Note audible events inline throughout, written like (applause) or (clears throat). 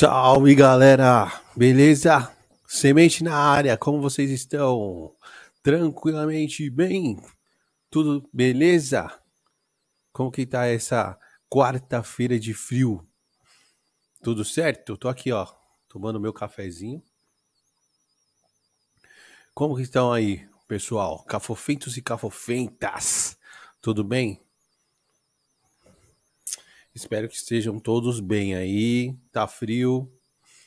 Salve galera, beleza? Semente na área, como vocês estão? Tranquilamente bem? Tudo beleza? Como que tá essa quarta-feira de frio? Tudo certo? Tô aqui, ó, tomando meu cafezinho. Como que estão aí, pessoal? Cafofentos e cafofentas, tudo bem? Espero que estejam todos bem aí. Tá frio.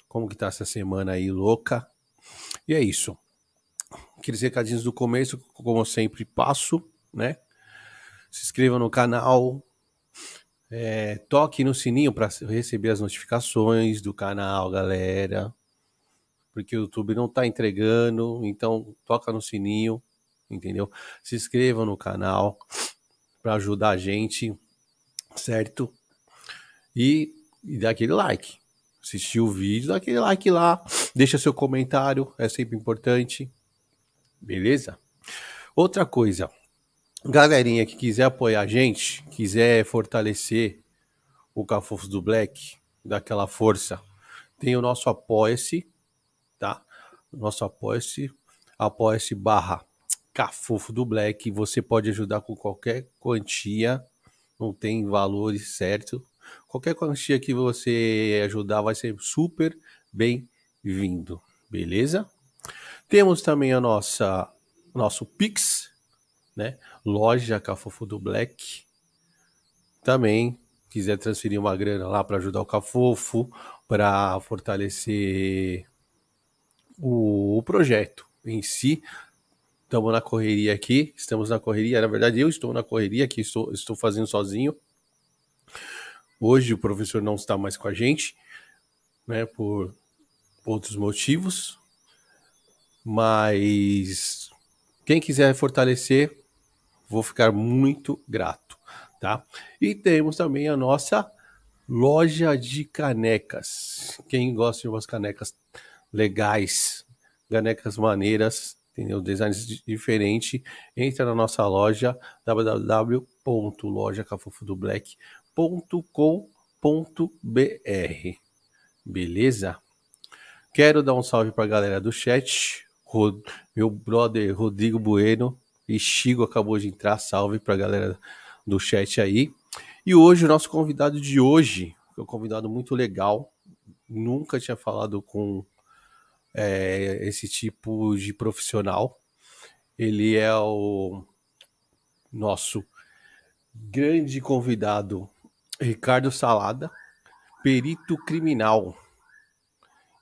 Como que tá essa semana aí louca? E é isso. Aqueles recadinhos do começo, como sempre passo, né? Se inscreva no canal, é, toque no sininho para receber as notificações do canal, galera. Porque o YouTube não tá entregando, então toca no sininho, entendeu? Se inscreva no canal para ajudar a gente, certo? E, e dá aquele like. Assistiu o vídeo, dá aquele like lá, deixa seu comentário, é sempre importante. Beleza? Outra coisa, galerinha que quiser apoiar a gente, quiser fortalecer o Cafofos do Black, daquela força, tem o nosso Apoia-se, tá? O nosso Apoia-se, Apoia-se barra Cafofo do Black, você pode ajudar com qualquer quantia, não tem valores certo, Qualquer quantia que você ajudar vai ser super bem-vindo, beleza? Temos também a nossa nosso Pix, né? Loja Cafofo do Black. Também quiser transferir uma grana lá para ajudar o Cafofo, para fortalecer o, projeto em si. Estamos na correria aqui, estamos na correria. Na verdade, eu estou na correria que estou, estou fazendo sozinho. Hoje o professor não está mais com a gente, né, por outros motivos, mas quem quiser fortalecer, vou ficar muito grato, tá? E temos também a nossa loja de canecas. Quem gosta de umas canecas legais, canecas maneiras, entendeu? Designs diferentes, entra na nossa loja www.lojacafofodoblack.com www.cafofo.com.br. Beleza? Quero dar um salve para a galera do chat. Meu brother Rodrigo Bueno e Chico acabou de entrar. Salve para a galera do chat aí. E hoje, o nosso convidado de hoje, é um convidado muito legal. Nunca tinha falado com é, esse tipo de profissional. Ele é o nosso grande convidado Ricardo Salada, perito criminal.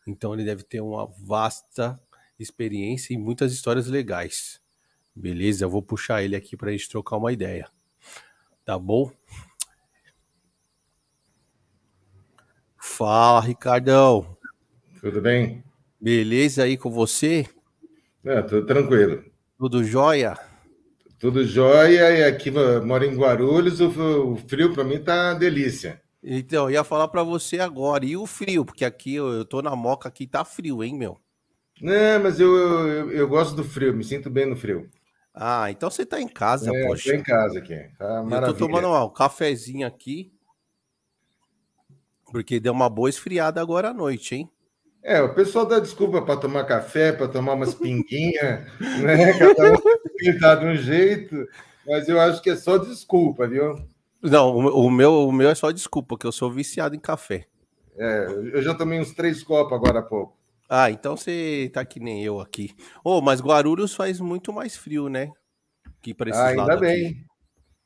Então ele deve ter uma vasta experiência e muitas histórias legais. Beleza? Eu vou puxar ele aqui para a gente trocar uma ideia. Tá bom? Fala, Ricardão. Tudo bem? Beleza aí com você? É, tudo tranquilo. Tudo jóia? Tudo jóia, e aqui moro em Guarulhos, o, frio para mim tá delícia. Então, eu ia falar para você agora, e o frio? Porque aqui eu, eu tô na moca, aqui tá frio, hein, meu? Não, mas eu, eu, eu gosto do frio, me sinto bem no frio. Ah, então você tá em casa, é, poxa. Tô em casa aqui, tá maravilha. Eu tô tomando ó, um cafezinho aqui, porque deu uma boa esfriada agora à noite, hein? É, o pessoal dá desculpa para tomar café, para tomar umas pinguinhas, (laughs) né? Cada um tá de um jeito, mas eu acho que é só desculpa, viu? Não, o meu, o meu é só desculpa, porque eu sou viciado em café. É, eu já tomei uns três copos agora há pouco. Ah, então você tá que nem eu aqui. Oh, mas Guarulhos faz muito mais frio, né? Que para esses ah, Ainda bem. Aqui.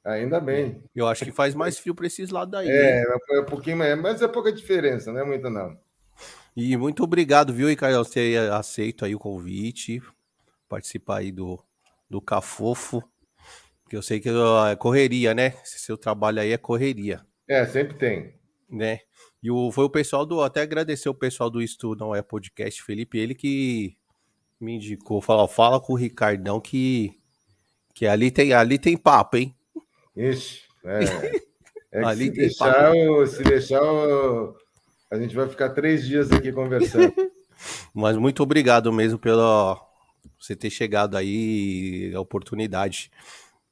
Ainda bem. Eu acho que faz mais frio para esses lados aí. É, é um pouquinho mais, mas é pouca diferença, não é muito não. E muito obrigado, viu, Ricardo, você ter aceito aí o convite, participar aí do, do Cafofo, que eu sei que é correria, né? Seu trabalho aí é correria. É, sempre tem. Né? E o, foi o pessoal do. Até agradecer o pessoal do Isto Não É Podcast, Felipe, ele que me indicou, falou, fala com o Ricardão que, que ali, tem, ali tem papo, hein? Ixi, é. (laughs) é ali se, deixar, o, se deixar o, a gente vai ficar três dias aqui conversando. (laughs) Mas muito obrigado mesmo pela você ter chegado aí, a oportunidade.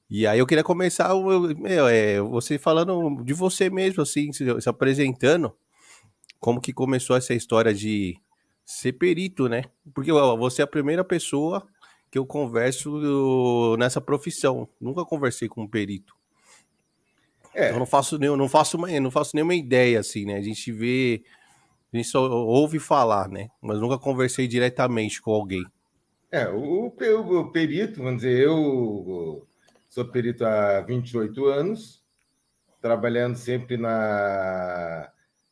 E aí eu queria começar, meu, é, você falando de você mesmo, assim, se, se apresentando, como que começou essa história de ser perito, né? Porque ó, você é a primeira pessoa que eu converso nessa profissão. Nunca conversei com um perito. É. Então, eu não faço, nem, não faço, não faço nenhuma ideia assim, né? A gente vê, a gente só ouve falar, né? Mas nunca conversei diretamente com alguém. É, o, o, o perito, vamos dizer, eu sou perito há 28 anos, trabalhando sempre na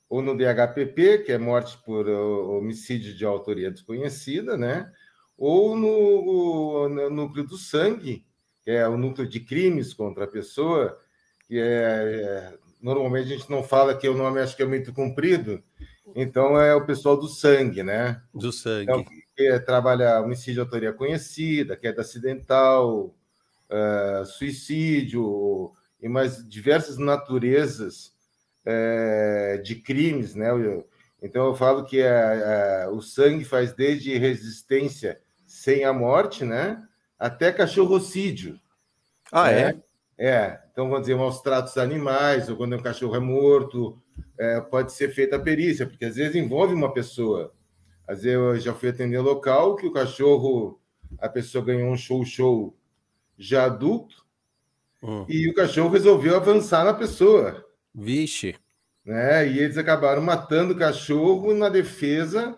ou no DHPP, que é morte por homicídio de autoria desconhecida, né? Ou no, no núcleo do sangue, que é o núcleo de crimes contra a pessoa, que é, é normalmente a gente não fala que o nome acho que é muito comprido, então é o pessoal do sangue, né? Do sangue. Então, que é, trabalha homicídio de autoria conhecida, queda acidental, uh, suicídio e mais diversas naturezas uh, de crimes, né? Então eu falo que uh, o sangue faz desde resistência sem a morte, né? Até cachorrocídio. Ah, né? é? É. Então, vamos dizer, maus tratos animais, ou quando um cachorro é morto, é, pode ser feita a perícia, porque às vezes envolve uma pessoa. Às vezes eu já fui atender local que o cachorro, a pessoa ganhou um show-show já adulto, hum. e o cachorro resolveu avançar na pessoa. Vixe. Né? E eles acabaram matando o cachorro na defesa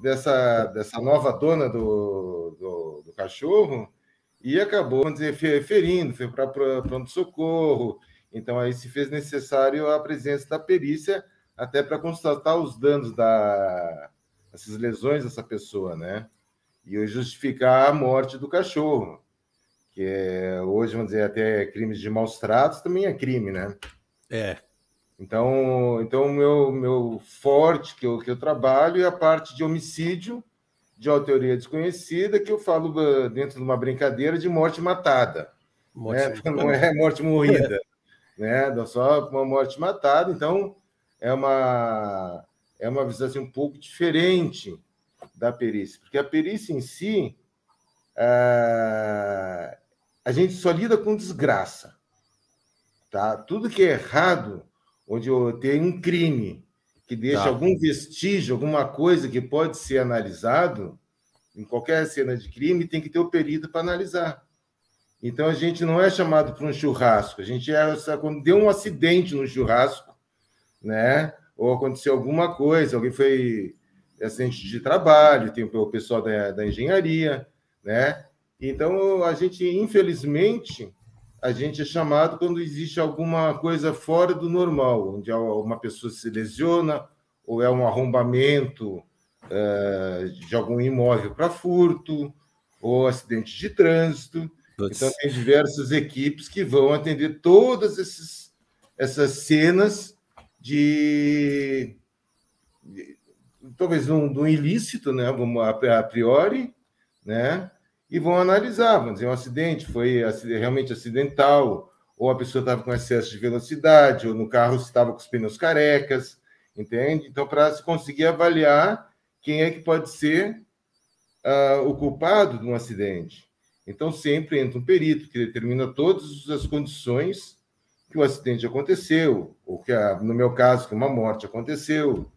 dessa, dessa nova dona do, do, do cachorro e acabou, vamos dizer, ferindo, foi para pronto-socorro. Então, aí se fez necessário a presença da perícia até para constatar os danos da, essas lesões dessa pessoa, né? E justificar a morte do cachorro, que é, hoje, vamos dizer, até crimes de maus tratos também é crime, né? É. Então, então meu, meu forte que eu, que eu trabalho é a parte de homicídio de autoria desconhecida, que eu falo uh, dentro de uma brincadeira de morte matada. Morte né? (laughs) Não é morte morrida, (laughs) né? Só uma morte matada. Então, é uma é uma visão assim, um pouco diferente da perícia, porque a perícia em si a, a gente só lida com desgraça, tá? Tudo que é errado, onde tem um crime que deixa tá. algum vestígio, alguma coisa que pode ser analisado, em qualquer cena de crime, tem que ter o perito para analisar. Então a gente não é chamado para um churrasco, a gente é quando deu um acidente no churrasco, né? ou aconteceu alguma coisa, alguém foi acidente de trabalho, tem o pessoal da, da engenharia, né? Então, a gente, infelizmente, a gente é chamado quando existe alguma coisa fora do normal, onde uma pessoa se lesiona, ou é um arrombamento uh, de algum imóvel para furto, ou acidente de trânsito. Então, tem diversas equipes que vão atender todas esses, essas cenas de, de talvez um, de um ilícito, né? Vamos a, priori, né? E vão analisar, vamos dizer, um acidente foi realmente acidental, ou a pessoa estava com excesso de velocidade, ou no carro estava com os pneus carecas, entende? Então, para se conseguir avaliar quem é que pode ser uh, o culpado de um acidente. Então, sempre entra um perito que determina todas as condições que o acidente aconteceu, ou que, no meu caso, que uma morte aconteceu,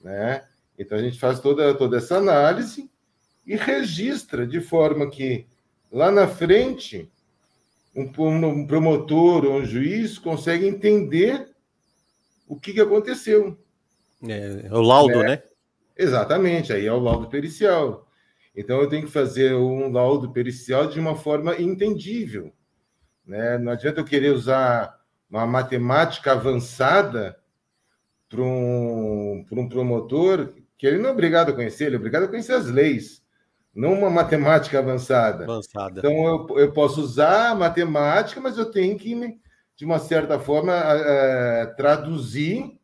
né? Então a gente faz toda, toda essa análise e registra de forma que lá na frente um, promotor ou um juiz consegue entender o que, que aconteceu. É, é o laudo, né? né? Exatamente, aí é o laudo pericial. Então eu tenho que fazer um laudo pericial de uma forma entendível. Né? Não adianta eu querer usar uma matemática avançada para um, um promotor, que ele não é obrigado a conhecer, ele é obrigado a conhecer as leis, não uma matemática avançada. avançada. Então, eu, eu posso usar a matemática, mas eu tenho que, de uma certa forma, traduzir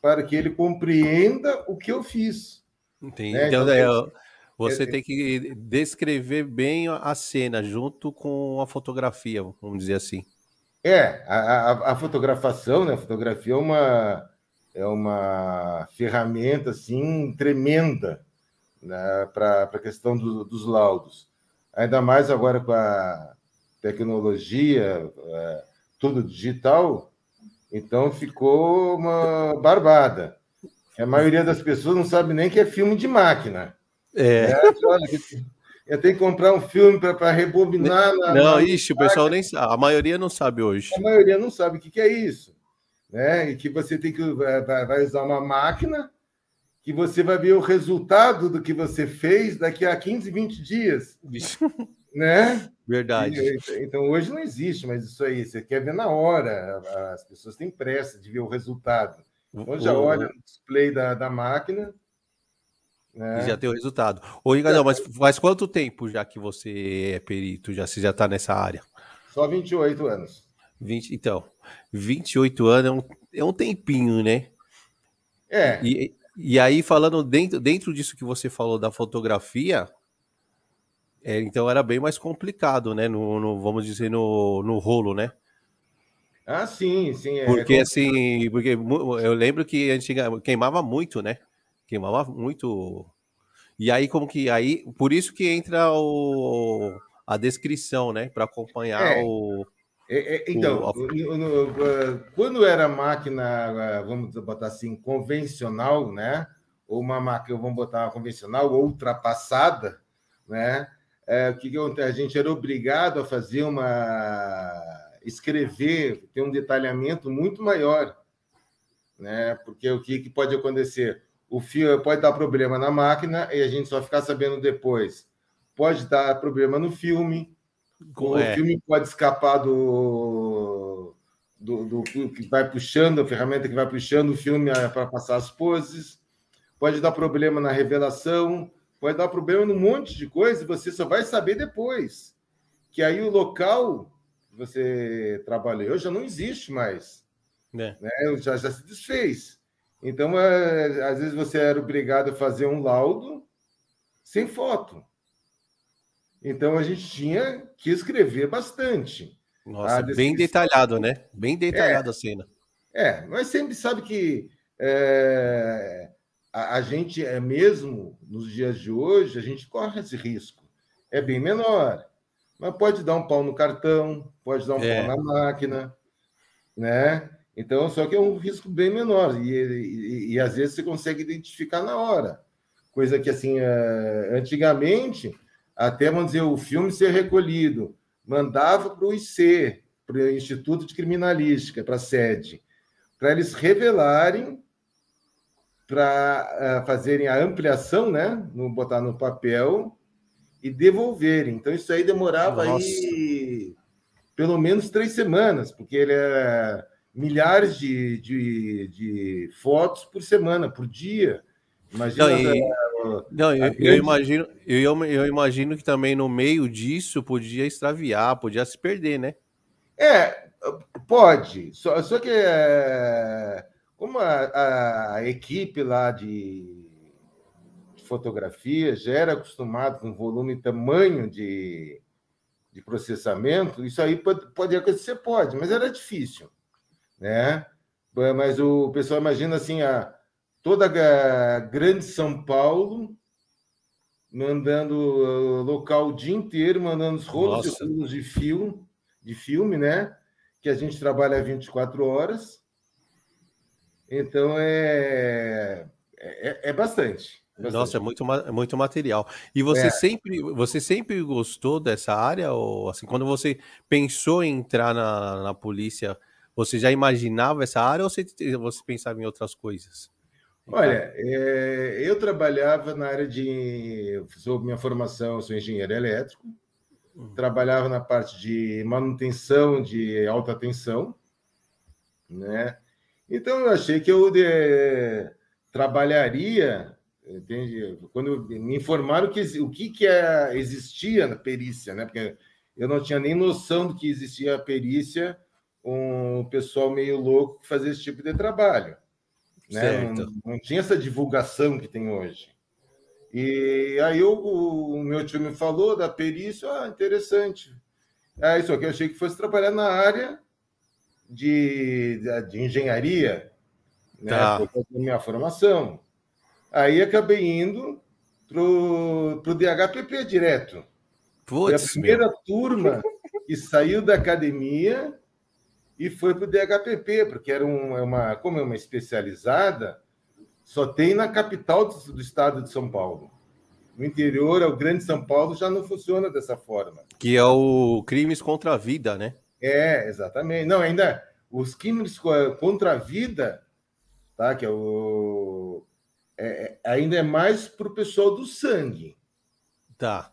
para que ele compreenda o que eu fiz. Entendi. Né? Então, então você é, tem que descrever bem a cena junto com a fotografia, vamos dizer assim. É, a, a, a, fotografação, né? A fotografia é uma, é uma ferramenta assim tremenda né? para a questão do, dos laudos. Ainda mais agora com a tecnologia, é, tudo digital, então ficou uma barbada. A maioria das pessoas não sabe nem que é filme de máquina. É. é olha, eu tenho que comprar um filme para rebobinar. Na, não, na ixi, o pessoal nem sabe. A maioria não sabe hoje. A maioria não sabe o que, que é isso. Né? E que você tem que vai, vai usar uma máquina que você vai ver o resultado do que você fez daqui a 15, 20 dias. né? Verdade. E, então hoje não existe, mas isso aí, você quer ver na hora. As pessoas têm pressa de ver o resultado. Então já olha no display da, da máquina. Né? Já tem o resultado. Ô, Rigadão, mas faz quanto tempo já que você é perito? Já, você já está nessa área? Só 28 anos. 20, então, 28 anos é um, é um tempinho, né? É. E, e aí, falando dentro, dentro disso que você falou da fotografia, é, então era bem mais complicado, né? No, no, vamos dizer, no, no rolo, né? Ah, sim, sim. É porque assim, porque eu lembro que a gente queimava muito, né? Queimava muito. E aí, como que. Aí, por isso que entra o, a descrição, né? Para acompanhar é. o. É, é, então, o, quando era máquina, vamos botar assim, convencional, né? Ou uma máquina, vamos botar uma convencional ultrapassada, né? É, o que, que a gente era obrigado a fazer uma escrever, ter um detalhamento muito maior, né? Porque o que, que pode acontecer? O fio pode dar problema na máquina e a gente só ficar sabendo depois. Pode dar problema no filme, o é. filme pode escapar do, do, do, que vai puxando, a ferramenta que vai puxando o filme para passar as poses, pode dar problema na revelação, pode dar problema num monte de coisa e você só vai saber depois. Que aí o local que você trabalhou já não existe mais. É. Né? Já, já se desfez. Então, é, às vezes você era obrigado a fazer um laudo sem foto. Então a gente tinha que escrever bastante. Nossa, bem detalhado, né? Bem detalhado é, a cena. É, mas sempre sabe que é, a, a, gente é mesmo nos dias de hoje, a gente corre esse risco. É bem menor. Mas pode dar um pau no cartão, pode dar um é. pau na máquina, né? Então, só que é um risco bem menor. E, e, e às vezes você consegue identificar na hora. Coisa que, assim, é, antigamente até, vamos dizer, o filme ser recolhido, mandava para o IC, para o Instituto de Criminalística, para a sede, para eles revelarem, para uh, fazerem a ampliação, né? No, botar no papel e devolverem. Então, isso aí demorava aí pelo menos três semanas, porque ele era milhares de, de, de fotos por semana, por dia. Imagina Não, e, não, eu, eu, imagino, eu, eu imagino que também no meio disso podia extraviar, podia se perder, né? É, pode. Só, só que é, como a, a, equipe lá de, de fotografia já era acostumada com volume e tamanho de, de processamento, isso aí pode, pode acontecer, pode, mas era difícil, né? Mas o pessoal imagina assim, a toda a grande São Paulo, mandando uh, local o dia inteiro, mandando os rolos e rolos de filme, de filme, né? Que a gente trabalha 24 horas. Então é, é, é bastante. Bastante. Nossa, é muito, é muito material. E você é. sempre você sempre gostou dessa área? Ou assim, quando você pensou em entrar na, na polícia, você já imaginava essa área ou você, você pensava em outras coisas? Olha, é, eu trabalhava na área de. Sou minha formação, sou engenheiro elétrico, uhum. trabalhava na parte de manutenção de alta tensão, né? Então eu achei que eu de, trabalharia, entende? Quando me informaram que o que, que é, existia na perícia, né? Porque eu não tinha nem noção do que existia a perícia, um pessoal meio louco que fazia esse tipo de trabalho. Né? Não, não, tinha essa divulgação que tem hoje. E aí eu, o meu tio me falou da perícia, ah, interessante. Aí só que eu achei que fosse trabalhar na área de, de engenharia, né? Tá. Por minha formação. Aí acabei indo para o DHPP direto. Foi a primeira meu. turma que saiu da academia e foi para o DHPP, porque era uma, é uma, como é uma especializada, só tem na capital do, do estado de São Paulo. No interior, o grande São Paulo já não funciona dessa forma. Que é o crimes contra a vida, né? É, exatamente. Não, ainda os crimes contra a vida, tá? Que é o é, é ainda é mais para o pessoal do sangue. Tá.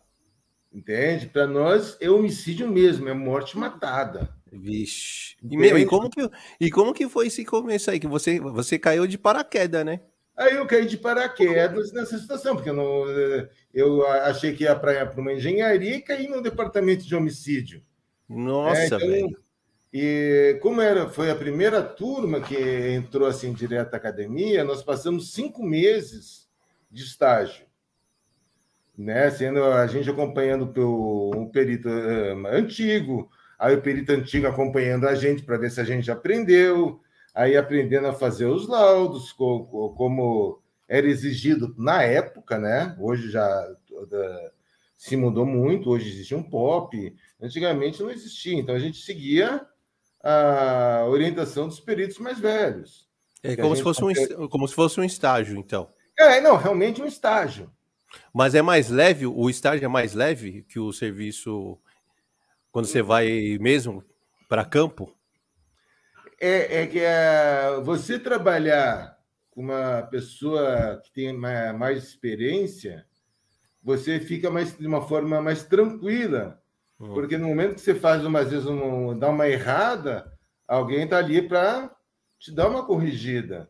Entende? Para nós é homicídio mesmo, é morte matada. Vixe. E, meu, e, como que, e como que foi esse começo aí? Que você, você caiu de paraquedas, né? Aí eu caí de paraquedas nessa situação, porque eu, não, eu achei que ia para uma engenharia e caí no departamento de homicídio. Nossa, é, então, velho. E como era, foi a primeira turma que entrou assim direto à academia, nós passamos cinco meses de estágio, né? Sendo a gente acompanhando pelo um perito uh, antigo, aí o perito antigo acompanhando a gente para ver se a gente aprendeu, aí aprendendo a fazer os laudos, como era exigido na época, né? Hoje já se mudou muito, hoje existe um POP, antigamente não existia, então a gente seguia a orientação dos peritos mais velhos. É como se, fosse um, como se fosse um estágio, então. É, não, realmente um estágio. Mas é mais leve, o estágio é mais leve que o serviço quando você vai mesmo para campo? É, é que é, você trabalhar com uma pessoa que tem mais experiência, você fica mais de uma forma mais tranquila, uhum. porque no momento que você faz uma às vezes um, dá uma errada, alguém está ali para te dar uma corrigida.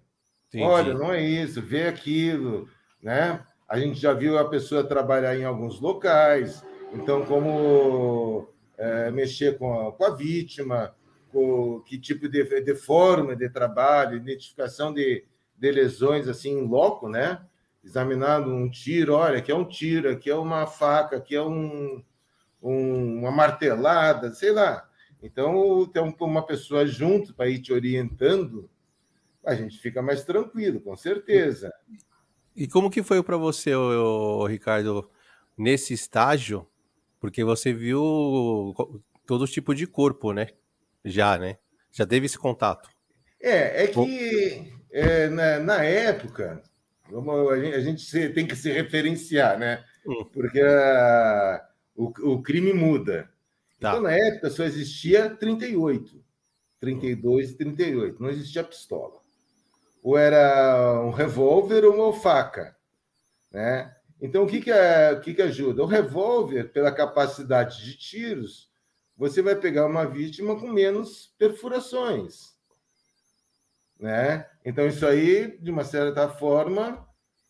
Entendi. Olha, não é isso, vê aquilo, né? A gente já viu a pessoa trabalhar em alguns locais, então como é, mexer com a, com a, vítima, com que tipo de, de forma de trabalho, identificação de, de lesões assim em loco, né? Examinando um tiro, olha, aqui é um tiro, aqui é uma faca, aqui é um, um uma martelada, sei lá. Então, ter uma pessoa junto para ir te orientando, a gente fica mais tranquilo, com certeza. E como que foi para você, Ricardo, nesse estágio? Porque você viu todo tipo de corpo, né? Já, né? Já teve esse contato. É, é que é, na, na, época, vamos, a, gente, a gente tem que se referenciar, né? Hum. Porque a, o, o crime muda. Tá. Então, na época, só existia 38. 32 e 38. Não existia pistola. Ou era um revólver ou uma faca. Né? Então, o que, que, é, o que, que ajuda? O revólver, pela capacidade de tiros, você vai pegar uma vítima com menos perfurações. Né? Então, isso aí, de uma certa forma,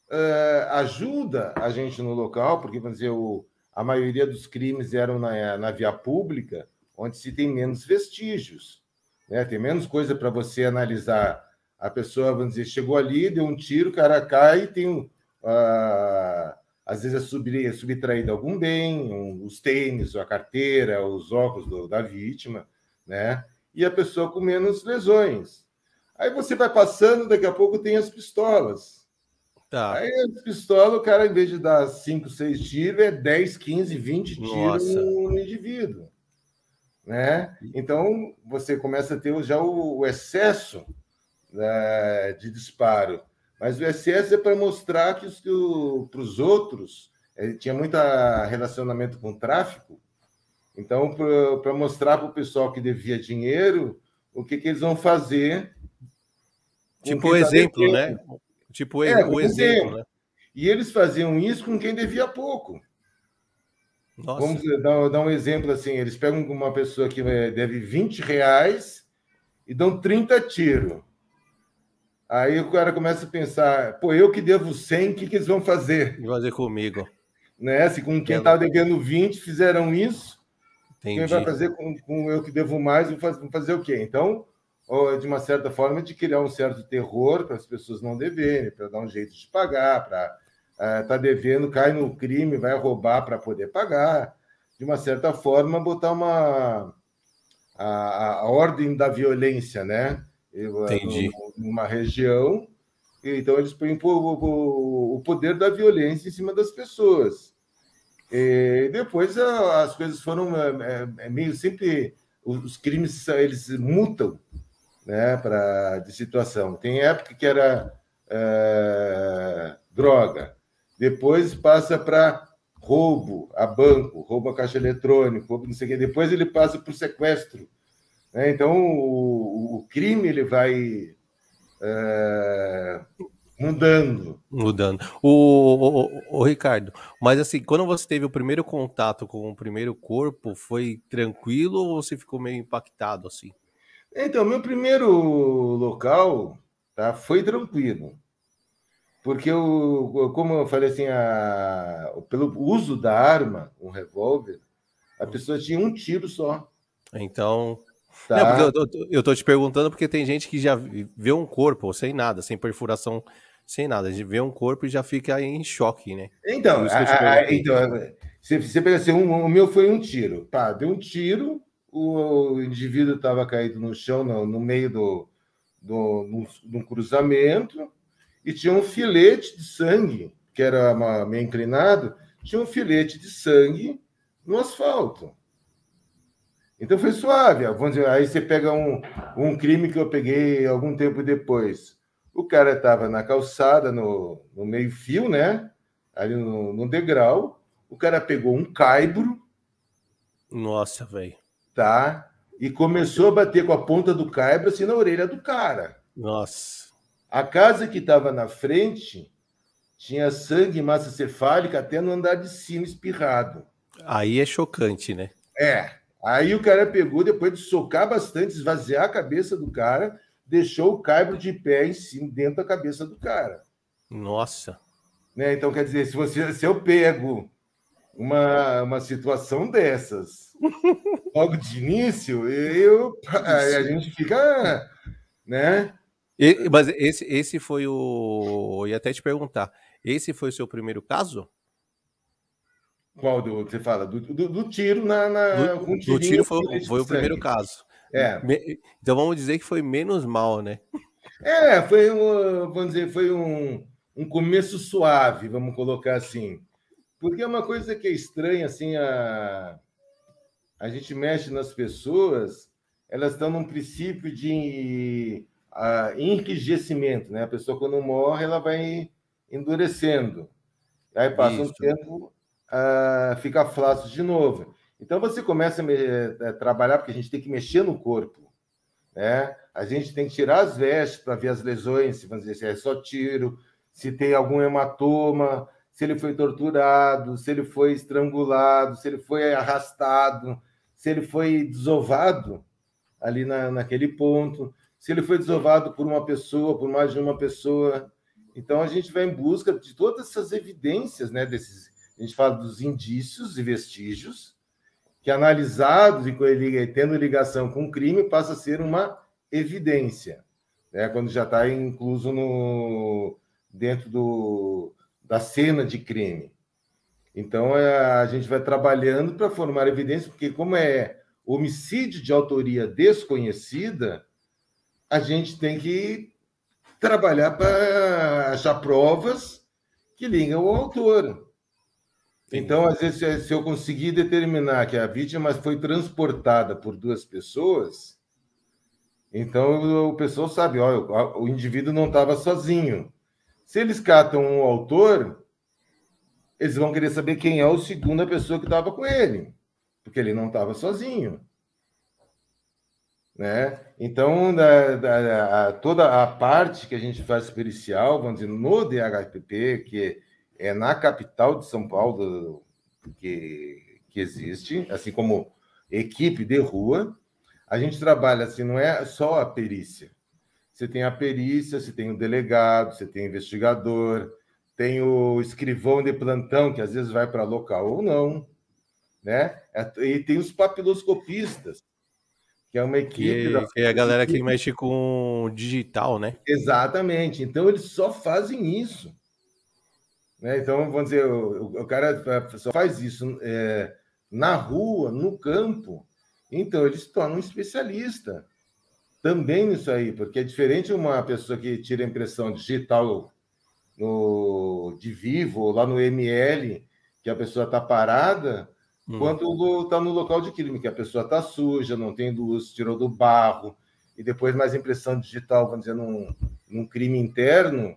uh, ajuda a gente no local, porque, vamos dizer, o, a maioria dos crimes eram na, na via pública, onde se tem menos vestígios. Né? Tem menos coisa para você analisar. A pessoa, vamos dizer, chegou ali, deu um tiro, o cara cai e tem um Uh, às vezes é, é subtraído algum bem, um, os tênis, a carteira, os óculos do, da vítima, né? E a pessoa com menos lesões. Aí você vai passando, daqui a pouco tem as pistolas. Tá. Aí as pistolas, o cara, em vez de dar 5, 6 tiros, é 10, 15, 20 tiros no, no indivíduo. Né? Então, você começa a ter já o, o excesso né, de disparo. Mas o excesso é para mostrar que, para os outros é, tinha muito relacionamento com tráfico. Então, para mostrar para o pessoal que devia dinheiro, o que, que eles vão fazer. Tipo o tá exemplo, devendo. né? Tipo é, o exemplo, né? E eles faziam isso com quem devia pouco. Nossa. Vamos dar, dar, um exemplo assim: eles pegam uma pessoa que é, deve 20 reais e dão 30 tiros. Aí o cara começa a pensar, pô, eu que devo 100, o que, que eles vão fazer? Vão fazer comigo. Né? Se com quem estava devendo 20 fizeram isso, Entendi. quem vai fazer com, com eu que devo mais, vão fazer, fazer o quê? Então, de uma certa forma, de criar um certo terror para as pessoas não deverem, para dar um jeito de pagar, para estar uh, tá devendo, cai no crime, vai roubar para poder pagar. De uma certa forma, botar uma a, a ordem da violência, né? Entendi. Numa região. Então, eles põem o poder da violência em cima das pessoas. E depois as coisas foram é, é, é meio sempre os crimes eles mutam, né, para de situação. Tem época que era é, droga, depois passa para roubo a banco, roubo a caixa eletrônico, roubo não sei o quê. Depois ele passa por sequestro. Né? Então, o, o, crime ele vai é, mudando. Mudando. O, o, o, Ricardo, mas assim, quando você teve o primeiro contato com o primeiro corpo, foi tranquilo ou você ficou meio impactado assim? Então, meu primeiro local tá, foi tranquilo. Porque, eu, como eu falei assim, a, pelo uso da arma, um revólver, a pessoa tinha um tiro só. Então. Tá. Não, eu, eu, eu, tô te perguntando porque tem gente que já vê um corpo sem nada, sem perfuração, sem nada. A gente vê um corpo e já fica em choque, né? Então, a, a, então você, você pega assim, um, o meu foi um tiro. Tá, deu um tiro, o, indivíduo estava caído no chão, no, no meio do, do, num, num cruzamento e tinha um filete de sangue, que era uma, meio inclinado, tinha um filete de sangue no asfalto. Então foi suave. Vamos dizer, aí você pega um, um crime que eu peguei algum tempo depois. O cara estava na calçada, no, no meio-fio, né? Ali no, no, degrau. O cara pegou um caibro. Nossa, velho. Tá? E começou a bater com a ponta do caibro assim na orelha do cara. Nossa. A casa que estava na frente tinha sangue e massa cefálica até no andar de cima espirrado. Aí é chocante, né? É. Aí o cara pegou, depois de socar bastante, esvaziar a cabeça do cara, deixou o caibro de pé em cima, dentro da cabeça do cara. Nossa. Né? Então, quer dizer, se, você, se eu pego uma, uma situação dessas (laughs) logo de início, eu, a gente fica, né? E, mas esse, esse foi o. Eu ia até te perguntar. Esse foi o seu primeiro caso? Qual do, você fala? Do, do, do tiro na. na do, um do tiro foi, foi o primeiro caso. É. Então vamos dizer que foi menos mal, né? É, foi um, vamos dizer, foi um, um começo suave, vamos colocar assim. Porque é uma coisa que é estranha, assim, a, a gente mexe nas pessoas, elas estão num princípio de a enrijecimento, né? A pessoa quando morre, ela vai endurecendo. Aí passa Isso. um tempo, uh, fica flácido de novo. Então você começa a, me, a, trabalhar porque a gente tem que mexer no corpo, né? A gente tem que tirar as vestes para ver as lesões, se, dizer, se é só tiro, se tem algum hematoma, se ele foi torturado, se ele foi estrangulado, se ele foi arrastado, se ele foi desovado ali na, naquele ponto se ele foi desovado por uma pessoa, por mais de uma pessoa. Então a gente vai em busca de todas essas evidências, né? Desses, a gente fala dos indícios e vestígios que analisados e tendo ligação com o crime passa a ser uma evidência, né? Quando já está incluso no dentro do, da cena de crime. Então é, a gente vai trabalhando para formar evidência, porque como é homicídio de autoria desconhecida, a gente tem que trabalhar para achar provas que ligam o autor. Então, às vezes, se eu conseguir determinar que a vítima foi transportada por duas pessoas, então o pessoal sabe, ó, o indivíduo não estava sozinho. Se eles catam um autor, eles vão querer saber quem é o segunda pessoa que estava com ele, porque ele não estava sozinho. Né? Então, da, da, a, toda a parte que a gente faz pericial, vamos dizer, no DHPP, que é na capital de São Paulo que, que existe, assim como equipe de rua, a gente trabalha assim, não é só a perícia. Você tem a perícia, você tem o delegado, você tem o investigador, tem o escrivão de plantão, que às vezes vai para local ou não, né? E tem os papiloscopistas, que é uma equipe. da... é a galera que mexe com digital, né? Exatamente. Então eles só fazem isso. Né? Então, vamos dizer, o, o cara só faz isso é, na rua, no campo. Então, ele se torna um especialista também nisso aí, porque é diferente uma pessoa que tira impressão digital no, de vivo, ou lá no ML, que a pessoa está parada, Hum. Quando está no local de crime, que a pessoa está suja, não tem luz, tirou do barro, e depois mais impressão digital, vamos dizer, num, num crime interno,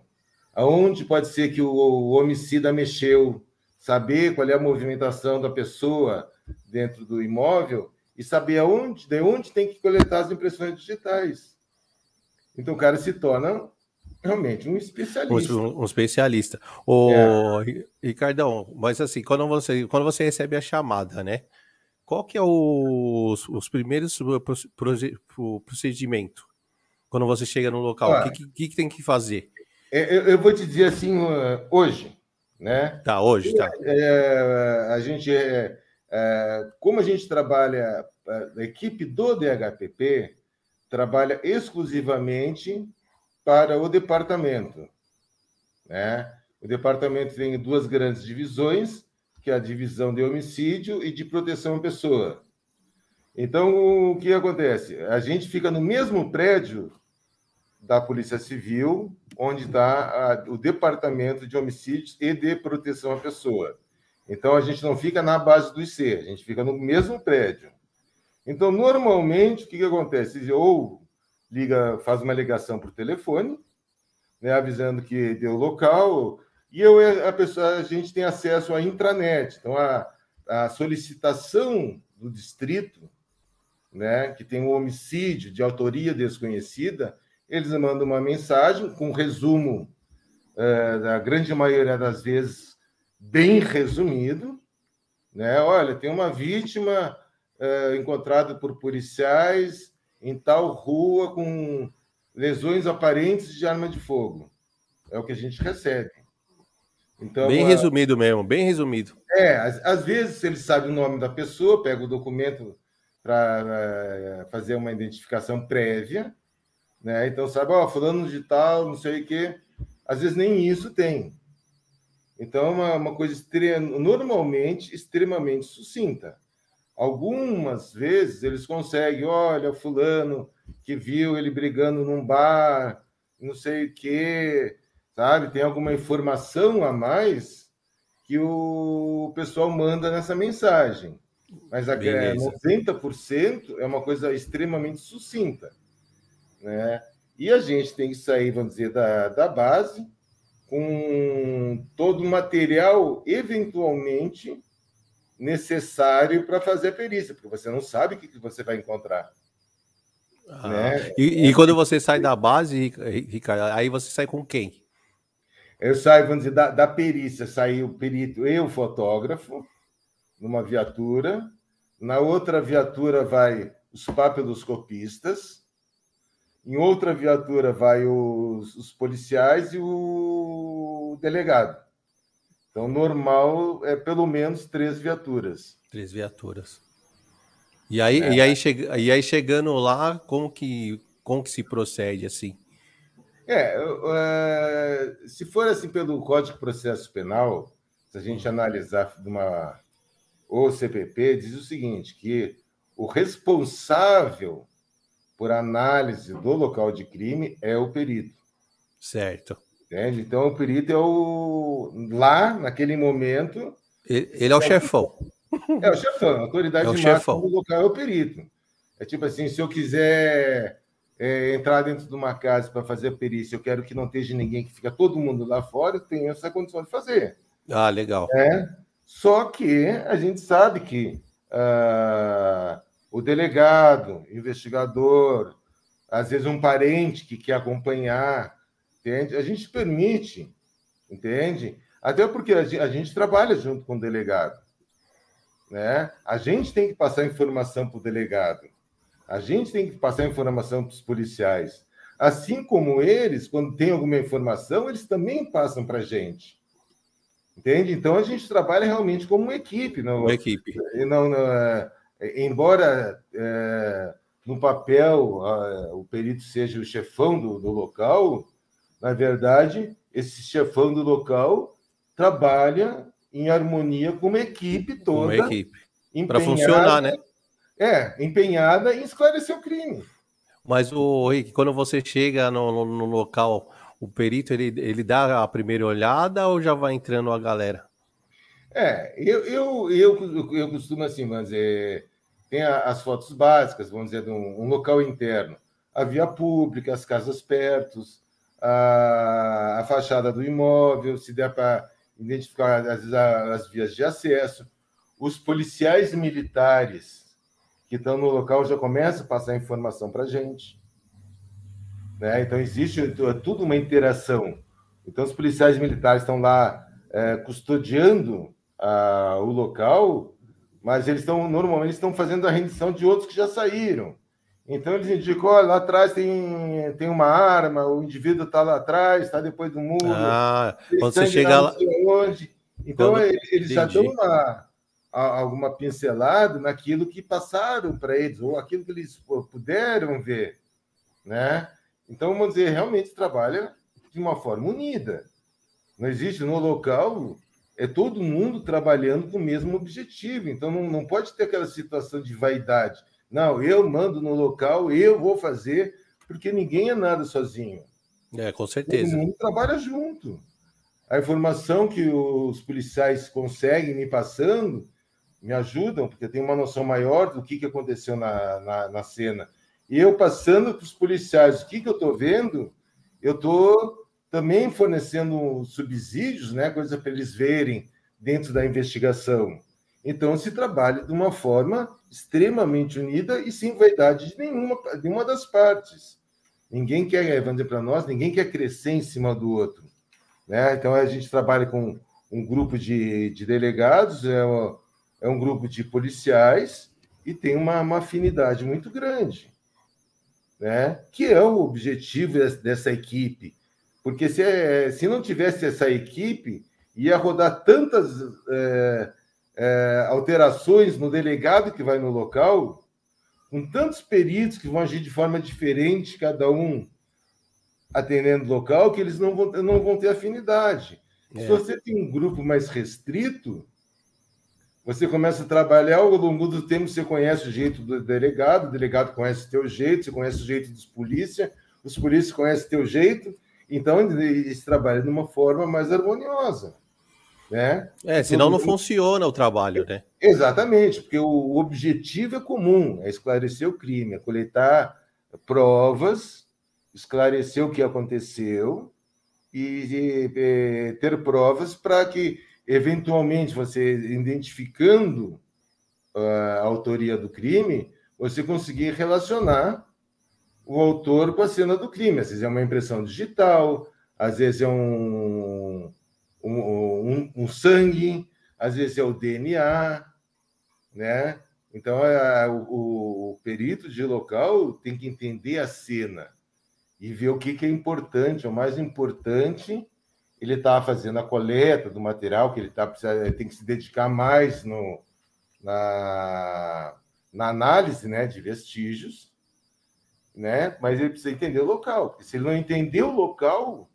aonde pode ser que o, o homicida mexeu, saber qual é a movimentação da pessoa dentro do imóvel e saber aonde, de onde tem que coletar as impressões digitais. Então o cara se torna realmente um especialista. Um, um especialista. O é. Ricardão, mas assim, quando você, quando você recebe a chamada, né? Qual que é os, os primeiros procedimento? Quando você chega no local, o que, que, que, tem que fazer? É, eu, eu, vou te dizer assim, hoje, né? Tá, hoje, tá. É, a gente, é, é, como a gente trabalha, a equipe do DHPP trabalha exclusivamente para o departamento, né? O departamento tem duas grandes divisões, que é a divisão de homicídio e de proteção à pessoa. Então, o que acontece? A gente fica no mesmo prédio da Polícia Civil, onde está o Departamento de Homicídios e de Proteção à Pessoa. Então, a gente não fica na base do IC, a gente fica no mesmo prédio. Então, normalmente, o que, que acontece? Ou liga, faz uma ligação por telefone, né, avisando que deu local, e eu, a, pessoa, a gente tem acesso à intranet. Então, a, a solicitação do distrito, né, que tem um homicídio de autoria desconhecida, eles mandam uma mensagem com um resumo, é, da grande maioria das vezes, bem resumido. Né? Olha, tem uma vítima é, encontrada por policiais em tal rua com lesões aparentes de arma de fogo. É o que a gente recebe. Então, bem resumido mesmo, bem resumido. É, às, às vezes ele sabe o nome da pessoa, pega o documento para é, fazer uma identificação prévia, né? Então, sabe, ó, fulano de tal, não sei o quê. Às vezes nem isso tem. Então, é uma, uma coisa extrema, normalmente extremamente sucinta. Algumas vezes eles conseguem, olha, fulano que viu ele brigando num bar, não sei o quê, sabe? Tem alguma informação a mais que o pessoal manda nessa mensagem. Mas a Beleza. 90% é uma coisa extremamente sucinta. Né? E a gente tem que sair, vamos dizer, da, da base com todo o material eventualmente necessário para fazer a perícia, porque você não sabe o que você vai encontrar. Ah, né? e, e, quando você sai da base, Ricardo, aí você sai com quem? Eu saio, vamos dizer, da, da perícia, saiu o perito e o fotógrafo numa viatura, na outra viatura vai os papiloscopistas, em outra viatura vai os, os policiais e o delegado. Então, normal é pelo menos três viaturas. Três viaturas. E aí, é. e aí, che... e aí chegando lá, como que, como que se procede assim? É, é, se for assim pelo Código de Processo Penal, se a gente analisar de uma o CPP diz o seguinte, que o responsável por análise do local de crime é o perito. Certo. Entende? Então, o perito é o. Lá, naquele momento. Ele, ele é o chefão. É o chefão. A autoridade é máxima do local é o perito. É tipo assim: se eu quiser é, entrar dentro de uma casa para fazer a perícia, eu quero que não esteja ninguém, que fica todo mundo lá fora, eu tenho essa condição de fazer. Ah, legal. É. Só que a gente sabe que. Uh, o delegado, investigador, às vezes um parente que quer acompanhar, entende? A gente permite, entende? Até porque a gente, a gente trabalha junto com o delegado, né? A gente tem que passar informação para o delegado, a gente tem que passar informação para os policiais, assim como eles, quando tem alguma informação, eles também passam para a gente. Entende? Então a gente trabalha realmente como uma equipe, não? Uma equipe. Não, não, é, embora é, no papel a, o perito seja o chefão do, do, local, na verdade, esse chefão do local trabalha em harmonia com uma equipe toda. Uma equipe. Para funcionar, né? É, empenhada em esclarecer o crime. Mas, o Rick, quando você chega no, no, no local, o perito ele, ele dá a primeira olhada ou já vai entrando a galera? É, eu, eu, eu, eu costumo assim, mas é, tem as fotos básicas, vamos dizer, de um, um local interno, a via pública, as casas perto, a, a fachada do imóvel, se der para identificar vezes, as vias de acesso. Os policiais militares que estão no local já começam a passar informação para a gente. Né? Então, existe tudo uma interação. Então, os policiais militares estão lá é, custodiando a, o local, mas eles estão normalmente estão fazendo a rendição de outros que já saíram. Então eles indicam, olha, lá atrás tem, tem uma arma, o indivíduo está lá atrás, está depois do muro. Ah, quando você chega lá. Onde. Então quando... eles Entendi. já dão uma, alguma pincelada naquilo que passaram para eles, ou aquilo que eles puderam ver. Né? Então, vamos dizer, realmente trabalha de uma forma unida. Não existe no local, é todo mundo trabalhando com o mesmo objetivo. Então, não, não pode ter aquela situação de vaidade. Não, eu mando no local, eu vou fazer, porque ninguém é nada sozinho. É, com certeza. Todo mundo trabalha junto. A informação que os policiais conseguem me passando me ajudam, porque eu tenho uma noção maior do que, que aconteceu na, na, na cena. E eu passando para os policiais o que, que eu estou vendo, eu estou também fornecendo subsídios, né, coisa para eles verem dentro da investigação. Então, se trabalha de uma forma extremamente unida e sem vaidade de nenhuma, de uma das partes. Ninguém quer, vamos dizer para nós, ninguém quer crescer em cima do outro. Né? Então, a gente trabalha com um grupo de, de delegados, é, é um grupo de policiais e tem uma, uma afinidade muito grande, né? que é o objetivo dessa equipe. Porque se, é, se não tivesse essa equipe, ia rodar tantas é, é, alterações no delegado que vai no local, com tantos peritos que vão agir de forma diferente, cada um atendendo o local, que eles não vão, não vão ter afinidade. É. Se você tem um grupo mais restrito, você começa a trabalhar, ao longo do tempo você conhece o jeito do delegado, o delegado conhece o teu jeito, você conhece o jeito dos polícia, os polícias conhecem o teu jeito, então eles trabalham de uma forma mais harmoniosa. Né? É, senão não funciona o trabalho, né? Exatamente, porque o objetivo é comum, é esclarecer o crime, é coletar provas, esclarecer o que aconteceu e, e ter provas para que, eventualmente, você identificando a autoria do crime, você conseguir relacionar o autor com a cena do crime. Às vezes é uma impressão digital, às vezes é um um, um, um sangue, às vezes é o DNA, né? Então, é, o, o, perito de local tem que entender a cena e ver o que, que é importante. O mais importante, ele está fazendo a coleta do material, que ele tá, tem que se dedicar mais no, na, na análise né, de vestígios, né? mas ele precisa entender o local. Porque se ele não entender o local,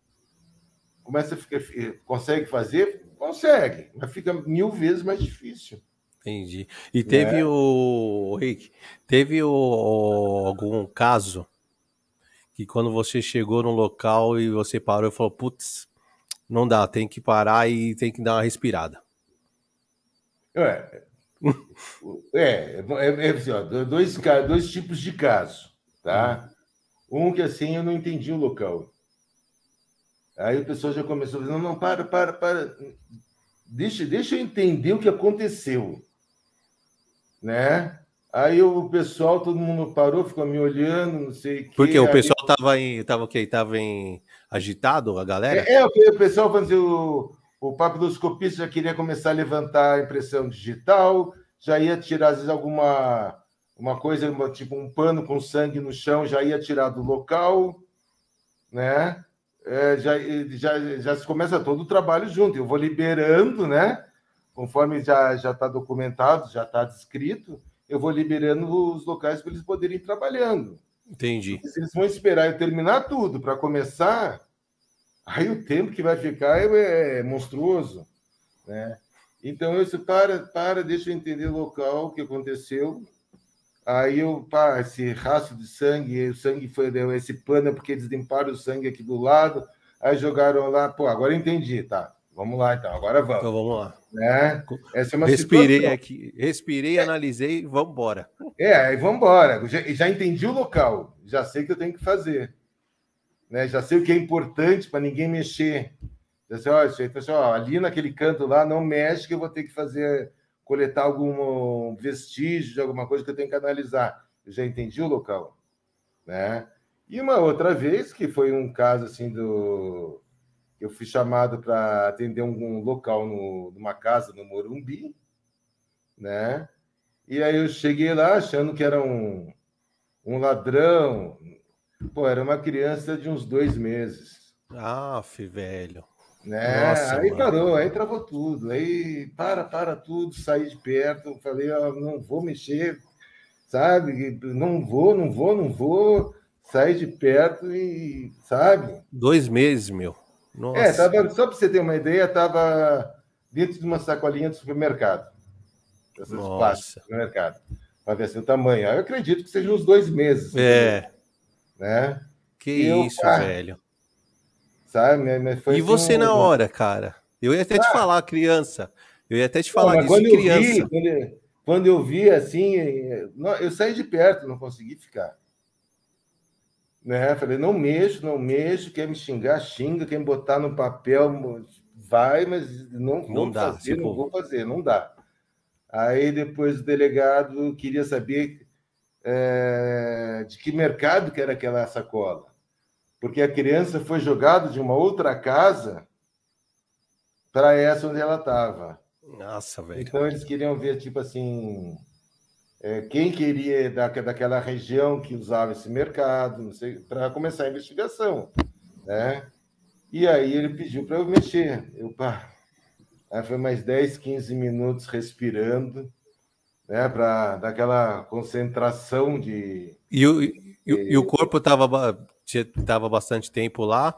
começa a ficar, consegue fazer? Consegue, mas fica mil vezes mais difícil. Entendi. E teve é. o Rick, teve o, algum caso que quando você chegou no local e você parou e falou, putz, não dá, tem que parar e tem que dar uma respirada. (laughs) É, é, é, é ó, dois, dois tipos de caso, tá? Hum. Um que assim eu não entendi o local. Aí o pessoal já começou a dizer, não, não, para, para, para. Deixa, deixa eu entender o que aconteceu. Né? Aí o pessoal, todo mundo parou, ficou me olhando, não sei o quê. Porque o pessoal estava em. Tava o quê? Tava em agitado, a galera? É, é o pessoal falando assim, o, o papiloscopista já queria começar a levantar a impressão digital, já ia tirar, às vezes, alguma uma coisa, tipo um pano com sangue no chão, já ia tirar do local, né? é, já, já, já se começa todo o trabalho junto. Eu vou liberando, né? Conforme já está documentado, já está descrito, eu vou liberando os locais para eles poderem ir trabalhando. Entendi. se eles vão esperar eu terminar tudo para começar, aí o tempo que vai ficar é, é monstruoso, né? Então eu disse, para, para, deixa eu entender o local, o que aconteceu. Aí eu, pá, esse rastro de sangue, o sangue foi, esse pano porque eles limparam o sangue aqui do lado, aí jogaram lá, pô, agora entendi, tá. Vamos lá então, agora vamos. Então vamos lá. Né? Essa é uma respirei situação. aqui, respirei, é. analisei, vamos embora. É, aí vamos embora. Já, já entendi o local, já sei o que eu tenho que fazer. né? Já sei o que é importante para ninguém mexer. Já sei, ó, assim, ó, ali naquele canto lá não mexe que eu vou ter que fazer coletar algum vestígio de alguma coisa que eu tenho que analisar. Eu já entendi o local, né? E uma outra vez que foi um caso assim do eu fui chamado para atender um, local no, numa casa no Morumbi, né? E aí eu cheguei lá achando que era um, um ladrão. Pô, era uma criança de uns dois meses. Aff, velho. Né? Nossa, aí mano. parou, aí travou tudo. Aí para, para tudo, saí de perto. Falei, ó, não vou mexer, sabe? Não vou, não vou, não vou. Saí de perto e, sabe? Dois meses, meu. Nossa. É, tava, só para você ter uma ideia, estava dentro de uma sacolinha do supermercado. Essas Nossa. do supermercado. Para ver assim o tamanho. Eu acredito que seja uns dois meses. É. Né? Que e isso, eu, velho. Sabe? Mas foi e assim, você um... na hora, cara? Eu ia até ah. te falar, criança. Eu ia até te falar disso, quando criança. Vi, quando, eu, quando eu vi assim, eu saí de perto, não consegui ficar. Né? Falei, não mexo, não mexo, quer me xingar, xinga, quer me botar no papel, vai, mas não vou não dá, fazer, não vou fazer, não dá. Aí depois o delegado queria saber é, de que mercado que era aquela sacola, porque a criança foi jogada de uma outra casa para essa onde ela estava. Nossa, velho. Então eles queriam ver, tipo assim, é, quem queria da, daquela região que usava esse mercado, para começar a investigação, né? E aí ele pediu para eu mexer. Eu, pá, aí foi mais 10, 15 minutos respirando, né, para dar aquela concentração de... E o, e, e o corpo estava tava bastante tempo lá?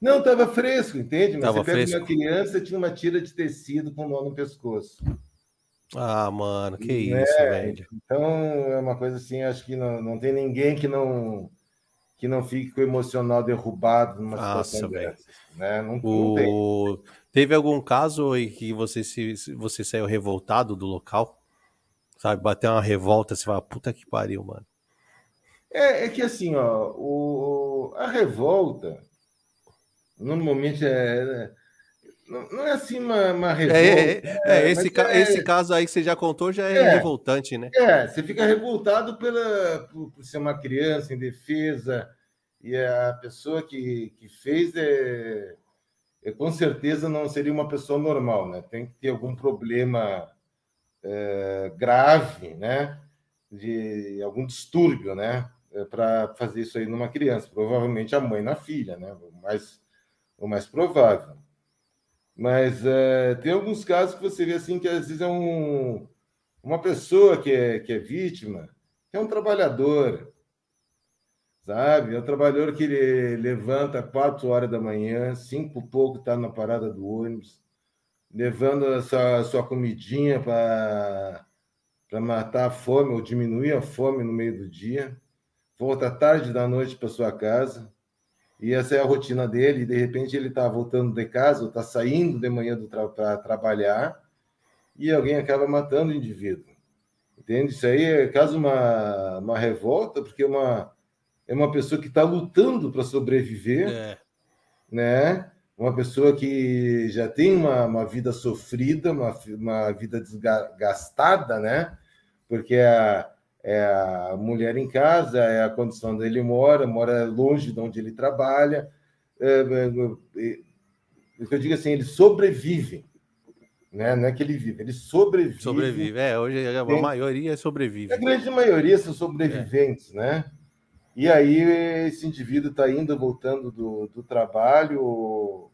Não, estava fresco, entende? Mas tava você pega fresco. uma criança, tinha uma tira de tecido com nó no pescoço. Ah, mano, que né? isso, velho. Então, é uma coisa assim, acho que não, não tem ninguém que não que não fique com o emocional derrubado numa Nossa, situação dessa, né? Não, o... não tem. Teve algum caso em que você se você saiu revoltado do local? Sabe, bateu uma revolta, você fala, puta que pariu, mano. É, é que assim, ó, o, a revolta normalmente é, não, não é assim uma, uma revolta. É, é, é esse, ca é, esse caso aí que você já contou já é, é, revoltante, né? É, você fica revoltado pela, por, por, ser uma criança em defesa e a pessoa que, que fez é, é, com certeza não seria uma pessoa normal, né? Tem que ter algum problema é, grave, né? De algum distúrbio, né? É, Para fazer isso aí numa criança. Provavelmente a mãe na filha, né? O mais, o mais provável. Mas é, tem alguns casos que você vê assim que às vezes é um, uma pessoa que é, que é vítima, que é um trabalhador, sabe? É um trabalhador que ele levanta quatro horas da manhã, cinco pouco está na parada do ônibus, levando a sua, sua comidinha para matar a fome ou diminuir a fome no meio do dia, volta tarde da noite para sua casa, e essa é a rotina dele, e de repente ele está voltando de casa, está saindo de manhã tra para trabalhar, e alguém acaba matando o indivíduo. Entende? Isso aí é caso uma, uma revolta, porque é uma, é uma pessoa que está lutando para sobreviver, é. né? Uma pessoa que já tem uma, uma vida sofrida, uma, uma vida desgastada, né? Porque a, é a mulher em casa, é a condição onde ele mora, mora longe de onde ele trabalha. É, é, é, eu digo assim, ele sobrevive. Né? Não é que ele vive, ele sobrevive. Sobrevive, é, hoje a Tem, maioria sobrevive. A grande maioria são sobreviventes, é. né? E aí esse indivíduo está indo, voltando do, do trabalho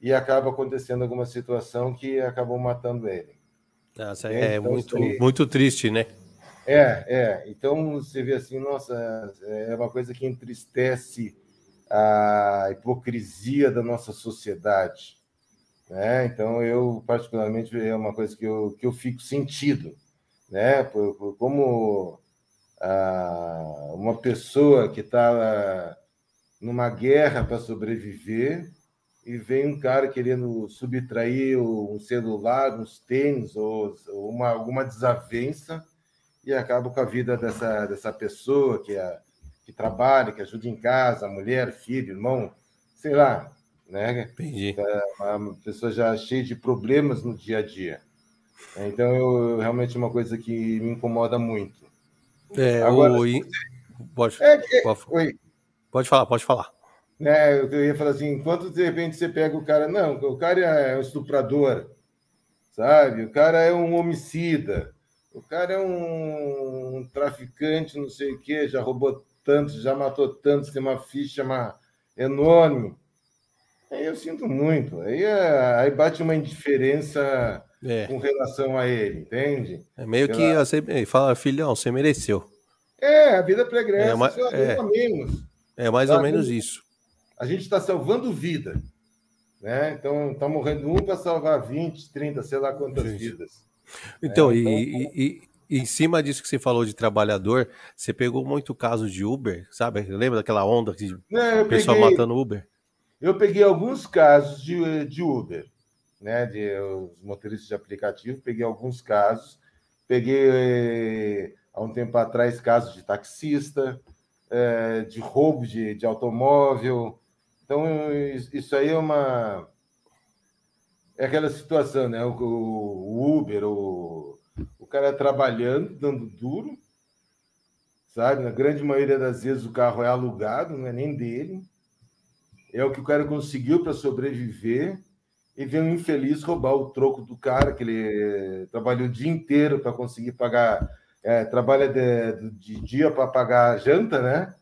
e acaba acontecendo alguma situação que acabou matando ele. Nossa, é, então, muito, muito triste, né? É, é. Então você vê assim, nossa, é uma coisa que entristece a hipocrisia da nossa sociedade. Né? Então eu, particularmente, é uma coisa que eu, que eu fico sentido. Né? Por, por como ah, uma pessoa que está numa guerra para sobreviver e vem um cara querendo subtrair um celular, uns tênis ou uma, alguma desavença e acaba com a vida dessa, dessa pessoa que, é, que trabalha, que ajuda em casa, mulher, filho, irmão, sei lá, né? Entendi. É uma pessoa já cheia de problemas no dia a dia. Então, eu, realmente é uma coisa que me incomoda muito. É, Agora, o... pode, é, é, pode, pode falar, pode falar. Né, eu ia falar assim, enquanto de repente você pega o cara, não, o cara é um estuprador, sabe? O cara é um homicida, o cara é um traficante, não sei o quê, já roubou tantos, já matou tantos, tem uma ficha uma... enorme. Aí eu sinto muito. Aí, é... aí bate uma indiferença é. com relação a ele, entende? É meio que você fala, filhão, você mereceu. É, a vida pregressa, é, uma... é... menos. É mais ou menos isso. A gente está salvando vida. Né? Então, está morrendo um para salvar 20, 30, sei lá quantas Sim. vidas. Então, é, então... E, e, em cima disso que você falou de trabalhador, você pegou muito caso de Uber, sabe? Lembra daquela onda de é, pessoal peguei, matando Uber? Eu peguei alguns casos de, de Uber, né? De os motoristas de aplicativo, peguei alguns casos, peguei eh, há um tempo atrás casos de taxista, eh, de roubo de, de automóvel, então, isso aí é uma. É aquela situação, né? O, Uber, o, o cara trabalhando, dando duro, sabe? Na grande maioria das vezes o carro é alugado, não é nem dele. É o que o cara conseguiu para sobreviver e vem um infeliz roubar o troco do cara, que ele trabalhou o dia inteiro para conseguir pagar, é, trabalha de, de dia para pagar a janta, né?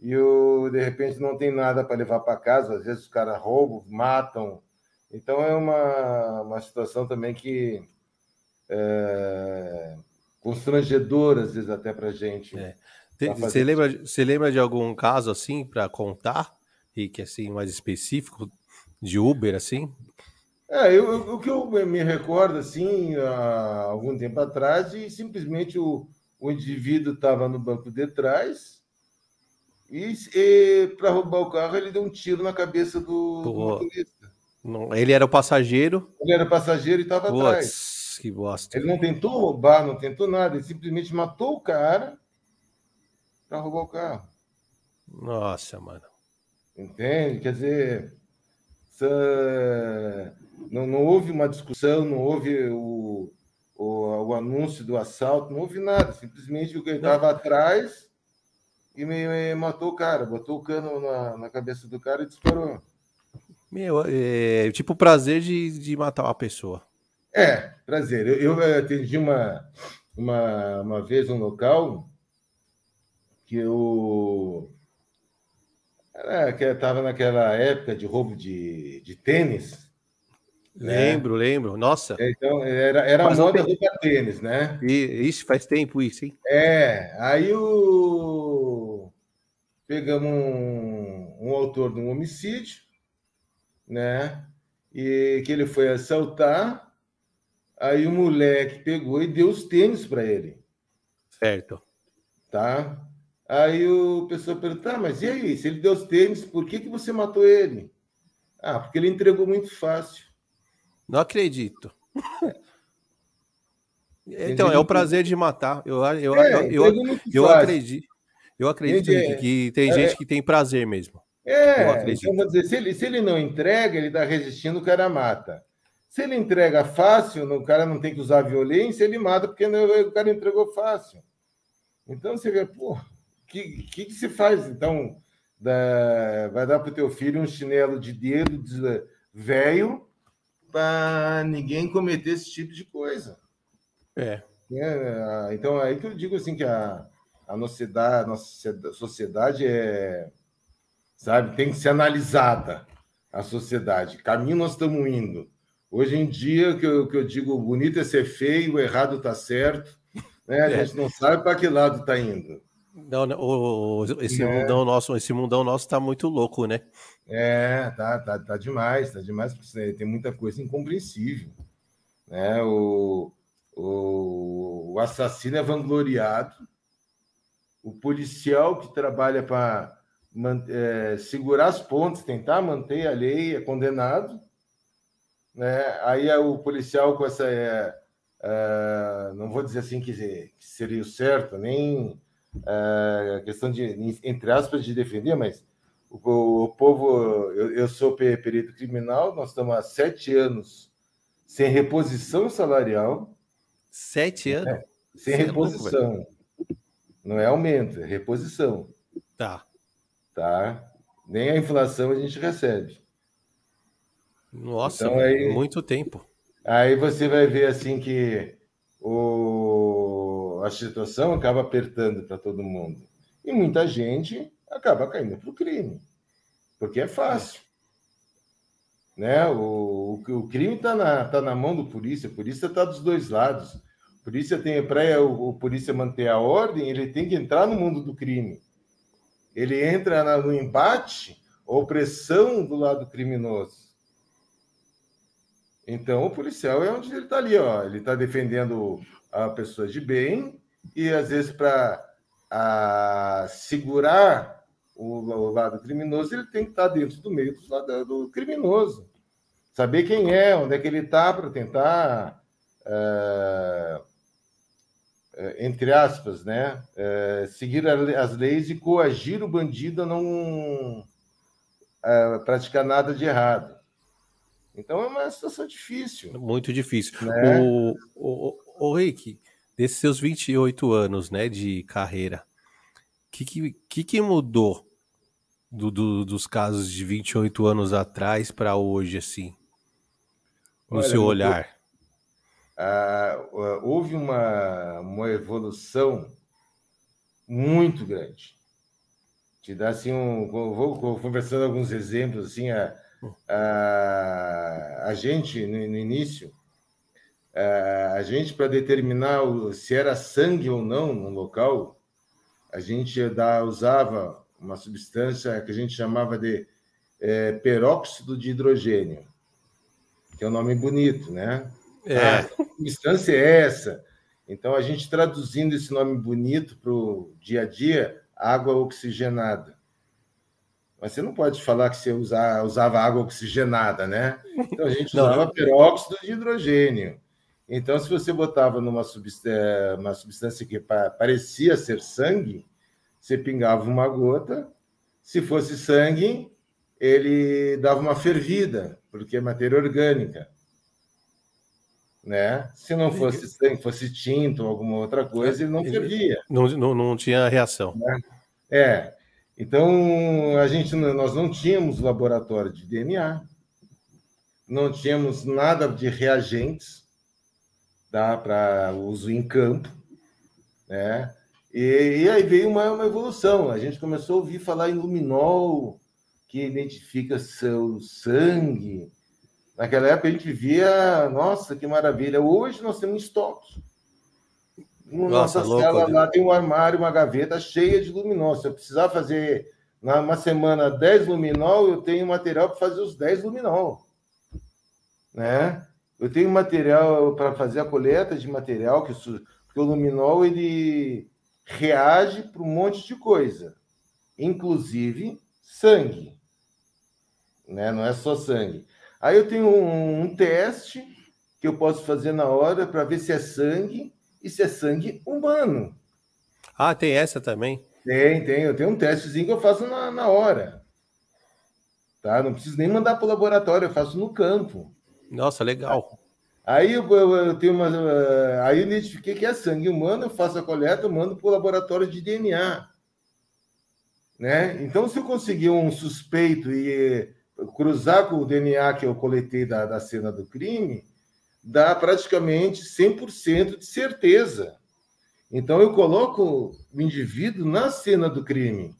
e o, de repente não tem nada para levar para casa, às vezes os caras roubam, matam. Então é uma, uma situação também que é constrangedora, às vezes, até para a gente. É. Você lembra, você lembra de algum caso assim para contar? E que assim, mais específico de Uber, assim? É, eu, o que eu me recordo, assim, há algum tempo atrás, e simplesmente o, o indivíduo estava no banco de trás, e, e para roubar o carro, ele deu um tiro na cabeça do, do motorista. Não, ele era o passageiro. Ele era o passageiro e estava atrás. Que bosta. Ele não tentou roubar, não tentou nada, ele simplesmente matou o cara para roubar o carro. Nossa, mano. Entende? Quer dizer, essa... não, não houve uma discussão, não houve o, o, o anúncio do assalto, não houve nada. Simplesmente o que estava atrás e me, me, matou o cara, botou o cano na, na cabeça do cara e disparou. Meu, é tipo prazer de, de matar uma pessoa. É, prazer. Eu, eu atendi uma, uma, uma vez um local que eu era, que estava naquela época de roubo de, de tênis. Lembro, né? lembro. Nossa. Então, era, era a moda do tênis, né? E, isso faz tempo, isso, hein? É, aí o... pegamos um, um autor de um homicídio, né? E que ele foi assaltar, aí o moleque pegou e deu os tênis para ele. Certo. Tá? Aí o pessoal perguntou, ah, mas e aí, se ele deu os tênis, por que, que você matou ele? Ah, porque ele entregou muito fácil. Não acredito. (laughs) então, é o prazer de matar. Eu, eu, é, eu, eu, eu acredito. Eu acredito é, que tem é, gente que tem prazer mesmo. É, então vou dizer, se ele, se ele não entrega, ele está resistindo, o cara mata. Se ele entrega fácil, o cara não tem que usar violência, ele mata porque o cara entregou fácil. Então você vê, pô, o que, que, que se faz? Então, da, vai dar para o teu filho um chinelo de dedo velho para ninguém cometer esse tipo de coisa. É. é. Então, é aí que eu digo assim que a, a nossa, nossa sociedade é, sabe, tem que ser analisada, a sociedade. Caminho nós estamos indo. Hoje em dia, que eu, que eu digo, bonito é ser feio, o errado está certo, né? A é. gente não sabe para que lado está indo. Não, o, esse, é. mundão nosso, esse mundão nosso está muito louco, né? É, tá, tá, tá demais, tá demais, porque tem muita coisa incompreensível. Né? O, o, o assassino é vangloriado, o policial que trabalha para é, segurar as pontes, tentar manter a lei, é condenado. Né? Aí é o policial com essa. É, é, não vou dizer assim que, que seria o certo, nem a questão de, entre aspas, de defender, mas o, o povo, eu, eu, sou perito criminal, nós estamos há sete anos sem reposição salarial. Sete anos? É, sem Você reposição. É louco, não é aumento, é reposição. Tá. Tá? Nem a inflação a gente recebe. Nossa, então, aí, muito tempo. Aí você vai ver assim que o, a situação acaba apertando para todo mundo. E muita gente acaba caindo para o crime, porque é fácil. Né? O, o, o crime está na, tá na mão do polícia, a polícia está dos dois lados. Polícia tem para o, o polícia manter a ordem, ele tem que entrar no mundo do crime. Ele entra no embate ou pressão do lado criminoso. Então, o policial é onde ele está ali, ó. Ele está defendendo a pessoa de bem e às vezes para segurar o, o, lado criminoso, ele tem que estar dentro do meio do, lado, do criminoso. Saber quem é, onde é que ele está, para tentar, é, entre aspas, né, é, seguir as leis e coagir o bandido a não praticar nada de errado. Então é uma situação difícil. Muito difícil. Né? O, o, o, o Rick, desses seus 28 anos né, de carreira, o que, que, que mudou do, do, dos casos de 28 anos atrás para hoje, assim? No Olha, seu olhar? Ah, houve uma, uma evolução muito grande. Te dá assim um. Vou conversando alguns exemplos, assim, a, a, a gente, no, no início, a, a gente, para determinar o, se era sangue ou não no local, a gente da, usava uma substância que a gente chamava de é, peróxido de hidrogênio, que é um nome bonito, né? É. A substância é essa. Então, a gente traduzindo esse nome bonito para o dia a dia, água oxigenada. Mas você não pode falar que você usa, usava água oxigenada, né? Então, a gente usava peróxido de hidrogênio. Então, se você botava numa substância, uma substância que parecia ser sangue, você pingava uma gota. Se fosse sangue, ele dava uma fervida, porque é matéria orgânica. Né? Se não fosse sangue, fosse tinta ou alguma outra coisa, ele não fervia. Não, não, não tinha reação. Né? É. Então, a gente, nós não tínhamos laboratório de DNA, não tínhamos nada de reagentes tá, para uso em campo, né? E, e aí veio uma, uma, evolução. A gente começou a ouvir falar em luminol, que identifica seu sangue. Naquela época a gente via, nossa, que maravilha. Hoje nós temos estoque. Nossa, nossa sala lá tem um armário, uma gaveta cheia de luminol. Se eu precisar fazer na uma semana 10 luminol, eu tenho material para fazer os 10 luminol. Né? Eu tenho material para fazer a coleta de material, que, porque o luminol ele reage para um monte de coisa, inclusive sangue. Né? Não é só sangue. Aí eu tenho um, um teste que eu posso fazer na hora para ver se é sangue e se é sangue humano. Ah, tem essa também? Tem, tem. Eu tenho um testezinho que eu faço na, na hora. Tá? Não preciso nem mandar para o laboratório, eu faço no campo. Nossa, legal. Aí eu, eu, eu tenho uma. Uh, aí eu identifiquei que é sangue humano, eu faço a coleta, mando para o laboratório de DNA. Né? Então, se eu conseguir um suspeito e cruzar com o DNA que eu coletei da, da cena do crime, dá praticamente 100% de certeza. Então, eu coloco o indivíduo na cena do crime.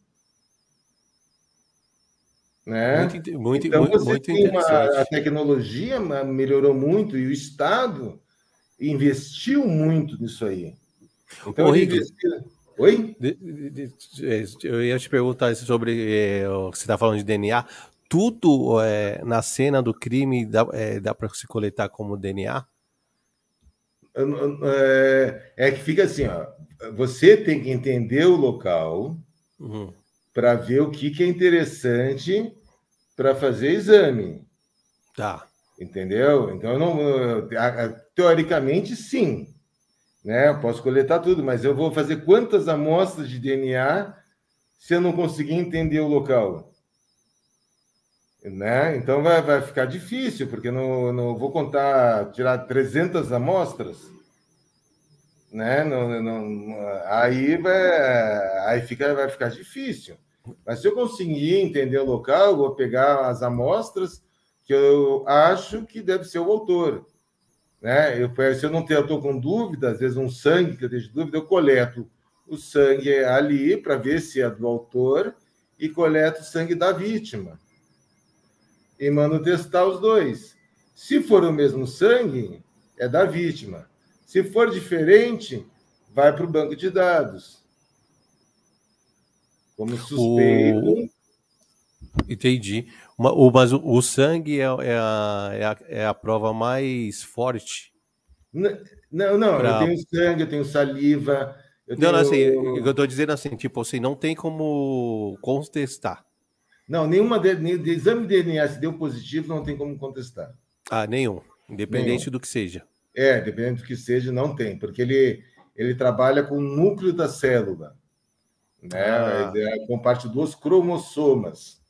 Né? Muito, muito, então, muito, muito interessante. Uma, a tecnologia melhorou muito e o Estado investiu muito nisso aí. Então, Ô, Rick, Oi? É, eu ia te perguntar sobre é, você está falando de DNA. Tudo é, na cena do crime dá, é, dá para se coletar como DNA? É, é, que fica assim, ó, você tem que entender o local uhum. para ver o que, que é interessante para fazer exame. Tá. Entendeu? Então, não, teoricamente, sim. Né? Eu posso coletar tudo, mas eu vou fazer quantas amostras de DNA se eu não conseguir entender o local? Né? Então vai, vai ficar difícil, porque não, não vou contar, tirar 300 amostras, né? Não, não, aí vai, aí fica, vai ficar difícil. Mas se eu conseguir entender o local, eu vou pegar as amostras que eu acho que deve ser o autor. Né? Eu, se eu não estou com dúvida, às vezes um sangue que eu deixo dúvida, eu coleto o sangue ali para ver se é do autor e coleto o sangue da vítima e mando testar os dois. Se for o mesmo sangue, é da vítima. Se for diferente, vai para o banco de dados. Como suspeito. O... Entendi. Mas o, sangue é, é, a, é, a, é, a, prova mais forte? Não, não, pra... eu tenho sangue, eu tenho saliva. Eu não, tenho... não, assim, eu estou dizendo assim, tipo assim, não tem como contestar. Não, nenhuma de, de, exame de DNA se deu positivo, não tem como contestar. Ah, nenhum. Independente nenhum. do que seja. É, dependendo do que seja, não tem, porque ele, ele trabalha com o núcleo da célula, né? Ah. É, com parte dos cromossomas.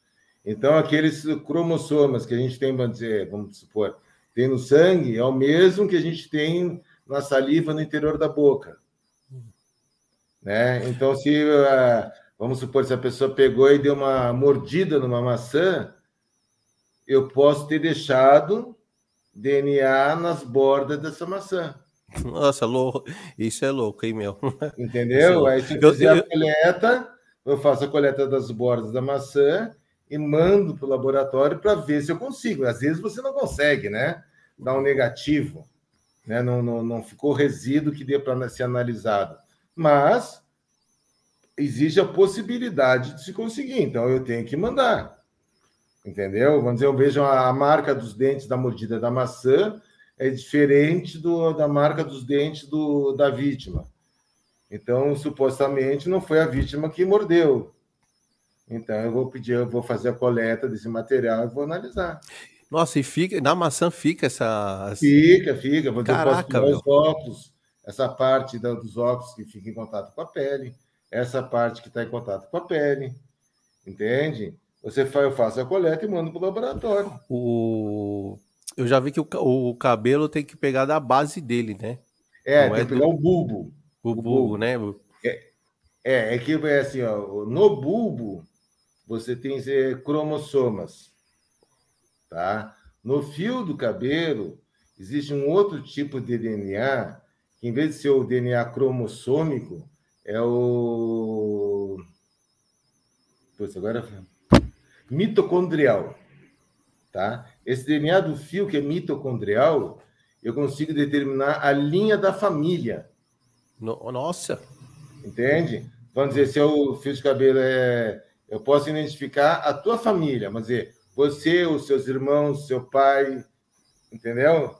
Então, aqueles cromossomas que a gente tem, vamos dizer, vamos supor, tem no sangue, é o mesmo que a gente tem na saliva no interior da boca. Né? Então, se uh, Vamos supor, se a pessoa pegou e deu uma mordida numa maçã, eu posso ter deixado DNA nas bordas dessa maçã. Nossa, louco. isso é louco, hein, meu? Entendeu? É Aí, se eu fizer a coleta, eu faço a coleta das bordas da maçã e mando para o laboratório para ver se eu consigo. Às vezes você não consegue, né? Dá um negativo, né? Não, não, não ficou resíduo que dê para ser analisado. Mas existe a possibilidade de se conseguir, então eu tenho que mandar. Entendeu? Vamos dizer, eu vejo a marca dos dentes da mordida da maçã é diferente do, da marca dos dentes do, da vítima. Então, supostamente, não foi a vítima que mordeu. Então, eu vou pedir, eu vou fazer a coleta desse material e vou analisar. Nossa, e fica, na maçã fica essa. Fica, fica. Vou Caraca, os óculos, essa parte dos óculos que fica em contato com a pele essa parte que está em contato com a pele, entende? Você faz, eu faço a coleta e mando para o laboratório. O... Eu já vi que o, o cabelo tem que pegar da base dele, né? É, Não tem é que pegar do... o bulbo. O, o bulbo, bulbo, né? É, é, é que é assim, ó, no bulbo você tem cromossomas, tá? No fio do cabelo existe um outro tipo de DNA que, em vez de ser o DNA cromossômico, é o. Pois agora. Mitocondrial. Tá? Esse DNA do fio que é mitocondrial, eu consigo determinar a linha da família. Nossa! Entende? Vamos dizer, se o fio de cabelo é. Eu posso identificar a tua família, vamos dizer, você, os seus irmãos, seu pai, entendeu?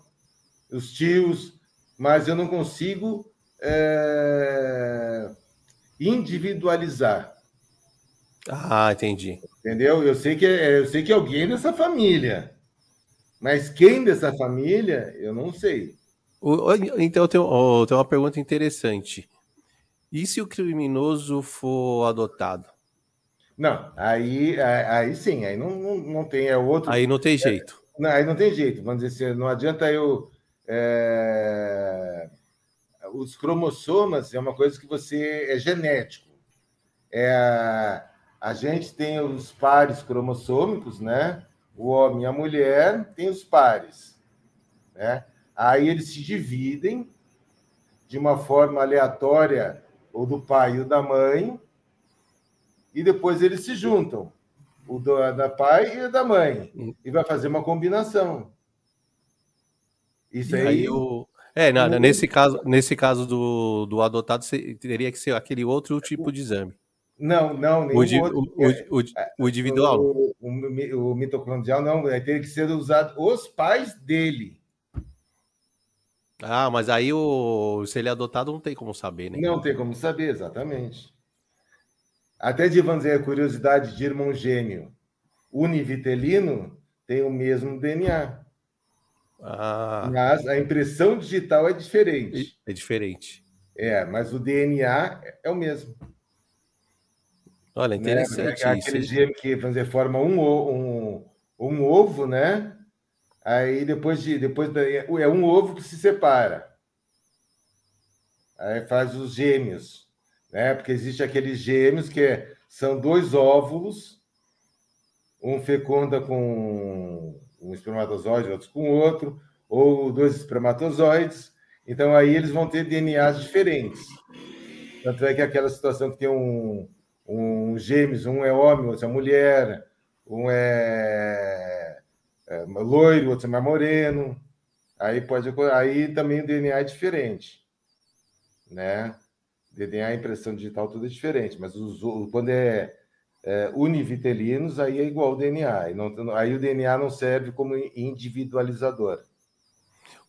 Os tios, mas eu não consigo é, individualizar. Ah, entendi. Entendeu? Eu sei que é, eu sei que é alguém dessa família, mas quem dessa família eu não sei. Então eu tenho, eu tenho uma pergunta interessante. E se o criminoso for adotado? Não, aí, aí sim, aí não, não, não tem, é outro. Aí não tem jeito. É, não, aí não tem jeito. Vamos dizer assim, não adianta eu é, os cromossomas é uma coisa que você é genético. É a, gente tem os pares cromossômicos, né? O homem e a mulher têm os pares, né? Aí eles se dividem de uma forma aleatória, ou do pai ou da mãe, e depois eles se juntam, o do, da pai e da mãe, e vai fazer uma combinação. Isso aí, aí o, é, não, nesse caso, nesse caso do, do adotado, teria que ser aquele outro tipo de exame. Não, não, nenhum o, outro, o, o, o, individual. O, o, mitocondrial não, é, teria que ser usado os pais dele. Ah, mas aí o, se ele é adotado, não tem como saber, né? Não tem como saber, exatamente. Até de, vamos dizer, a curiosidade de irmão gêmeo univitelino tem o mesmo DNA. Ah. Mas a impressão digital é diferente. É diferente. É, mas o DNA é o mesmo. Olha, né? interessante. Né? Aquele gêmeo que fazer forma um, um, um ovo, né? Aí depois de depois da, é um ovo que se separa. Aí faz os gêmeos, né? Porque existe aqueles gêmeos que é, são dois óvulos, um fecunda com um espermatozoide, outro com outro, ou dois espermatozoides. Então aí eles vão ter DNAs diferentes. Tanto é que aquela situação que tem um, um gêmeos, um é homem, outro é mulher, um é, é loiro, outro é mais moreno. Aí pode aí também o DNA é diferente, né? DNA, impressão digital, tudo é diferente, mas os, quando é, é univitelinos, aí é igual ao DNA. Não, aí o DNA não serve como individualizador.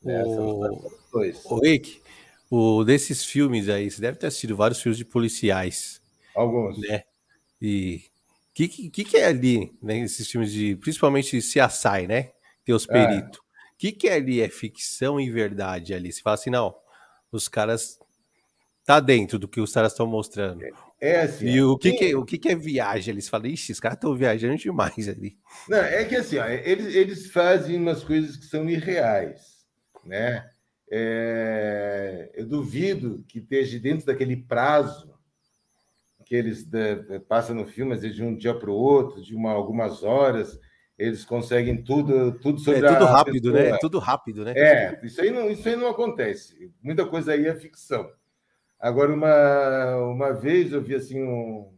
Né? O, o Rick, o, desses filmes aí, você deve ter assistido vários filmes de policiais. Alguns. Né? E o que, que, que, é ali, né, esses filmes de. Principalmente CSI, né? Tem os peritos. O é. que, que é ali? É ficção e verdade ali? Você fala assim, não, os caras. Tá dentro do que os caras estão mostrando. É, é assim. E o que, que, é, o que, que é viagem? Eles falam, ixi, os caras estão viajando demais ali. Não, é que assim, ó, eles, eles fazem umas coisas que são irreais, né? É, eu duvido que esteja dentro daquele prazo que eles passam no filme, às vezes de um dia para o outro, de uma, algumas horas, eles conseguem tudo, tudo sobre é, tudo rápido, né? Tudo rápido, né? É, isso aí não, isso aí não acontece. Muita coisa aí é ficção. Agora, uma, uma vez eu vi assim um,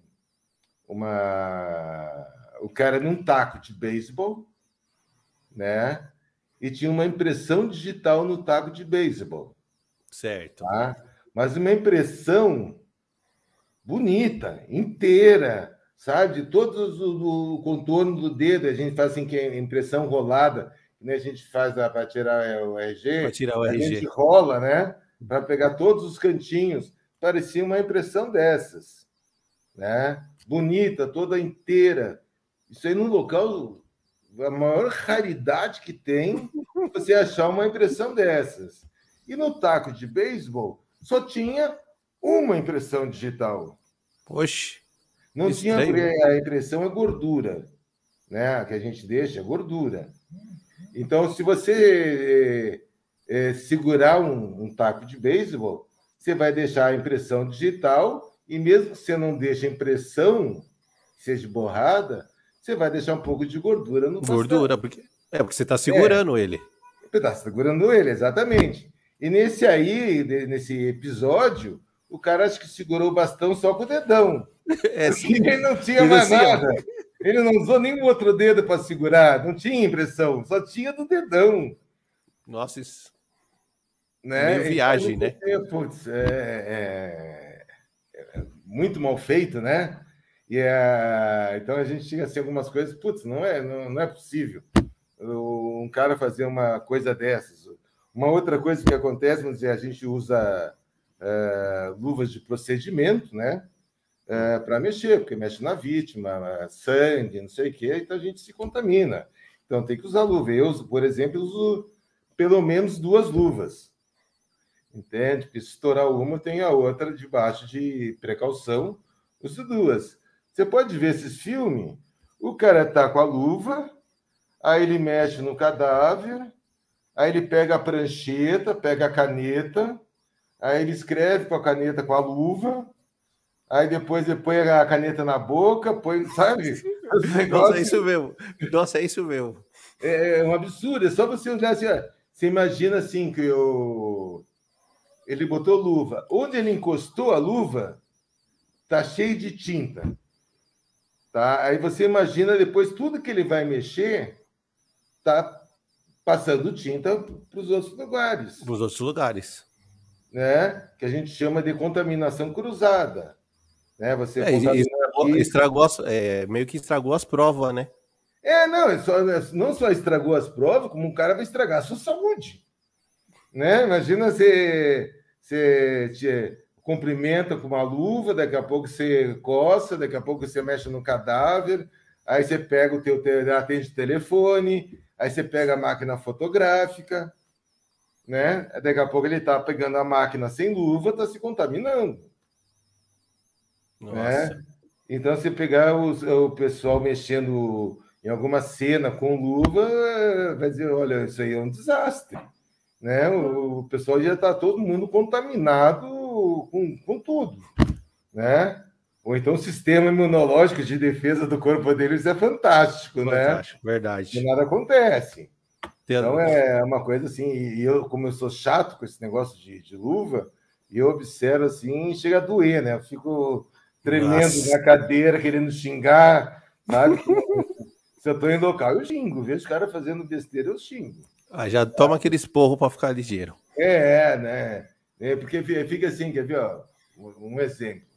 uma o cara num taco de beisebol, né? E tinha uma impressão digital no taco de beisebol. Certo. Tá? Mas uma impressão bonita, inteira, sabe? Todos o, o, contorno do dedo, a gente faz assim que é impressão rolada, né? A gente faz para tirar o RG, para tirar o RG. a gente rola, né? Para pegar todos os cantinhos, parecia uma impressão dessas, né? Bonita, toda inteira. Isso aí no local a maior raridade que tem você achar uma impressão dessas. E no taco de beisebol só tinha uma impressão digital. Poxa. Não estranho. tinha a impressão é gordura, né? Que a gente deixa é gordura. Então, se você é, segurar um, um, taco de beisebol, você vai deixar a impressão digital e mesmo que você não deixe a impressão seja borrada, você vai deixar um pouco de gordura no Gordura, porque é porque você está segurando é, ele. Você está segurando ele, exatamente. E nesse aí, nesse episódio, o cara acho que segurou o bastão só com o dedão. (laughs) É, sim. Ele não tinha mais assim, nada. Ele não usou nenhum outro dedo para segurar, não tinha impressão, só tinha do dedão. Nossa, isso. Né? Meio viagem, então, né? Putz, é, é, é, muito mal feito, né? E é, então a gente tinha assim, algumas coisas, putz, não é, não, não é possível um cara fazer uma coisa dessas. Uma outra coisa que acontece, vamos dizer, a gente usa é, luvas de procedimento, né? É, para mexer, porque mexe na vítima, sangue, não sei o quê, então a gente se contamina. Então tem que usar luva. Eu, por exemplo, uso pelo menos duas luvas. Entende? Porque se estourar uma, tem a outra debaixo de precaução, uso duas. Você pode ver esses filmes, o cara tá com a luva, aí ele mexe no cadáver, aí ele pega a prancheta, pega a caneta, Aí ele escreve com a caneta com a luva, aí depois ele põe a caneta na boca, põe, sabe? (laughs) Nossa, é isso mesmo. Nossa, é isso mesmo. É, é um absurdo, é só você olhar assim, você imagina assim que eu... ele botou luva. Onde ele encostou a luva, tá cheio de tinta. Tá? Aí você imagina depois tudo que ele vai mexer, tá passando tinta para os outros lugares. Para os outros lugares né, que a gente chama de contaminação cruzada. Né? Você é, estragou, estragou as, é, meio que estragou as provas, né? É, não, é só, é, não só estragou as provas, como um cara vai estragar a sua saúde. Né? Imagina você, você te cumprimenta com uma luva, daqui a pouco você coça, daqui a pouco você mexe no cadáver, aí você pega o teu atende o telefone, Aí você pega a máquina fotográfica, né? Daqui a pouco ele está pegando a máquina sem luva, está se contaminando. Né? Nossa. Né? Então, se pegar os, o pessoal mexendo em alguma cena com luva, vai dizer, olha, isso aí é um desastre. Né? O, pessoal já está todo mundo contaminado com, com tudo. Né? Ou então o sistema imunológico de defesa do corpo deles é fantástico, né? fantástico né? Verdade. E nada acontece. Então é uma coisa assim, e eu, como eu sou chato com esse negócio de, de luva, eu observo assim, chega a doer, né? Eu fico tremendo Nossa. na cadeira, querendo xingar, sabe? (laughs) Se eu estou em local, eu xingo. Vejo os caras fazendo besteira, eu xingo. Ah, já toma aquele esporro para ficar ligeiro. É, né? É, porque fica assim, quer ver? Ó, um exemplo.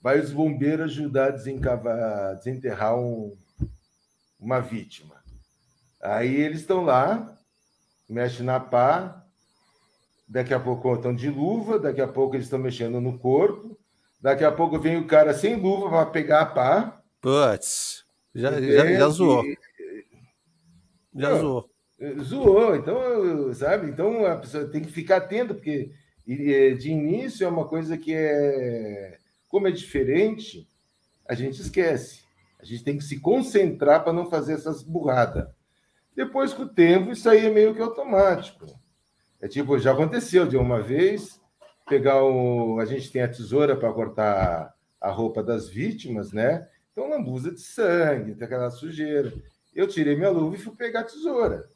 Vai os bombeiros ajudar a desencavar, desenterrar um, uma vítima. Aí eles estão lá, mexem na pá, daqui a pouco estão de luva, daqui a pouco eles estão mexendo no corpo, daqui a pouco vem o cara sem luva para pegar a pá. Putz. Já, já, já zoou. Já não, zoou. Zoou, então, sabe? Então a pessoa tem que ficar atenta, porque de início é uma coisa que é. Como é diferente, a gente esquece. A gente tem que se concentrar para não fazer essas burradas. Depois, com o tempo, isso aí é meio que automático. É tipo, já aconteceu de uma vez pegar o. A gente tem a tesoura para cortar a roupa das vítimas, né? Então, lambuza de sangue, tem aquela sujeira. Eu tirei minha luva e fui pegar a tesoura.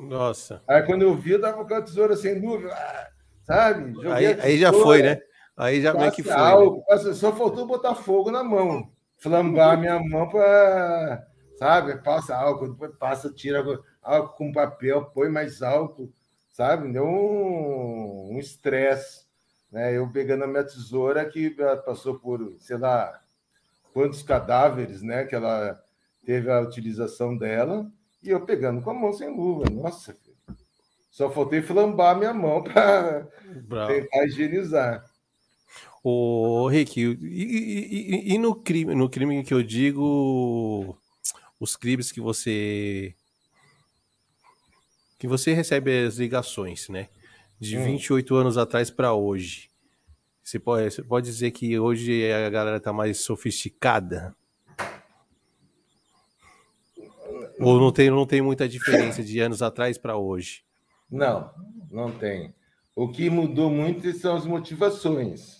Nossa. Aí, quando eu vi, eu dava com a tesoura sem luva, ah, sabe? Joguei aí, aí já foi, né? Aí já meio que foi. Álcool, né? Só faltou botar fogo na mão, flambar minha mão para, sabe? Passa álcool, depois passa, tira álcool com papel, põe mais álcool, sabe? Deu um estresse. Um né? Eu pegando a minha tesoura que passou por, sei lá, quantos cadáveres, né? Que ela teve a utilização dela e eu pegando com a mão sem luva. Nossa, só faltei flambar minha mão (laughs) para tentar higienizar. Ô, Rick, e, e, e, no crime, no crime que eu digo, os crimes que você que você recebe as ligações, né? De hum. 28 anos atrás para hoje. Você pode, você pode dizer que hoje a galera está mais sofisticada? Ou não tem, não tem muita diferença de anos atrás para hoje? Não, não tem. O que mudou muito são as motivações,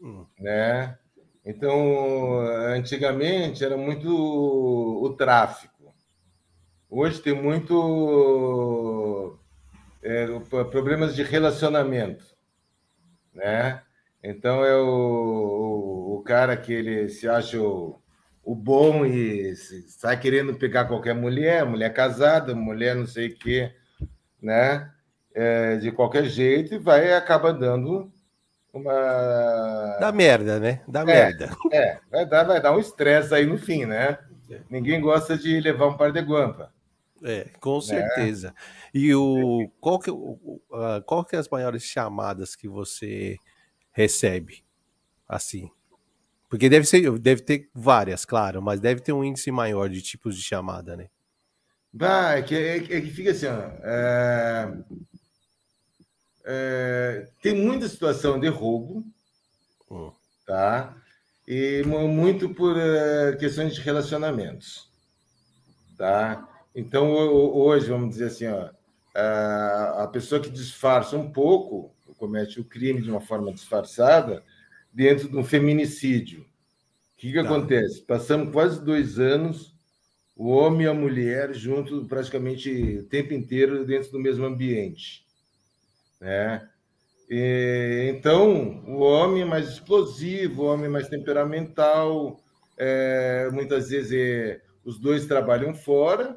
hum. né? Então, antigamente era muito o tráfico. Hoje tem muito é, problemas de relacionamento, né? Então é o, o, o, cara que ele se acha o, o bom e sai querendo pegar qualquer mulher, mulher casada, mulher não sei o quê, né? É, de qualquer jeito e vai acaba dando uma. Da merda, né? Da é, merda. É, vai dar, vai dar um estresse aí no fim, né? Ninguém gosta de levar um par de guampa. É, com né? certeza. E o qual que, qual que é as maiores chamadas que você recebe assim? Porque deve ser, deve ter várias, claro, mas deve ter um índice maior de tipos de chamada, né? Bah, é que, é, é que fica assim, ó, é, é, tem muita situação de roubo, hum. tá? E muito por uh, questões de relacionamentos, tá? Então hoje vamos dizer assim, ó, a pessoa que disfarça um pouco comete o crime de uma forma disfarçada dentro de um feminicídio. O que, que tá. acontece? Passamos quase dois anos, o homem e a mulher juntos praticamente o tempo inteiro dentro do mesmo ambiente. Né? E, então, o homem é mais explosivo, o homem é mais temperamental, é, muitas vezes é, os dois trabalham fora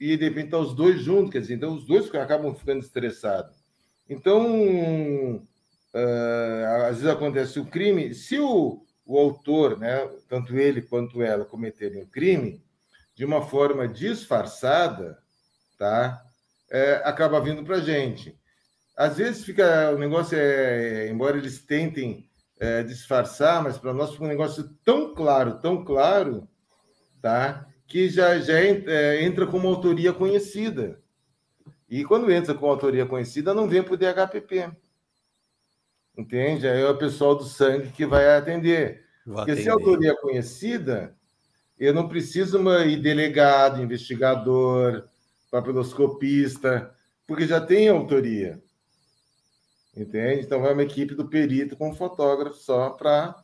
e de repente tá os dois juntos, quer dizer, então os dois acabam ficando estressados. Então, uh, às vezes acontece o crime, se o, o autor, né, tanto ele quanto ela, cometerem o crime, de uma forma disfarçada, tá? É, acaba vindo para a gente. Às vezes fica o negócio é, embora eles tentem é, disfarçar, mas para nós fica um negócio tão claro, tão claro, tá? que já, já é, entra com uma autoria conhecida. E quando entra com autoria conhecida, não vem para o DHPP. Entende? Aí é o pessoal do sangue que vai atender. Vou Porque atender. se a autoria é conhecida, eu não preciso ir delegado, investigador, papiloscopista, porque já tem autoria. Entende? Então vai uma equipe do perito com um fotógrafo só para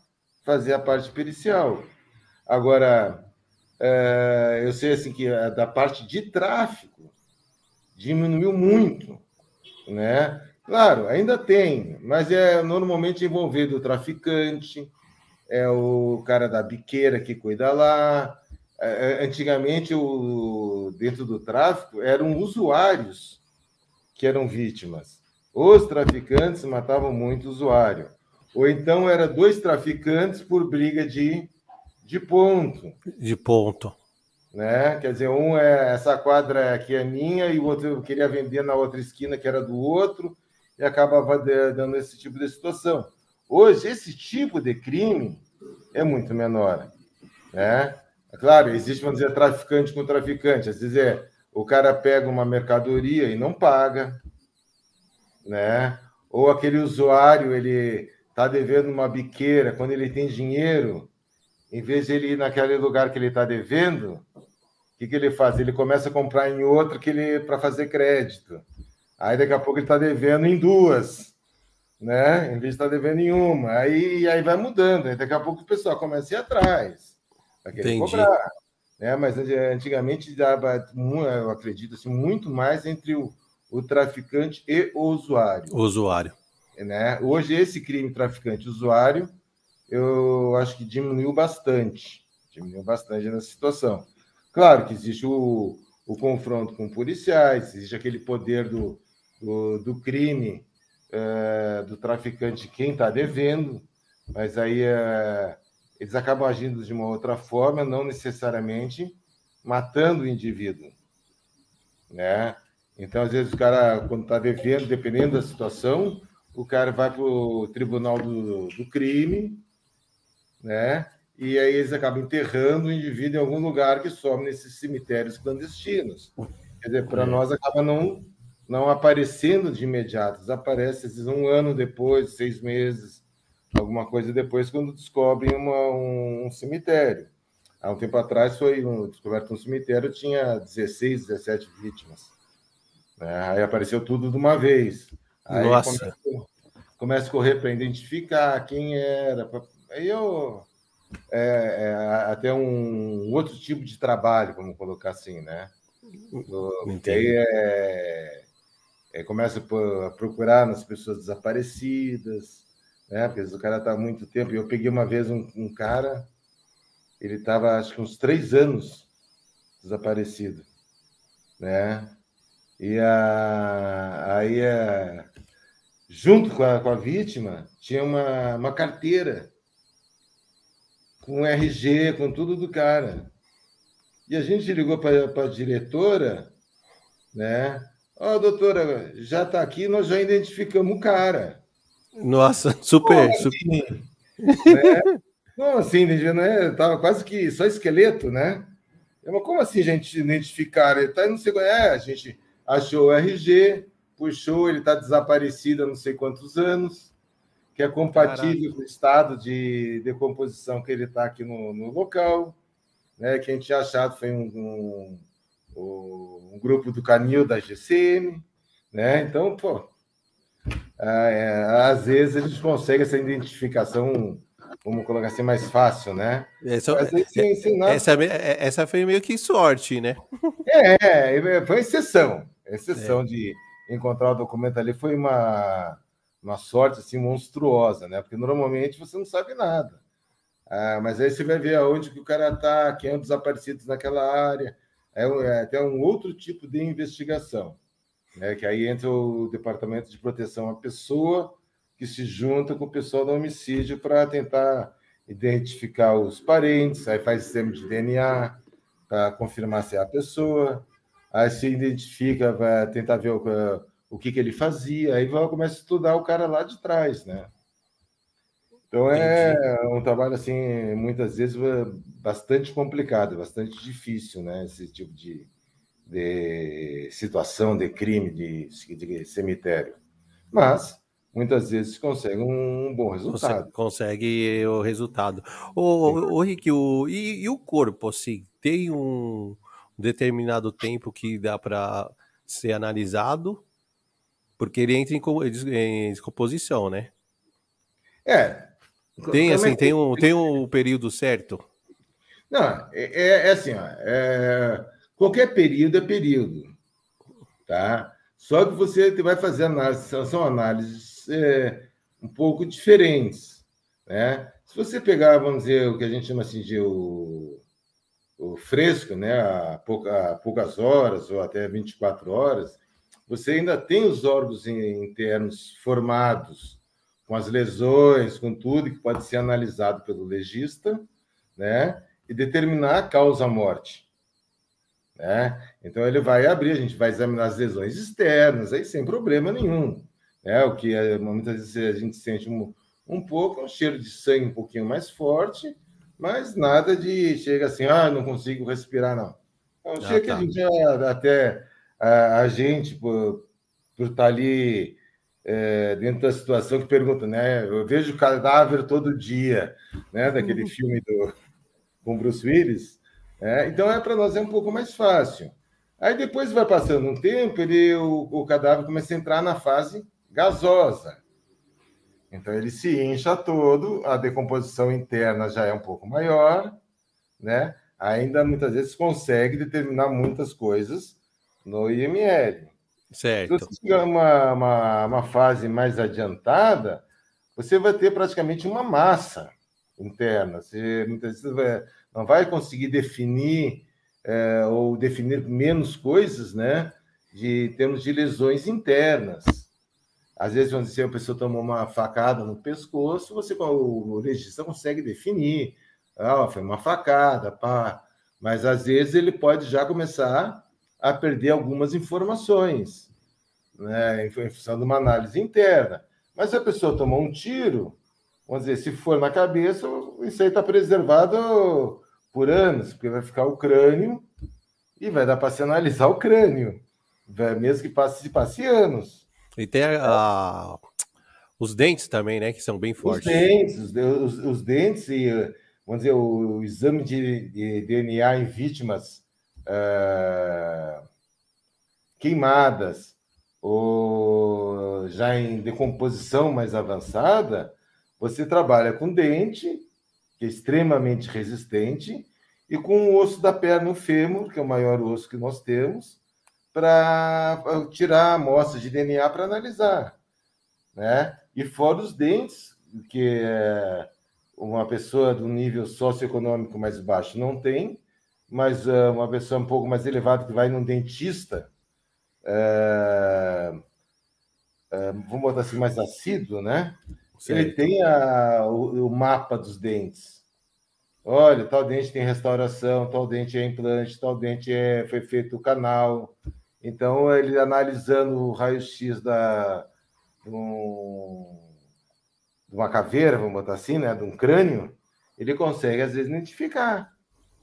fazer a parte pericial. Agora, é, eu sei assim que da parte de tráfico diminuiu muito, né? Claro, ainda tem, mas é normalmente envolvido o traficante, é o cara da biqueira que cuida lá. É, é, antigamente, o, dentro do tráfico, eram usuários que eram vítimas. Os traficantes matavam muito usuário. Ou então era dois traficantes por briga de, de ponto. De ponto. Né? Quer dizer, um é essa quadra aqui é minha e o outro queria vender na outra esquina que era do outro e acabava dando esse tipo de situação. Hoje, esse tipo de crime é muito menor. Né? É claro, existe, vamos dizer, traficante com traficante. Às vezes é, o cara pega uma mercadoria e não paga, né? Ou aquele usuário, ele está devendo uma biqueira, quando ele tem dinheiro, em vez de ele ir naquele lugar que ele está devendo, o que, que ele faz? Ele começa a comprar em outro para fazer crédito. Aí daqui a pouco ele está devendo em duas, né? Em vez de estar tá devendo em uma. Aí, aí vai mudando. Aí daqui a pouco o pessoal começa a ir atrás. Vai querer Entendi. cobrar. Né? Mas antigamente dava, eu acredito, assim, muito mais entre o, o traficante e o usuário. O usuário. Né? Hoje, esse crime traficante-usuário, eu acho que diminuiu bastante. Diminuiu bastante nessa situação. Claro que existe o, o confronto com policiais, existe aquele poder do, do, do crime é, do traficante quem está devendo, mas aí é, eles acabam agindo de uma outra forma, não necessariamente matando o indivíduo, né? Então, às vezes, o cara, quando está devendo, dependendo da situação, o cara vai para o tribunal do, do crime, né? E aí eles acabam enterrando o indivíduo em algum lugar que some nesses cemitérios clandestinos. Quer dizer, para é. nós acaba não não aparecendo de imediato, aparece às vezes um ano depois, seis meses, alguma coisa depois, quando descobrem uma, um, um, cemitério. Há um tempo atrás foi um, descoberto um cemitério, tinha 16, 17 vítimas. É, aí apareceu tudo de uma vez. Aí Nossa. Começa, começa a correr para identificar quem era. Pra... Aí eu. É, é, até um, outro tipo de trabalho, vamos colocar assim, né? Porque aí é, é, começa a procurar nas pessoas desaparecidas, né? Porque o cara está há muito tempo. Eu peguei uma vez um, um cara, ele estava acho que uns três anos desaparecido, né? E a, aí, a, junto com a, com a vítima, tinha uma, uma carteira com RG, com tudo do cara. E a gente ligou para a diretora, né? Ó, oh, doutora, já está aqui, nós já identificamos o cara. Nossa, super, Pô, super. Assim, né? Não, assim, não é? Tava quase que só esqueleto, né? Mas como assim a gente identificar? Ele tá, não sei, é, a gente achou o RG, puxou, ele está desaparecido há não sei quantos anos, que é compatível Caraca. com o estado de decomposição que ele está aqui no, no, local. Né? Quem tinha achado foi um, um o, um grupo do Canil da GCM, né? Então, pô, é, às vezes eles conseguem essa identificação, vamos colocar assim, mais fácil, né? Essa, essa, essa foi meio que sorte, né? É, é foi exceção. Exceção é. de encontrar o documento ali foi uma, uma sorte assim monstruosa, né? Porque normalmente você não sabe nada. Ah, mas aí você vai ver aonde que o cara está, quem é o desaparecido naquela área, é, é até um outro tipo de investigação, né? que aí entra o Departamento de Proteção à Pessoa, que se junta com o pessoal do homicídio para tentar identificar os parentes, aí faz exame de DNA para confirmar se é a pessoa, aí se identifica, vai tentar ver o, o que, que ele fazia, aí vai começar a estudar o cara lá de trás, né? Então é Entendi. um trabalho assim, muitas vezes bastante complicado, bastante difícil, né? Esse tipo de, de situação de crime de, de cemitério. Mas muitas vezes consegue um bom resultado. Consegue, o resultado. O, o Rick, o, e, e, o corpo, assim, tem um determinado tempo que dá para ser analisado? Porque ele entra em, em descomposição, né? É. Tem, assim, tem um, tem um período certo? Não, é, é, é assim, ó, é, qualquer período é período, tá? Só que você vai fazer análise, são análises é, um pouco diferentes, né? Se você pegar, vamos dizer, o que a gente chama assim de o, o fresco, né, a, pouca, a poucas horas ou até 24 horas, você ainda tem os órgãos internos formados, com as lesões, com tudo que pode ser analisado pelo legista, né? E determinar a causa-morte. Né? Então ele vai abrir, a gente vai examinar as lesões externas, aí sem problema nenhum. Né? O que é, muitas vezes a gente sente um, um pouco, um cheiro de sangue um pouquinho mais forte, mas nada de chega assim, ah, não consigo respirar, não. Então, ah, chega tá. que a gente até a, a gente, por, por estar ali é, dentro da situação que pergunta, né? Eu vejo cadáver todo dia, né? Daquele uhum. filme do com Bruce Willis. É, então é para nós é um pouco mais fácil. Aí depois vai passando um tempo, ele o, o cadáver começa a entrar na fase gasosa. Então ele se incha todo, a decomposição interna já é um pouco maior, né? Ainda muitas vezes consegue determinar muitas coisas no IML. Certo. Se você chegar uma, uma, uma fase mais adiantada, você vai ter praticamente uma massa interna. Você muitas vezes vai, não vai conseguir definir é, ou definir menos coisas, né? De termos de lesões internas. Às vezes, quando a pessoa tomou uma facada no pescoço, você, o legista consegue definir. Ah, foi uma facada, pá. Mas às vezes ele pode já começar a perder algumas informações, né, em função de uma análise interna. Mas se a pessoa tomou um tiro, vamos dizer, se for na cabeça, isso aí está preservado por anos, porque vai ficar o crânio e vai dar para se analisar o crânio, mesmo que passe, passe anos. E tem a, a, os dentes também, né, que são bem fortes. Os dentes, os, os, os dentes e, vamos dizer, o, o exame de, de DNA em vítimas é, queimadas ou já em decomposição mais avançada, você trabalha com dente, que é extremamente resistente, e com o osso da perna, o fêmur, que é o maior osso que nós temos, para tirar amostras de DNA para analisar. Né? E fora os dentes, que é uma pessoa do nível socioeconômico mais baixo não tem, mas uh, uma pessoa um pouco mais elevada que vai num dentista, uh, uh, vamos botar assim, mais assíduo, né? Certo. Ele tem a, o, o, mapa dos dentes. Olha, tal dente tem restauração, tal dente é implante, tal dente é, foi feito o canal. Então, ele analisando o raio-x da, de, um, de uma caveira, vamos botar assim, né? De um crânio, ele consegue, às vezes, identificar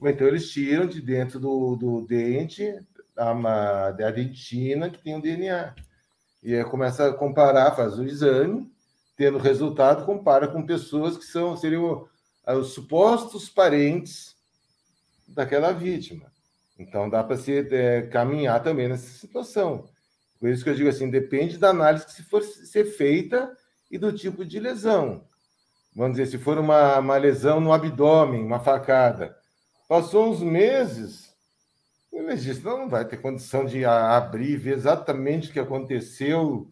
então, eles tiram de dentro do, do dente a, a dentina que tem o DNA. E aí começa a comparar, faz o exame, tendo resultado, compara com pessoas que são seriam os supostos parentes daquela vítima. Então, dá para se é, caminhar também nessa situação. Por isso que eu digo assim, depende da análise que se for ser feita e do tipo de lesão. Vamos dizer, se for uma, uma lesão no abdômen, uma facada, Passou uns meses, o legista não vai ter condição de abrir e ver exatamente o que aconteceu.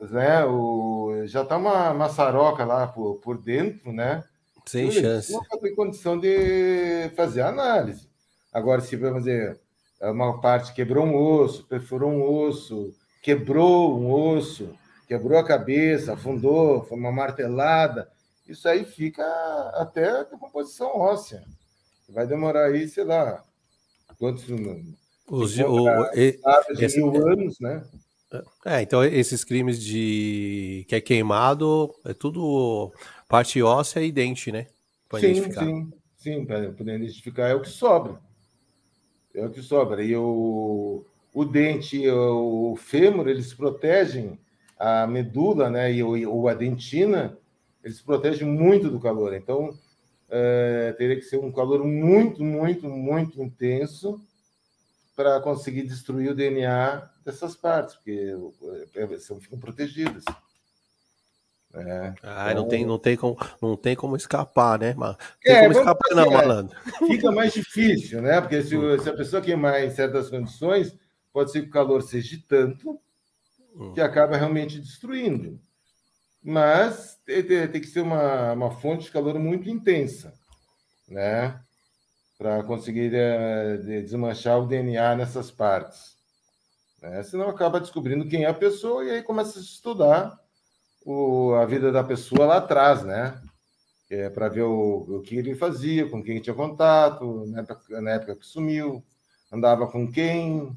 Né? O, já está uma maçaroca lá por, por dentro, né? Sem chance. Não vai ter condição de fazer análise. Agora, se vamos dizer, uma parte quebrou um osso, perfurou um osso, quebrou um osso, quebrou a cabeça, afundou, foi uma martelada, isso aí fica até a decomposição óssea. Vai demorar aí, sei lá, quantos os, o, esse, mil anos, né? É, então esses crimes de que é queimado é tudo parte óssea e dente, né? Pra sim, identificar. sim, sim, para poder identificar é o que sobra. É o que sobra. E o, o dente, o fêmur, eles protegem a medula, né? E o, ou a dentina, eles protegem muito do calor. Então, é, teria que ser um calor muito, muito, muito intenso para conseguir destruir o DNA dessas partes, porque é, são, ficam protegidas. É, ah, então... não, tem, não, tem como, não tem como escapar, né? Não tem é, como escapar, não, malandro. Fica mais difícil, né? Porque se, hum. se, a pessoa queimar em certas condições, pode ser que o calor seja tanto hum. que acaba realmente destruindo. Mas tem, que ser uma, uma fonte de calor muito intensa, né? Para conseguir é, desmanchar o DNA nessas partes. Né? Senão acaba descobrindo quem é a pessoa e aí começa a estudar o, a vida da pessoa lá atrás, né? É, para ver o, o que ele fazia, com quem tinha contato, na época, na época que sumiu, andava com quem,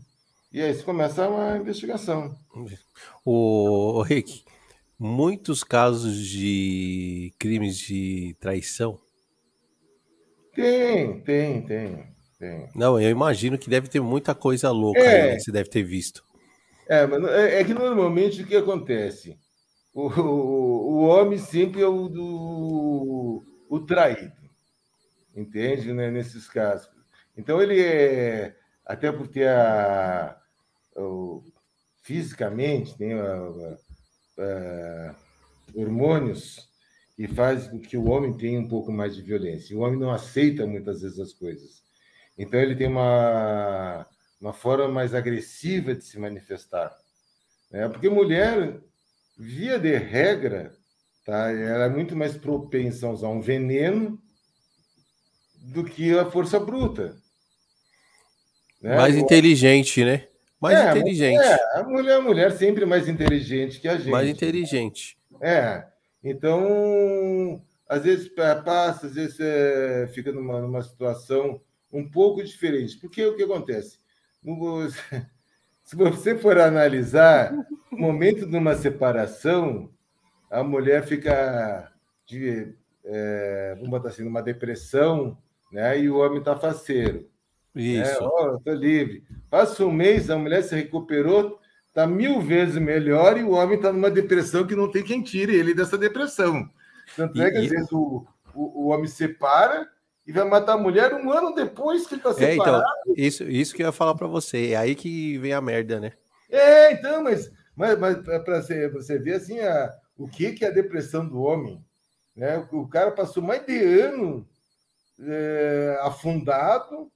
e aí se começa uma investigação. O, o Rick, muitos casos de crimes de traição? Tem, tem, tem, tem. Não, eu imagino que deve ter muita coisa louca é, aí, né, você deve ter visto. É, mas é, é que normalmente o que acontece? O, o, o homem sempre é o do o traído, entende? Né, nesses casos. Então ele é, até por ter a, o, fisicamente, tem a, a, hormônios que faz com que o homem tenha um pouco mais de violência. O homem não aceita muitas vezes as coisas. Então ele tem uma, uma forma mais agressiva de se manifestar. Né? Porque mulher via de regra, tá? ela é muito mais propensa a usar um veneno do que a força bruta. Né? Mais inteligente, né? Mais é, inteligente. É, a mulher, a mulher sempre mais inteligente que a gente. Mais inteligente. É. Então, às vezes passa, às vezes é, fica numa, numa situação um pouco diferente. Porque o que acontece? (laughs) Se você for analisar, no momento de uma separação, a mulher fica de, é, vamos botar assim, numa depressão, né? E o homem está faceiro. Né? Isso. Oh, estou livre. Passa um mês, a mulher se recuperou, está mil vezes melhor e o homem está numa depressão que não tem quem tire ele dessa depressão. Tanto é que, às vezes, o, o, o homem separa e vai matar a mulher um ano depois que ele está separado. É, então, isso, isso que eu ia falar para você. É aí que vem a merda, né? É, então, mas, mas, mas para você, você ver assim, a, o que, que é a depressão do homem. Né? O cara passou mais de ano é, afundado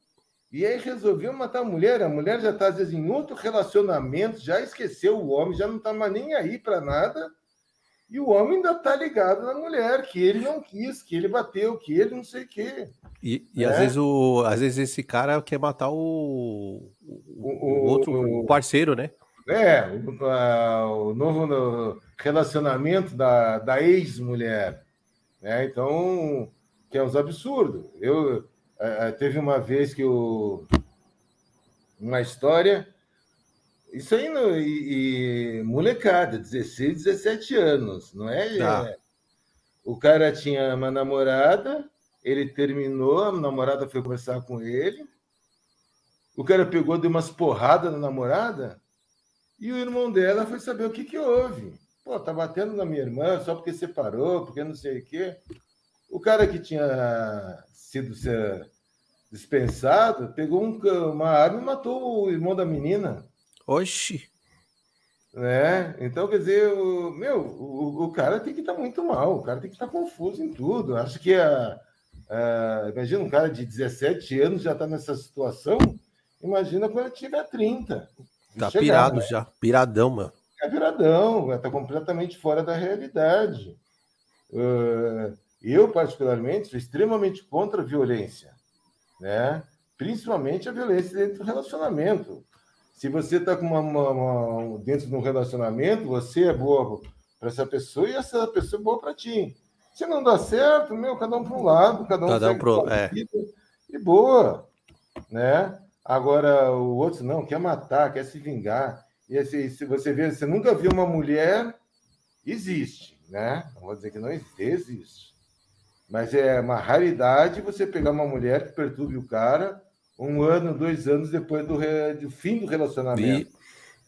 e aí resolveu matar a mulher. A mulher já está, às vezes, em outro relacionamento, já esqueceu o homem, já não está mais nem aí para nada e o homem ainda está ligado na mulher, que ele não quis, que ele bateu, que ele não sei o quê. E, e é. às, vezes o, às vezes esse cara quer matar o, o, o outro parceiro, né? É, o, a, o novo relacionamento da, da ex-mulher. Né? Então, que é uns absurdos. Eu, é, teve uma vez que o, uma história isso aí, no, e, e, molecada, 16, 17 anos, não é? Tá. é? O cara tinha uma namorada, ele terminou, a namorada foi conversar com ele, o cara pegou, deu umas porradas na namorada, e o irmão dela foi saber o que, que houve. Pô, tá batendo na minha irmã só porque separou, porque não sei o quê. O cara que tinha sido dispensado pegou um, uma arma e matou o irmão da menina. Oxi. Né? Então, quer dizer, o, meu, o, o cara tem que estar tá muito mal, o cara tem que estar tá confuso em tudo. Acho que a, a, imagina um cara de 17 anos já está nessa situação, imagina quando ele tiver 30. Tá chegar, pirado né? já, piradão, mano. É piradão, está completamente fora da realidade. Uh, eu, particularmente, sou extremamente contra a violência, né? principalmente a violência dentro do relacionamento. Se você está com uma, uma, uma, dentro de um relacionamento, você é boa para essa pessoa e essa pessoa é boa para ti. Se não dá certo, meu, cada um para um lado, cada um cada um pro, é. e boa, né? Agora o outro não quer matar, quer se vingar. E assim, se você vê, você nunca viu uma mulher, existe, né? Não vou dizer que não existe, existe. Mas é uma raridade você pegar uma mulher que perturbe o cara um ano, dois anos depois do, re... do fim do relacionamento.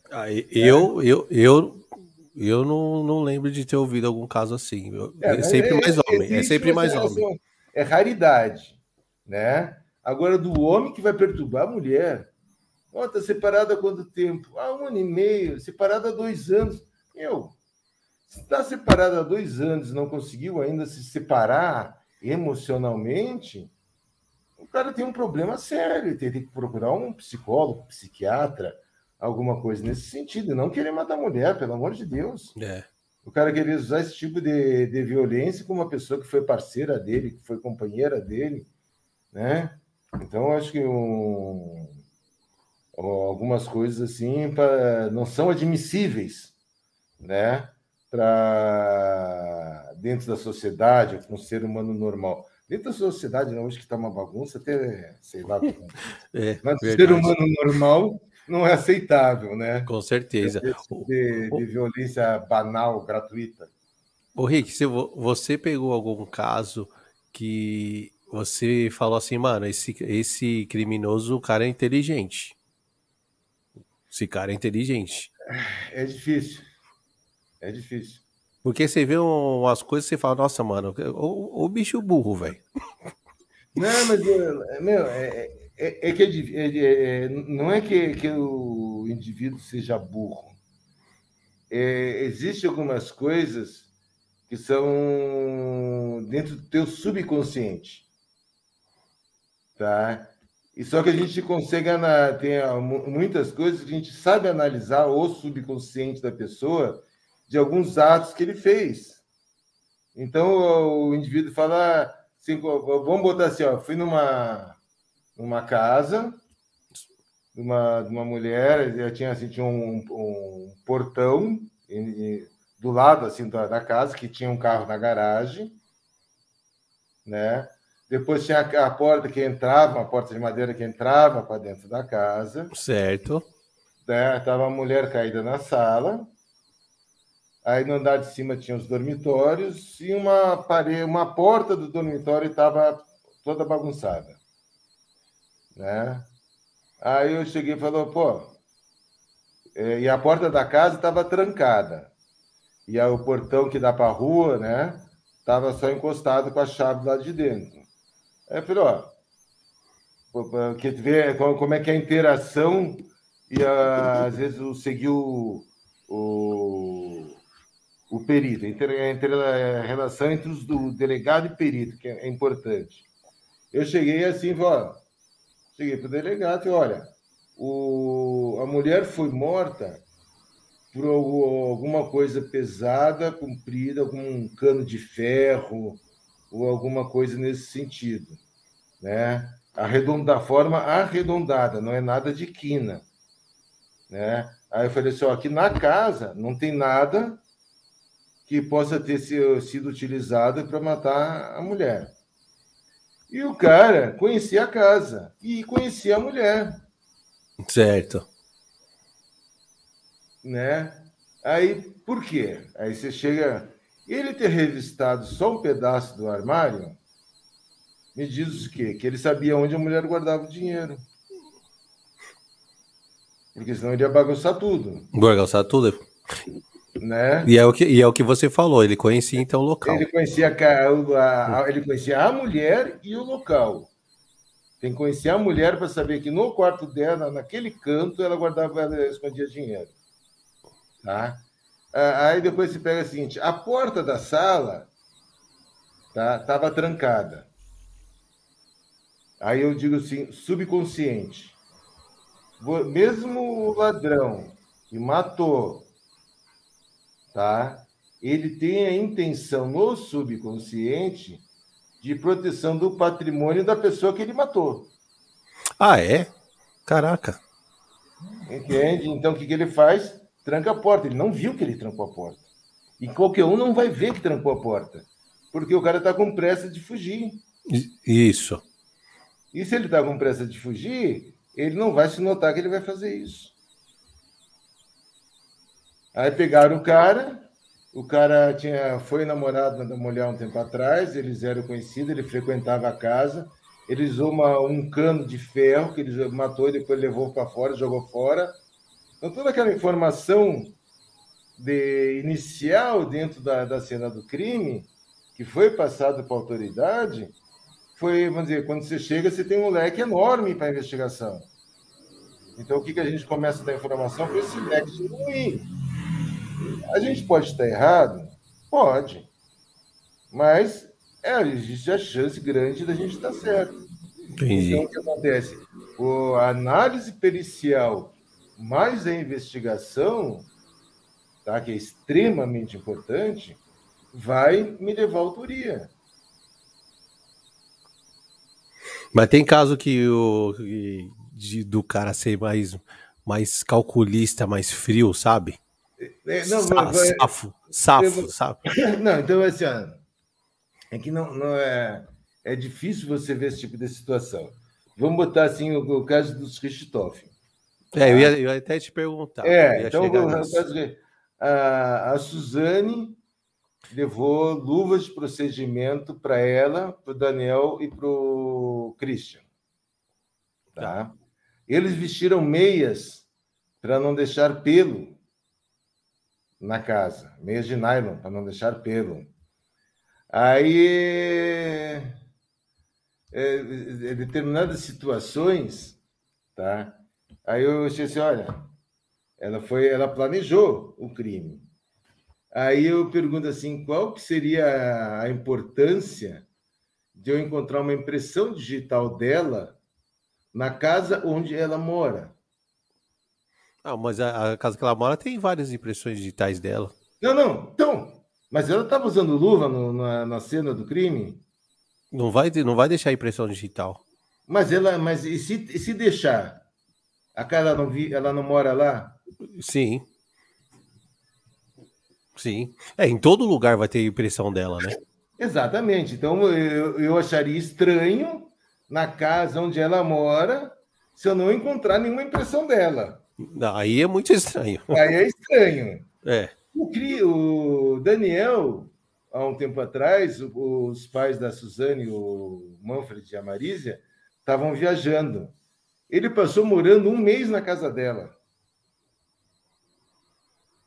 E, aí, eu, eu, eu, eu não, não lembro de ter ouvido algum caso assim. É, é sempre é, mais homem. É sempre mais homem. É raridade, né? Agora, do homem que vai perturbar a mulher. Ó, oh, tá separada há quanto tempo? Ah, um ano e meio. Separada há dois anos. Se está separada há dois anos não conseguiu ainda se separar emocionalmente, o cara tem um problema sério. Ele tem que procurar um psicólogo, psiquiatra, alguma coisa nesse sentido. Não querer matar a mulher, pelo amor de Deus. É. O cara querer usar esse tipo de, de violência com uma pessoa que foi parceira dele, que foi companheira dele, né? Então, acho que um, algumas coisas assim pra, não são admissíveis, né? Para dentro da sociedade, com um ser humano normal. Dentro da sociedade, não, hoje que está uma bagunça, até sei lá. (laughs) é, Mas o ser humano normal não é aceitável, né? Com certeza. De, de violência banal, gratuita. Ô, Rick, se você pegou algum caso que você falou assim, mano, esse, esse criminoso, o cara é inteligente. Esse cara é inteligente. É difícil. É difícil. Porque você vê umas coisas e você fala, nossa, mano, o, o bicho burro, velho. (laughs) Não, mas, meu, é, é, é que é, é, não é que, que o indivíduo seja burro. É, Existem algumas coisas que são dentro do teu subconsciente. Tá? E só que a gente consegue tem muitas coisas que a gente sabe analisar o subconsciente da pessoa de alguns atos que ele fez. Então o indivíduo fala assim, vamos botar assim, ó, fui numa numa casa de uma, de uma mulher, já tinha assim, tinha um, um portão e, e, do lado assim da, da, casa que tinha um carro na garagem, né? Depois tinha a, a porta que entrava, uma porta de madeira que entrava para dentro da casa. Certo. Né? Tava a mulher caída na sala. Aí no andar de cima tinha os dormitórios e uma parede, uma porta do dormitório estava toda bagunçada, né? Aí eu cheguei e falou, pô, é, e a porta da casa estava trancada e aí, o portão que dá para a rua, né? Tava só encostado com a chave lá de dentro. Eu falei, ó, que ver como é que é a interação e às vezes o, o o perito, a relação entre os, o delegado e perito, que é importante. Eu cheguei assim, ó, cheguei para o delegado e olha, o, a mulher foi morta por alguma coisa pesada, comprida, algum cano de ferro ou alguma coisa nesse sentido, né? Arredondar, forma arredondada, não é nada de quina, né? Aí eu falei assim, ó, aqui na casa não tem nada que possa ter sido utilizada para matar a mulher. E o cara conhecia a casa e conhecia a mulher. Certo. Né? Aí, por quê? Aí você chega. Ele ter revistado só um pedaço do armário me diz o quê? Que ele sabia onde a mulher guardava o dinheiro. Porque senão ele ia bagunçar tudo. Bagunçar tudo? Né? E, é o que, e é o que você falou, ele conhecia então o local. Ele conhecia a, a, ele conhecia a mulher e o local. Tem que conhecer a mulher para saber que no quarto dela, naquele canto, ela guardava, ela escondia dinheiro. Tá? Aí depois se pega o seguinte: a porta da sala estava tá, trancada. Aí eu digo assim, subconsciente. Mesmo o ladrão que matou tá? Ele tem a intenção no subconsciente de proteção do patrimônio da pessoa que ele matou. Ah, é? Caraca. Entende? Então o que, que ele faz? Tranca a porta. Ele não viu que ele trancou a porta. E qualquer um não vai ver que trancou a porta. Porque o cara está com pressa de fugir. Isso. E se ele está com pressa de fugir, ele não vai se notar que ele vai fazer isso. Aí pegaram o cara, o cara tinha, foi namorado da mulher um tempo atrás, eles eram conhecidos, ele frequentava a casa, ele usou uma, um cano de ferro que ele matou e depois levou para fora, jogou fora. Então, toda aquela informação de, inicial dentro da, da cena do crime, que foi passada para a autoridade, foi, vamos dizer, quando você chega, você tem um leque enorme para a investigação. Então, o que, que a gente começa a dar informação para esse leque diminuir? A gente pode estar errado? Pode. Mas é, existe a chance grande da gente estar certo. Entendi. Então, o que acontece? O, a análise pericial mais a investigação, tá, que é extremamente importante, vai me levar à autoria. Mas tem caso que o de, do cara ser mais, mais calculista, mais frio, sabe? É, não, safo, safo, sabe? (laughs) Não, então assim, é que não, não é, é difícil você ver esse tipo de situação. Vamos botar assim o, o caso dos Richthofen. É, eu ia, eu ia, até te perguntar. É, então a, a Suzane levou luvas de procedimento para ela, para o Daniel e para o Christian. Tá? Eles vestiram meias para não deixar pelo na casa, meias de nylon para não deixar pelo. Aí, é, em determinadas situações, tá? Aí eu disse assim, olha, ela foi, ela planejou o crime. Aí eu pergunto assim, qual que seria a importância de eu encontrar uma impressão digital dela na casa onde ela mora? Ah, mas a, a casa que ela mora tem várias impressões digitais dela. Não, não. Então, mas ela estava usando luva no, na, na cena do crime? Não vai, não vai deixar impressão digital. Mas ela, mas e se, e se deixar? A cara não vi, ela não mora lá? Sim. Sim. É, em todo lugar vai ter impressão dela, né? Exatamente. Então eu, eu acharia estranho na casa onde ela mora se eu não encontrar nenhuma impressão dela. Aí é muito estranho. (laughs) Aí é estranho. É. O, o Daniel, há um tempo atrás, os pais da Suzane, o Manfred e a Marísia, estavam viajando. Ele passou morando um mês na casa dela.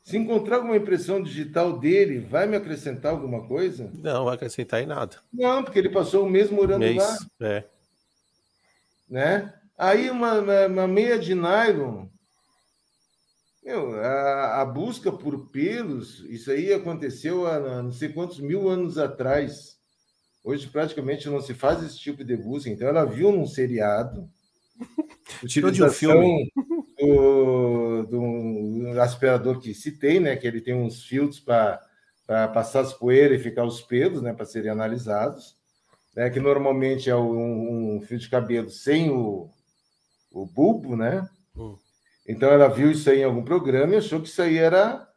Se encontrar alguma impressão digital dele, vai me acrescentar alguma coisa? Não, vai acrescentar em nada. Não, porque ele passou um mês morando mês, lá. É. Né? Aí uma, uma meia de nylon. Meu, a, a, busca por pelos, isso aí aconteceu há não sei quantos mil anos atrás. Hoje praticamente não se faz esse tipo de busca. Então ela viu num seriado (laughs) Tirou de um filme. Do, do aspirador que citei, né? Que ele tem uns filtros para passar as poeiras e ficar os pelos, né? Para serem analisados. Né, que normalmente é um, um, fio de cabelo sem o, o bulbo, né? Hum. Então ela viu isso aí em algum programa e achou que isso aí era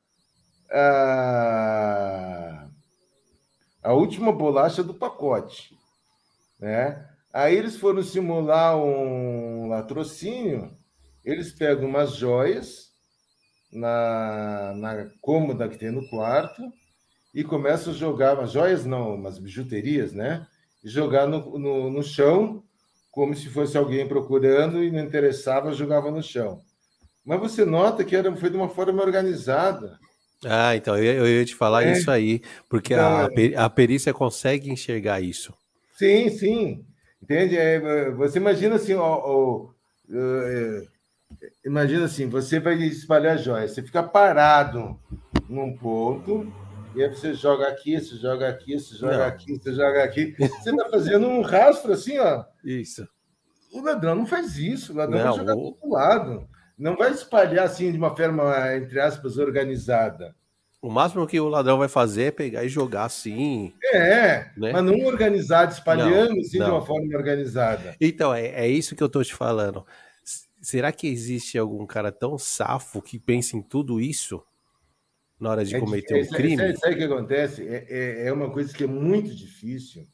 a, a última bolacha do pacote, né? Aí eles foram simular um latrocínio, eles pegam umas joias na, na cômoda que tem no quarto e começam a jogar, umas joias não, umas bijuterias, né? E jogar no, no, no chão, como se fosse alguém procurando e não interessava, jogava no chão. Mas você nota que era, foi de uma forma organizada. Ah, então eu, eu ia te falar é. isso aí, porque a, a perícia consegue enxergar isso. Sim, sim. Entende? É, você imagina assim, ó, ó, é, imagina assim, você vai espalhar joias, você fica parado num ponto, e aí você joga aqui, você joga aqui, você joga não. aqui, você joga aqui. Você está fazendo um rastro assim, ó. Isso. O ladrão não faz isso, o ladrão não, vai jogar o... do outro lado. Não vai espalhar assim de uma forma, entre aspas, organizada. O máximo que o ladrão vai fazer é pegar e jogar assim. É, né? mas não organizado, espalhando não, assim não. de uma forma organizada. Então, é, é isso que eu tô te falando. Será que existe algum cara tão safo que pensa em tudo isso na hora de é, cometer um crime? Sabe, sabe o que acontece? É, é, é uma coisa que é muito difícil,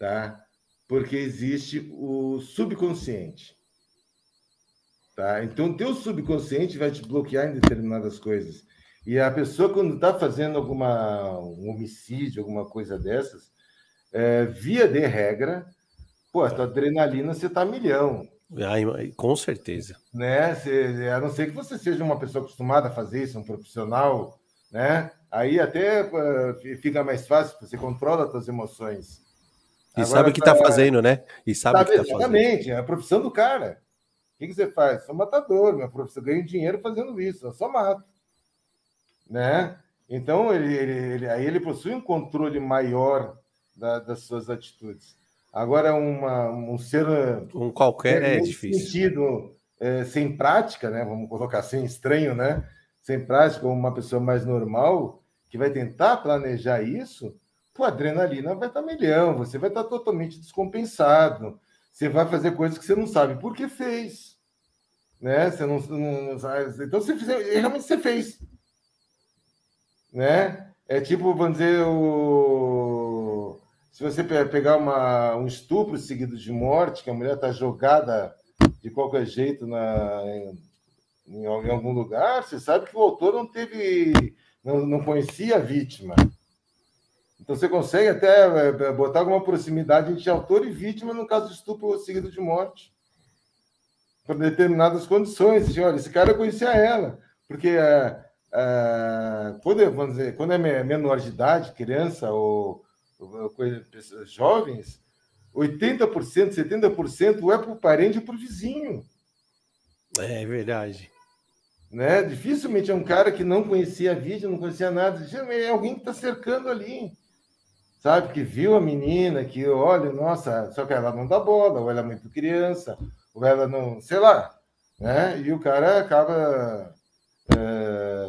tá? Porque existe o subconsciente. Tá? Então, o teu subconsciente vai te bloquear em determinadas coisas. E a pessoa, quando está fazendo alguma, um homicídio, alguma coisa dessas, é, via de regra, pô, a tua adrenalina você está milhão. com certeza. Né? Você, a não ser que você seja uma pessoa acostumada a fazer isso, um profissional, né? Aí até uh, fica mais fácil, você controla as suas emoções. E Agora, sabe o que está fazendo, né? E sabe, sabe o que está fazendo. Exatamente, é a profissão do cara. O que, que você faz? Sou matador, minha profissão, ganho dinheiro fazendo isso, eu só mato. Né? Então, ele, ele, ele, aí ele possui um controle maior da, das suas atitudes. Agora, uma, um ser. Um qualquer é, é difícil. sentido, é, sem prática, né? vamos colocar assim, estranho, né? sem prática, uma pessoa mais normal, que vai tentar planejar isso, a adrenalina vai estar milhão, você vai estar totalmente descompensado, você vai fazer coisas que você não sabe por que fez. Né? Você não, não, não então, você fez, realmente você fez. Né? É tipo, vamos dizer, o... se você pegar uma, um estupro seguido de morte, que a mulher está jogada de qualquer jeito na, em, em, algum lugar, você sabe que o autor não teve, não, não conhecia a vítima. Então você consegue até é, é, botar alguma proximidade entre autor e vítima no caso de estupro seguido de morte. Por determinadas condições. Assim, olha, esse cara conhecia ela. Porque é, é, quando, é, vamos dizer, quando é menor de idade, criança ou, ou pessoas jovens, 80%, 70% é para o parente e para o vizinho. É verdade. Né? Dificilmente é um cara que não conhecia a vídeo, não conhecia nada. É alguém que está cercando ali sabe? Que viu a menina, que olha, nossa, só que ela não dá bola, ou ela é muito criança, ou ela não, sei lá, né? E o cara acaba é,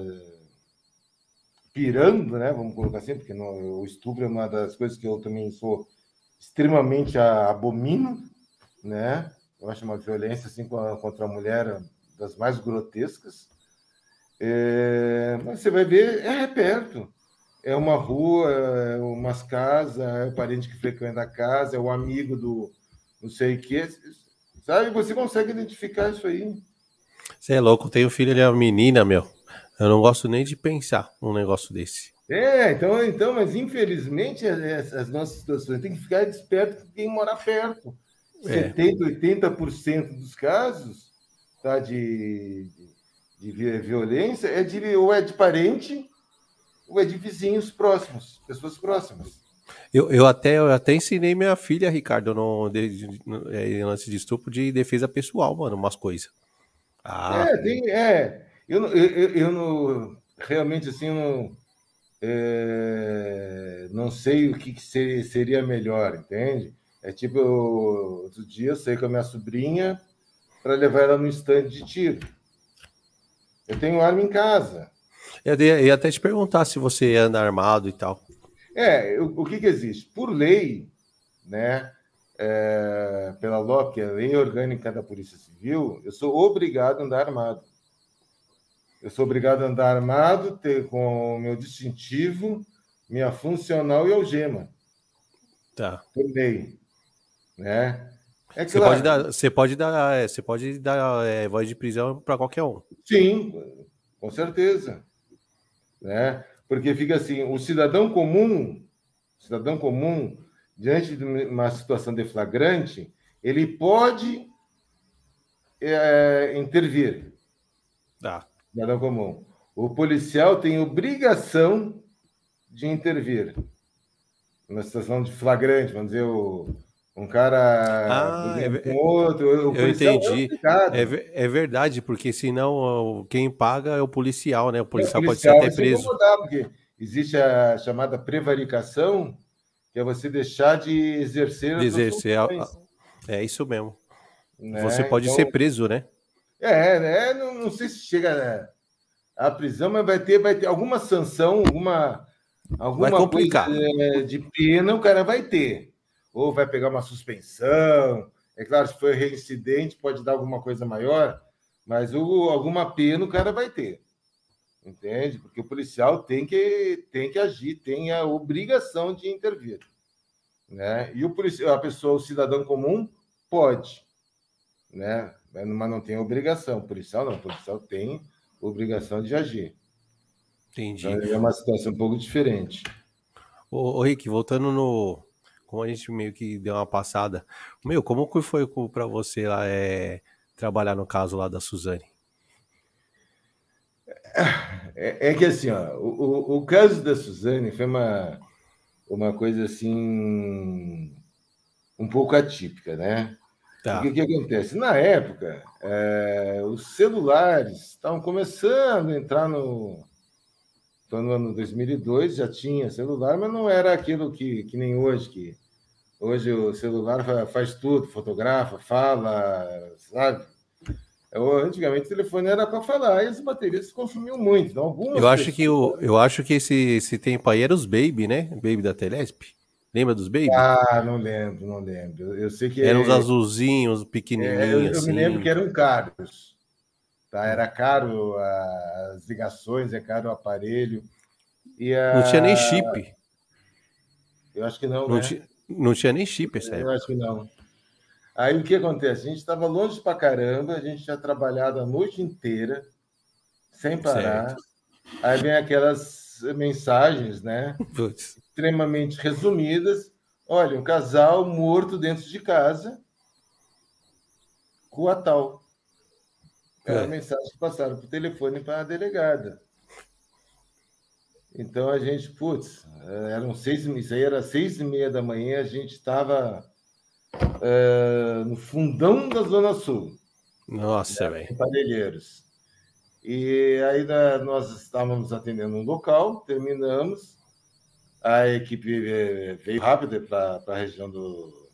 pirando, né? Vamos colocar assim, porque no, o estupro é uma das coisas que eu também sou extremamente abomino, né? Eu acho uma violência assim contra a mulher das mais grotescas. É, mas você vai ver, é perto é uma rua, é umas casas, é o parente que frequenta a casa, é o amigo do não sei o que. Sabe? Você consegue identificar isso aí. Você é louco, tenho filho, ele é uma menina, meu. Eu não gosto nem de pensar num negócio desse. É, então, então mas infelizmente as nossas situações tem que ficar desperto com quem mora perto. É. 70, 80% dos casos tá, de, de, de violência é de, ou é de parente é de vizinhos próximos, pessoas próximas. Eu, eu, até, eu até ensinei minha filha, Ricardo, no, de, no, é, lance de estupro de defesa pessoal, mano, umas coisas. Ah. É, tem, é. Eu, eu, eu, não, realmente assim, não, é, não sei o que, que seria melhor, entende? É tipo, outro dia eu saí com a minha sobrinha para levar ela no estande de tiro. Eu tenho arma em casa. Eu ia até te perguntar se você anda armado e tal. É, o, o que, que existe? Por lei, né, é, pela LOP, que é a Lei Orgânica da Polícia Civil, eu sou obrigado a andar armado. Eu sou obrigado a andar armado, ter com o meu distintivo, minha funcional e algema. Tá. Por lei. Né? É claro. Você pode dar, você pode dar, é, você pode dar é, voz de prisão para qualquer um. Sim, com certeza né? Porque fica assim, o cidadão comum, cidadão comum, diante de uma situação de flagrante, ele pode é, intervir. Tá. Cidadão comum. O policial tem obrigação de intervir. Numa situação de flagrante, vamos dizer, o, um cara ah, é, com outro. eu entendi. É, é, verdade, porque senão quem paga é o policial, né? O policial, é, o policial pode ser até preso. Mudar, porque existe a chamada prevaricação, que é você deixar de exercer. De exercer. É isso mesmo. Né? Você pode então, ser preso, né? É, né? Não, não sei se chega à prisão, mas vai ter, vai ter alguma sanção, alguma, alguma coisa de pena, o cara vai ter ou vai pegar uma suspensão. É claro, se for reincidente, pode dar alguma coisa maior, mas o, alguma pena o cara vai ter. Entende? Porque o policial tem que, tem que agir, tem a obrigação de intervir. Né? E o policial, a pessoa, o cidadão comum, pode, né? mas não tem obrigação. O policial não, o policial tem obrigação de agir. Entendi. Então, é uma situação um pouco diferente. Ô, ô Rick, voltando no. Como a gente meio que deu uma passada. Meu, como que foi para você lá é, trabalhar no caso lá da Suzane? É, é que assim, ó, o, o, caso da Suzane foi uma, uma coisa assim um pouco atípica, né? Tá. O que, que acontece? Na época, é, os celulares estavam começando a entrar no, então, no ano 2002 já tinha celular, mas não era aquilo que, que nem hoje, que hoje o celular faz tudo, fotografa, fala, sabe? Eu, antigamente o telefone era para falar e as baterias consumiam muito. Então, algumas eu acho que o, eu acho que esse, esse tempo aí era os Baby, né? Baby da Telesp. Lembra dos Baby? Ah, não lembro, não lembro. Eu sei que eram é, os azulzinhos, pequenininhos. É, eu, eu assim. me lembro que eram caros. Tá? Era caro as ligações, é caro o aparelho. E a... Não tinha nem chip. Eu acho que não. Não, né? tinha, não tinha nem chip essa Eu acho que não. Aí o que acontece? A gente estava longe pra caramba, a gente tinha trabalhado a noite inteira, sem parar. Certo. Aí vem aquelas mensagens, né? Putz. Extremamente resumidas. Olha, um casal morto dentro de casa, rua tal. Era é. a mensagem que passaram por telefone para a delegada. Então a gente, putz, eram seis, isso aí era seis e meia da manhã, a gente estava é, no fundão da Zona Sul. Nossa, velho. Parelheiros. E aí né, nós estávamos atendendo um local, terminamos, a equipe veio rápida para a região do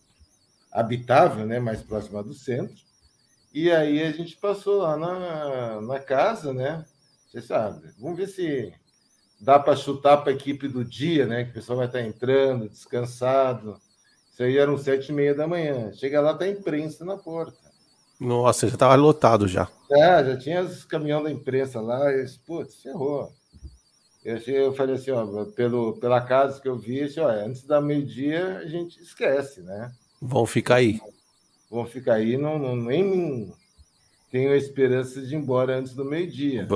habitável, né, mais próxima do centro. E aí a gente passou lá na, na casa, né? Você sabe, vamos ver se dá para chutar para a equipe do dia, né? Que o pessoal vai estar entrando, descansado. Isso aí eram sete e meia da manhã. Chega lá, tá a imprensa na porta. Nossa, já estava lotado já. É, já tinha os caminhões da imprensa lá. E disse, putz, ferrou. Eu, eu falei assim, ó, pelo, pela casa que eu vi, assim, ó, antes da meio-dia a gente esquece, né? Vão ficar aí vão ficar aí, não, não nem tenho a esperança de ir embora antes do meio-dia.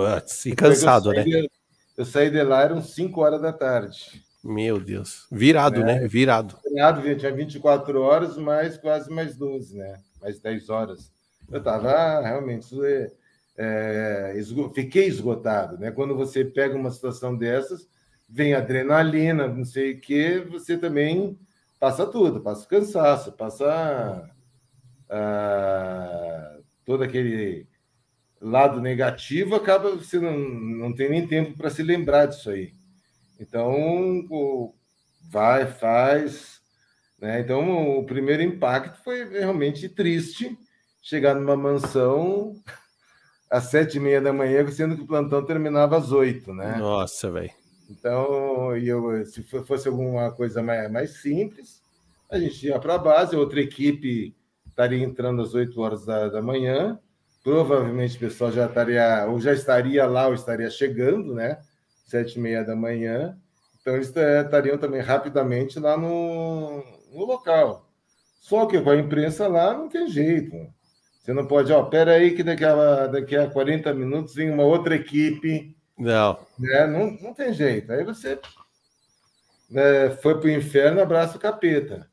E cansado, eu né? De, eu saí de lá, eram 5 horas da tarde. Meu Deus. Virado, é, né? Virado. Virado, tinha 24 horas, mais quase mais 12, né? Mais 10 horas. Eu estava realmente. É, é, esgo, fiquei esgotado, né? Quando você pega uma situação dessas, vem adrenalina, não sei o que, você também passa tudo, passa cansaço, passa ah, todo aquele lado negativo, acaba você não, não tem nem tempo para se lembrar disso aí. Então, vai, faz. Né? Então, o primeiro impacto foi realmente triste chegar numa mansão às sete e meia da manhã, sendo que o plantão terminava às oito, né? Nossa, velho. Então, eu, se fosse alguma coisa mais, mais simples, a gente ia para a base, outra equipe estaria entrando às 8 horas da, da manhã. Provavelmente o pessoal já estaria, ou já estaria lá, ou estaria chegando, né? Sete e meia da manhã. Então, eles estariam também rapidamente lá no, no local. Só que com a imprensa lá não tem jeito. Você não pode, ó, pera aí que daqui a, daqui a 40 minutos vem uma outra equipe. Não. Né? Não, não tem jeito. Aí você né, foi para o inferno, abraça o capeta.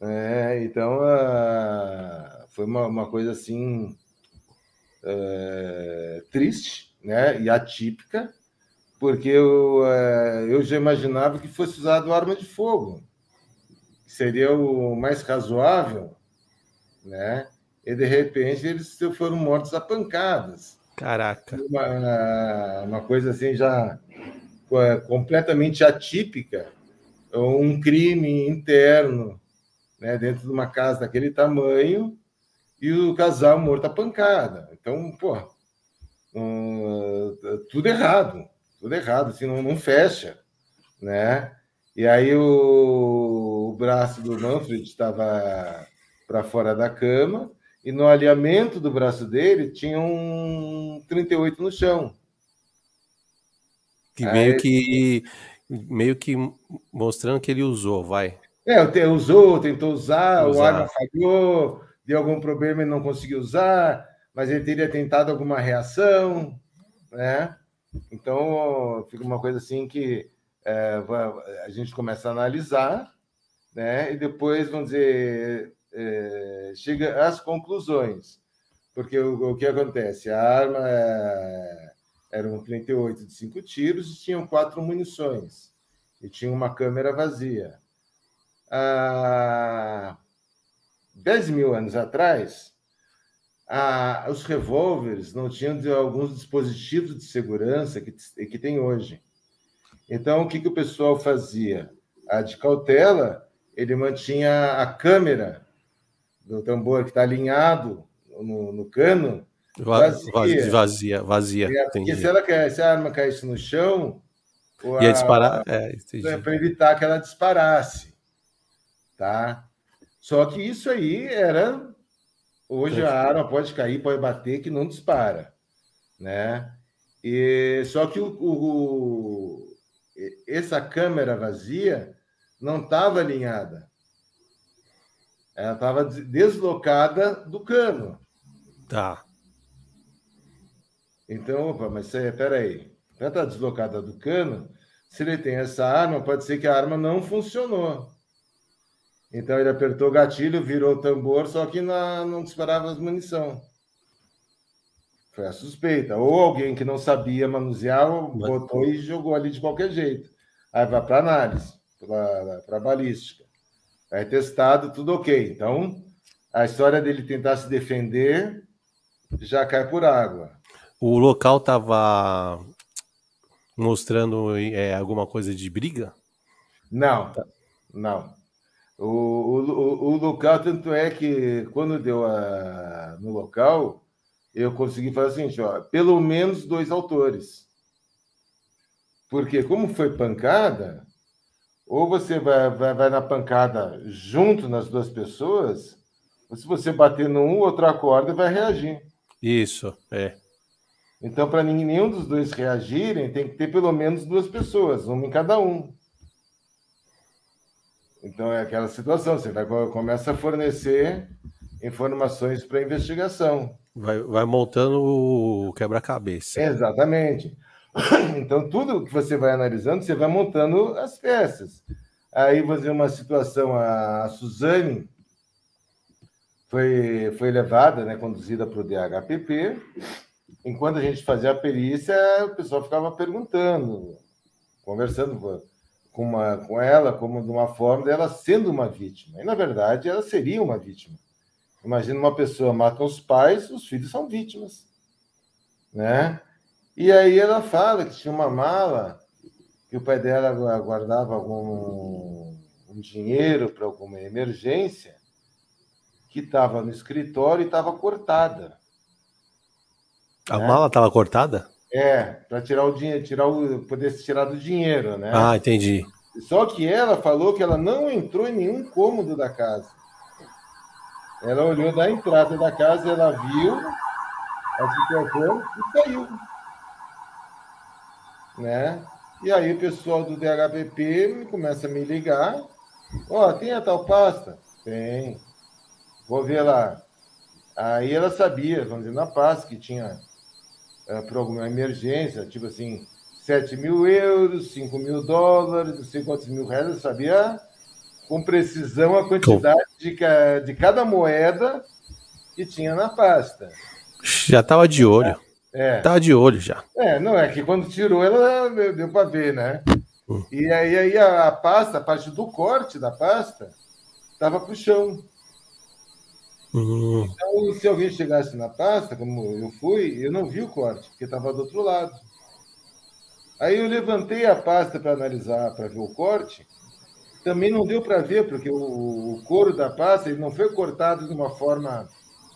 É, então, uh, foi uma, uma, coisa assim uh, triste né, e atípica, porque eu, uh, eu já imaginava que fosse usado arma de fogo, que seria o mais razoável, né? E de repente eles foram mortos a pancadas. Caraca. Uma, uma coisa assim já completamente atípica, um crime interno né, dentro de uma casa daquele tamanho e o casal morto a pancada. Então, pô, hum, tudo errado, tudo errado, assim, não, não fecha, né? E aí o, o braço do Manfred estava para fora da cama e no alinhamento do braço dele tinha um 38 no chão. Que meio aí, que meio que mostrando que ele usou, vai. É, usou, tentou usar, usar, o arma falhou, deu algum problema e não conseguiu usar, mas ele teria tentado alguma reação, né? Então, fica uma coisa assim que é, a gente começa a analisar, né? E depois, vamos dizer, é, chega às conclusões. Porque o, o que acontece? A arma é, era um 38 de cinco tiros e tinham quatro munições. E tinha uma câmera vazia. Há 10 mil anos atrás, a, os revólveres não tinham de alguns dispositivos de segurança que, que tem hoje. Então, o que, que o pessoal fazia? A de cautela, ele mantinha a câmera do tambor que está alinhado no, no cano vazia. Vazia, vazia. Porque se, ela, se a arma caísse no chão, ia disparar, é, para evitar que ela disparasse, tá? Só que isso aí era hoje a arma pode cair, pode bater que não dispara, né? E só que o, o essa câmera vazia não estava alinhada. Ela estava deslocada do cano. Tá. Então, opa, mas espera aí. Ela está deslocada do cano. Se ele tem essa arma, pode ser que a arma não funcionou. Então ele apertou o gatilho, virou o tambor, só que na, não disparava as munição. Foi a suspeita. Ou alguém que não sabia manusear, botou e jogou ali de qualquer jeito. Aí vai para análise, para balística. Aí testado, tudo ok. Então, a história dele tentar se defender já cai por água. O local estava mostrando é, alguma coisa de briga? Não, não. O, o, o, local, tanto é que quando deu a, no local, eu consegui fazer assim, ó, pelo menos dois autores. Porque como foi pancada, ou você vai, vai, vai na pancada junto nas duas pessoas, ou se você bater num, outro acorda e vai reagir. Isso, é. Então, para nenhum dos dois reagirem, tem que ter pelo menos duas pessoas, uma em cada um. Então é aquela situação, você vai começa a fornecer informações para a investigação. Vai, vai montando o quebra-cabeça. Exatamente. (clears throat) Então, tudo que você vai analisando, você vai montando as peças. Aí, dizer uma situação, a Suzane foi, foi levada, né, conduzida para o DHPP. Enquanto a gente fazia a perícia, o pessoal ficava perguntando, conversando com, uma, com ela como de uma forma dela sendo uma vítima. E, na verdade, ela seria uma vítima. Imagina uma pessoa mata os pais, os filhos são vítimas. Né? E aí ela fala que tinha uma mala que o pai dela guardava algum um dinheiro para alguma emergência que estava no escritório e estava cortada. A né? mala estava cortada? É, para tirar o dinheiro, tirar o, poder tirar do dinheiro, né? Ah, entendi. Só que ela falou que ela não entrou em nenhum cômodo da casa. Ela olhou da entrada da casa, ela viu a situação e saiu. Né? E aí o pessoal do DHPP começa a me ligar. Ó, oh, tem a tal pasta? Tem. Vou ver lá. Aí ela sabia, vamos dizer, na pasta que tinha uh, para alguma emergência, tipo assim, 7 mil euros, 5 mil dólares, não sei quantos mil reais, eu sabia com precisão a quantidade de, de cada moeda que tinha na pasta. Já estava de olho. É. Tava de olho já. É, não é que quando tirou ela deu para ver, né? Hum. E aí, aí a, a, pasta, a parte do corte da pasta, estava para o chão. Uhum. Então, se alguém chegasse na pasta, como eu fui, eu não vi o corte, porque estava do outro lado. Aí eu levantei a pasta para analisar, para ver o corte. Também não deu para ver, porque o, o couro da pasta ele não foi cortado de uma forma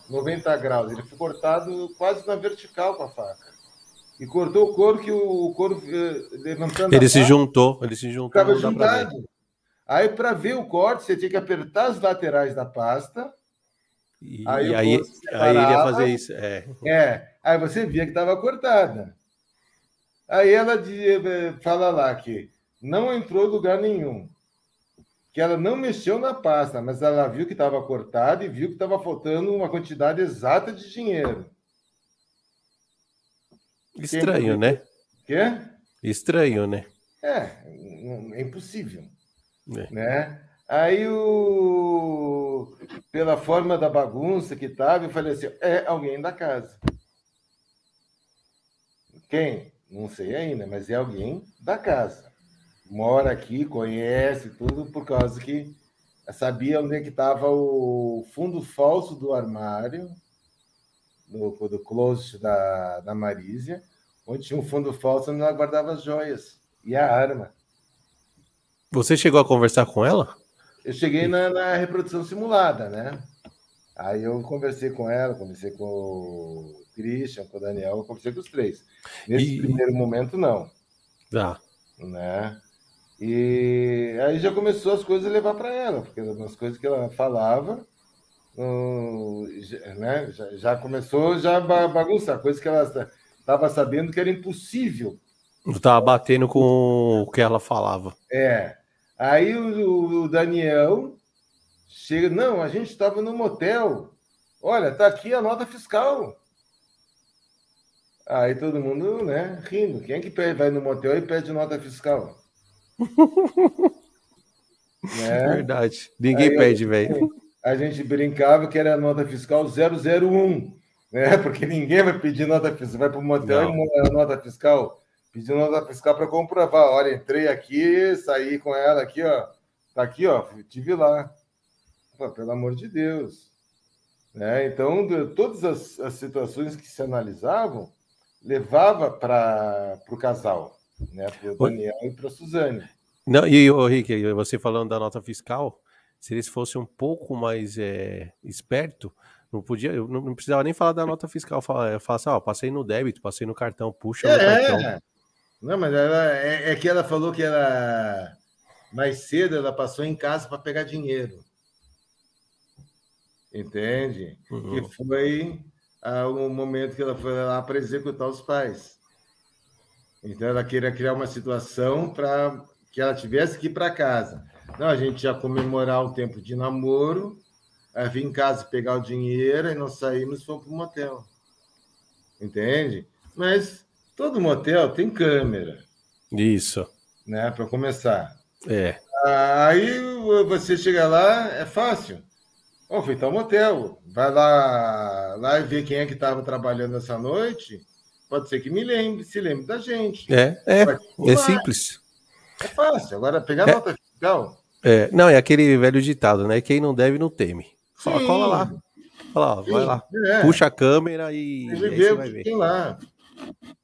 90 graus, ele foi cortado quase na vertical com a faca. E cortou o couro que o, o couro eh, levantando. Ele se pasta, juntou, ele se juntou. Ficava juntado. Aí, para ver o corte, você tinha que apertar as laterais da pasta e aí, e aí, aí ele ia fazer isso. É. é, aí você via que estava cortada. Aí ela eh, fala lá que não entrou lugar nenhum, que ela não mexeu na pasta, mas ela viu que estava cortada e viu que estava faltando uma quantidade exata de dinheiro. Estranho, né? Quê? Estranho, né? É, é impossível. É. Né? Aí, o... pela forma da bagunça que estava, eu falei assim: é alguém da casa. Quem? Não sei ainda, mas é alguém da casa. Mora aqui, conhece tudo, por causa que sabia onde é que estava o fundo falso do armário, do, do closet da, da Marísia, onde tinha um fundo falso onde ela guardava as joias e a arma. Você chegou a conversar com ela? Eu cheguei na, na reprodução simulada, né? Aí eu conversei com ela, conversei com o Christian, com o Daniel, eu conversei com os três. Nesse e... primeiro momento, não. Tá. Né? E aí já começou as coisas a levar para ela, porque as coisas que ela falava, né? já, já começou já bagunçar, coisas que ela estava sabendo que era impossível. Estava batendo com o que ela falava. É. Aí o, o Daniel chega, não, a gente estava no motel. Olha, tá aqui a nota fiscal. Aí todo mundo, né, rindo. Quem é que vai no motel e pede nota fiscal? (laughs) né? Verdade. Ninguém Aí, pede, velho. A gente brincava que era a nota fiscal 001, né? (laughs) Porque ninguém vai pedir nota fiscal. Vai para o motel Não. e nota fiscal. Pedir nota fiscal para comprovar. Olha, entrei aqui, saí com ela aqui, ó. Tá aqui, ó. Tive lá. Pô, pelo amor de Deus. Né? Então, de, todas as, as situações que se analisavam levava para o casal né? Para o Daniel e para a Suzane. Não, e o Rick, você falando da nota fiscal, se eles fossem um pouco mais é, esperto, não podia, não, não, precisava nem falar da nota fiscal, falar, falar assim, ó, passei no débito, passei no cartão, puxa é, cartão. Não, mas ela, é, é, que ela falou que ela mais cedo ela passou em casa para pegar dinheiro. Entende? Uhum. E foi ah, o momento que ela foi lá para executar os pais. Então, ela queria criar uma situação para que ela tivesse que ir para casa. Não, a gente ia comemorar o tempo de namoro, aí vir em casa pegar o dinheiro e nós saímos e fomos para o motel. Entende? Mas todo motel tem câmera. Isso. Né, para começar. É. Aí você chega lá, é fácil. Ó, oh, foi tal motel. Vai lá, lá e vê quem é que estava trabalhando essa noite Pode ser que me lembre, se lembre da gente. É, é, é simples. É fácil. Agora, pegar é, nota fiscal. É, não, é aquele velho ditado, né? Quem não deve, não teme. Fala, cola lá. Fala, vai lá. É. Puxa a câmera e. Ele vê o que tem lá.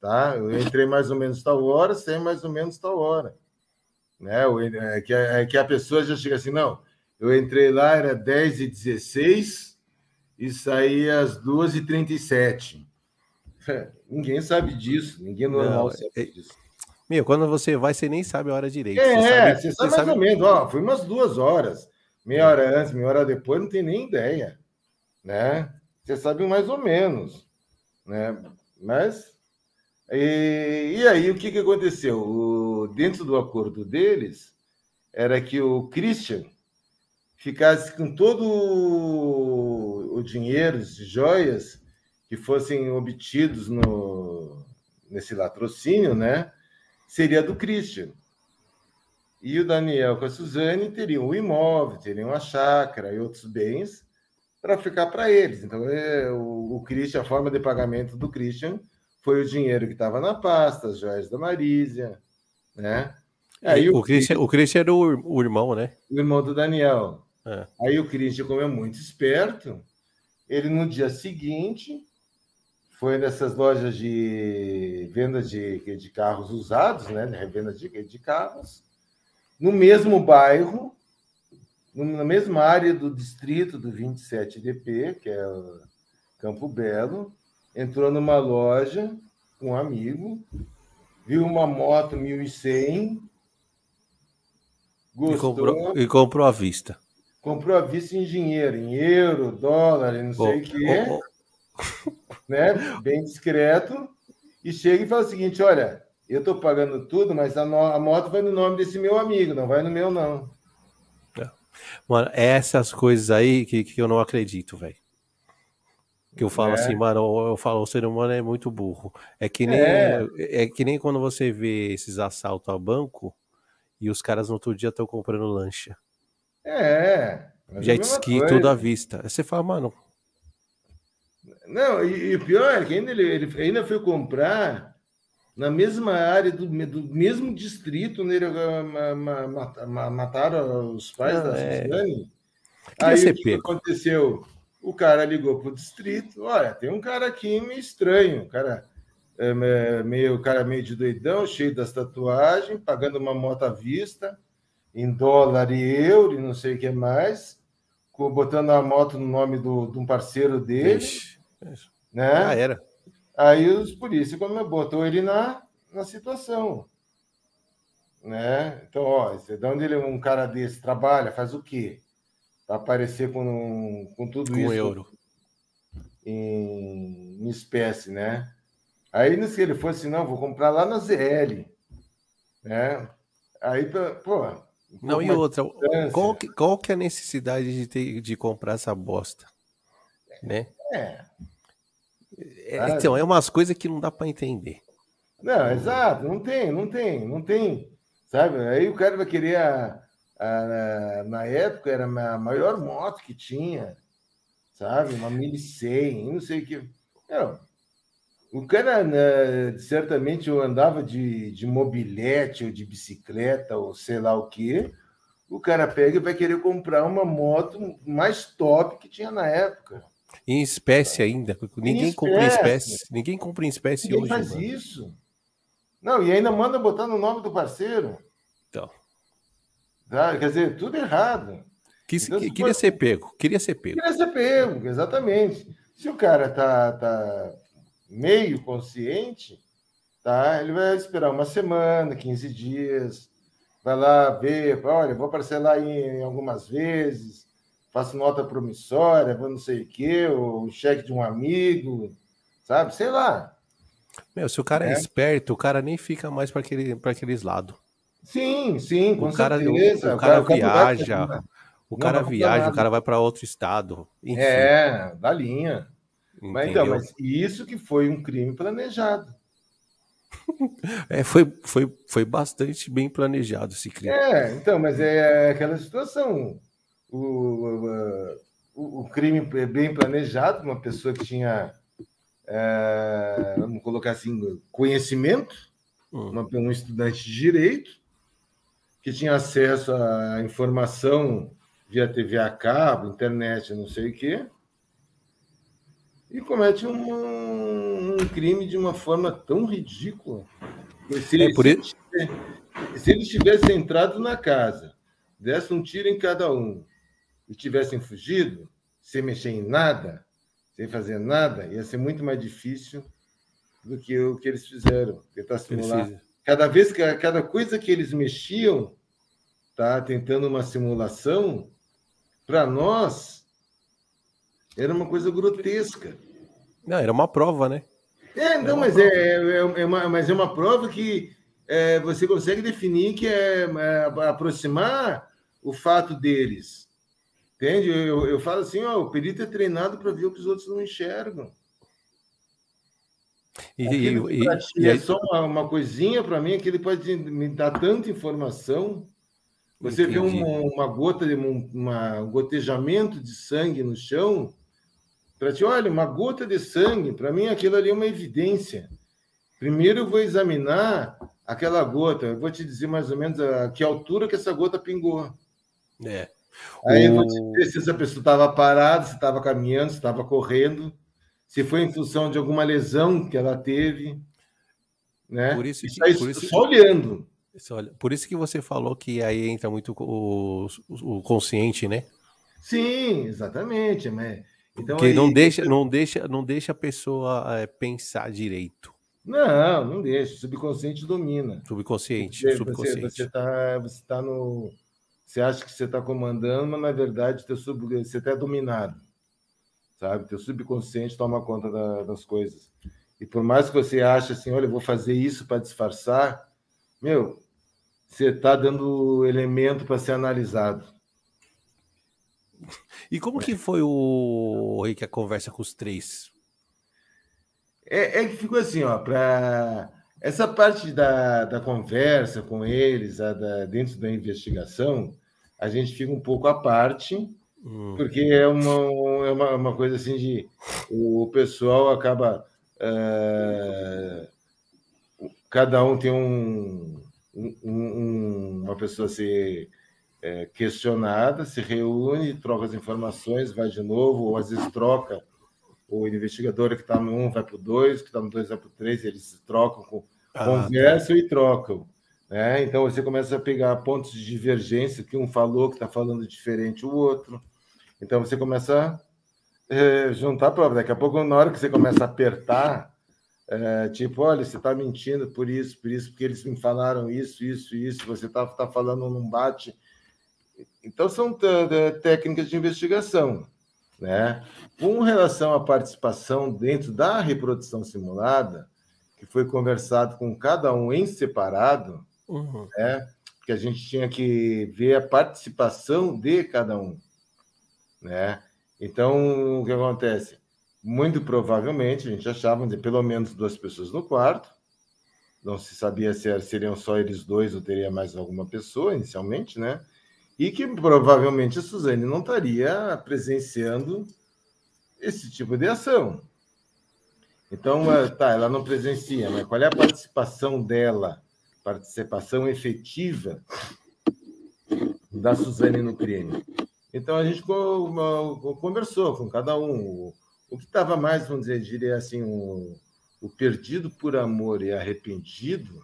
Tá? Eu entrei mais ou menos tal hora, saí mais ou menos tal hora. Né? É que, é que a pessoa já chega assim, não. Eu entrei lá, era 10 e 16 e saí às 2 e 37 (laughs) Ninguém sabe disso, ninguém normal não, sabe é, disso. Meu, quando você vai, você nem sabe a hora direito. É, você sabe, você sabe mais sabe... ou menos. Ó, foi umas duas horas. Meia hora antes, meia hora depois, não tem nem ideia. Né? Você sabe mais ou menos. Né? Mas. E, e aí, o que, que aconteceu? O, dentro do acordo deles, era que o Christian ficasse com todo o dinheiro, as joias, que fossem obtidos no, nesse latrocínio, né, seria do Christian. E o Daniel com a Suzane teriam o imóvel, teriam a chácara e outros bens para ficar para eles. Então, é, o, o Christian, a forma de pagamento do Christian foi o dinheiro que estava na pasta, as joias da Marísia, né? Aí o, o, Christian, o Christian era o, o irmão, né? O irmão do Daniel. É. Aí o Christian, como é muito esperto, ele no dia seguinte foi nessas lojas de venda de, de carros usados, né? Revenda de, de carros, no mesmo bairro, na mesma área do distrito do 27DP, que é Campo Belo, entrou numa loja com um amigo, viu uma moto 1100, gostou. E comprou, e comprou à vista. Comprou à vista em dinheiro, em euro, dólar, não sei o quê. (laughs) Né, bem discreto, e chega e fala o seguinte: olha, eu estou pagando tudo, mas a, no, a, moto vai no nome desse meu amigo, não vai no meu, não. É. Mano, essas coisas aí que, que eu não acredito, velho. Que eu falo é. assim, mano, eu falo, o ser humano é muito burro. É que nem, é. é que nem quando você vê esses assaltos a banco e os caras no outro dia estão comprando lancha. É. Jet ski, tudo à vista. Aí você fala, mano. Não, e, o pior é que ainda ele, ele ainda foi comprar na mesma área do, do mesmo distrito onde ele, mataram os pais Não, da é... Suzane. Aí o que aconteceu? O cara ligou para o distrito, olha, tem um cara aqui meio estranho, cara é, meio cara meio de doidão, cheio das tatuagens, pagando uma moto à vista, em dólar e euro, e não sei o que mais, botando a moto no nome do, de um parceiro dele. Ixi, né? Já era. Aí os polícia botou ele na, na situação. Né? Então, ó, de onde ele, um cara desse trabalha, faz o quê? Aparecer com, com tudo com isso. Com euro. Em, em espécie, né? Aí, se ele fosse, não, vou comprar lá na ZL. Né? Aí, pô. Um não, e outra, qual que, qual que é a necessidade de, ter, de comprar essa bosta? Né? É. É, então, é umas coisas que não dá para entender. Não, exato, não tem, não tem, não tem. Sabe? Aí o cara vai querer a, a, na época era a maior moto que tinha, sabe? Uma 1100, não sei o que. Não, o cara né, certamente andava de, de mobilete ou de bicicleta ou sei lá o que. O cara pega e vai querer comprar uma moto mais top que tinha na época. Em espécie ainda. Ninguém em compra em espécie. Ninguém compra em espécie Ninguém hoje. faz mano. isso. Não, e ainda manda botar no nome do parceiro. Tá? Quer dizer, tudo errado. Quis, então, queria for... ser pego. Queria ser pego. Queria ser pego, exatamente. Se o cara tá, tá meio consciente, tá? Ele vai esperar uma semana, 15 dias, vai lá ver, olha, vou parcelar em, em algumas vezes, faço nota promissória, vou não sei o quê, ou cheque de um amigo, sabe? Sei lá. Meu, se o cara é, é esperto, o cara nem fica mais para aquele, aqueles lados. Sim, sim, com o cara, certeza. O, o cara, o cara viaja, o cara viaja, o cara vai para outro estado. Enfim. É, da linha. Mas, então, mas isso que foi um crime planejado. (laughs) É, foi, foi, foi bastante bem planejado esse crime. É, então, mas é aquela situação. O, o, o crime é bem planejado, uma pessoa que tinha, é, vamos colocar assim, conhecimento, hum. uma, um estudante de direito, que tinha acesso à informação via TV a cabo, internet, não sei o quê, e comete um, um, crime de uma forma tão ridícula. Se, é por isso... se eles tivessem entrado na casa, desse um tiro em cada um e tivessem fugido, sem mexer em nada, sem fazer nada, ia ser muito mais difícil do que o que eles fizeram. Tentar simular. Precisa. Cada vez que cada coisa que eles mexiam, tá tentando uma simulação, para nós era uma coisa grotesca. Não, era uma prova, né? É, não, mas é, é, é, uma, mas é uma prova que é, você consegue definir que é, é, aproximar o fato deles. Entende? Eu, eu falo assim, ó, o perito é treinado para ver o que os outros não enxergam. E, e, e, e é só uma, uma coisinha para mim que ele pode me dar tanta informação. Você Entendi. vê uma, uma gota, uma, um gotejamento de sangue no chão, para ti, olha, uma gota de sangue, para mim aquilo ali é uma evidência. Primeiro eu vou examinar aquela gota, eu vou te dizer mais ou menos a que altura que essa gota pingou. É. Aí eu vou te dizer se essa pessoa estava parada, se estava caminhando, se estava correndo, se foi em função de alguma lesão que ela teve. Né? Por isso, que, por isso só olhando. Por isso que você falou que aí entra muito o, o consciente, né? Sim, exatamente. Mas então, que aí... não deixa, não deixa, não deixa a pessoa é, pensar direito. Não, não deixa. O subconsciente domina. Subconsciente. Você, subconsciente. Você está você tá no. Você acha que você está comandando, mas na verdade você está dominado. Sabe? Teu subconsciente toma conta da, das coisas. E por mais que você ache assim, olha, eu vou fazer isso para disfarçar, meu, você está dando elemento para ser analisado. E como que foi o Rick a conversa com os três? É, é que ficou assim, ó, para essa parte da, da conversa com eles, a da, dentro da investigação, a gente fica um pouco à parte, hum. porque é uma, é uma, uma, coisa assim de o pessoal acaba. Uh, cada um tem um, um, uma pessoa se é, questionada, se reúne, troca as informações, vai de novo, ou às vezes troca o investigador que está no 1 vai para o 2, que está no 2 vai para o 3, eles trocam, com, ah, conversam tá. e trocam. Né? Então você começa a pegar pontos de divergência, que um falou que está falando diferente o outro. Então você começa a é, juntar prova. Daqui a pouco, na hora que você começa a apertar, é, tipo, olha, você está mentindo por isso, por isso, porque eles me falaram isso, isso, isso, você está tá falando num bate. Então são técnicas de investigação. Né? Com relação à participação dentro da reprodução simulada, que foi conversado com cada um em separado, uhum. né? que a gente tinha que ver a participação de cada um. Né? Então, o que acontece? Muito provavelmente, a gente achava de pelo menos duas pessoas no quarto, não se sabia se seriam só eles dois ou teria mais alguma pessoa inicialmente, né? e que provavelmente a Suzane não estaria presenciando esse tipo de ação. Então, eh, tá, ela não presencia, mas qual é a participação dela, participação efetiva da Suzane no crime? Então, a gente conversou com cada um. O que estava mais, vamos dizer, diria assim, o, o perdido por amor e arrependido,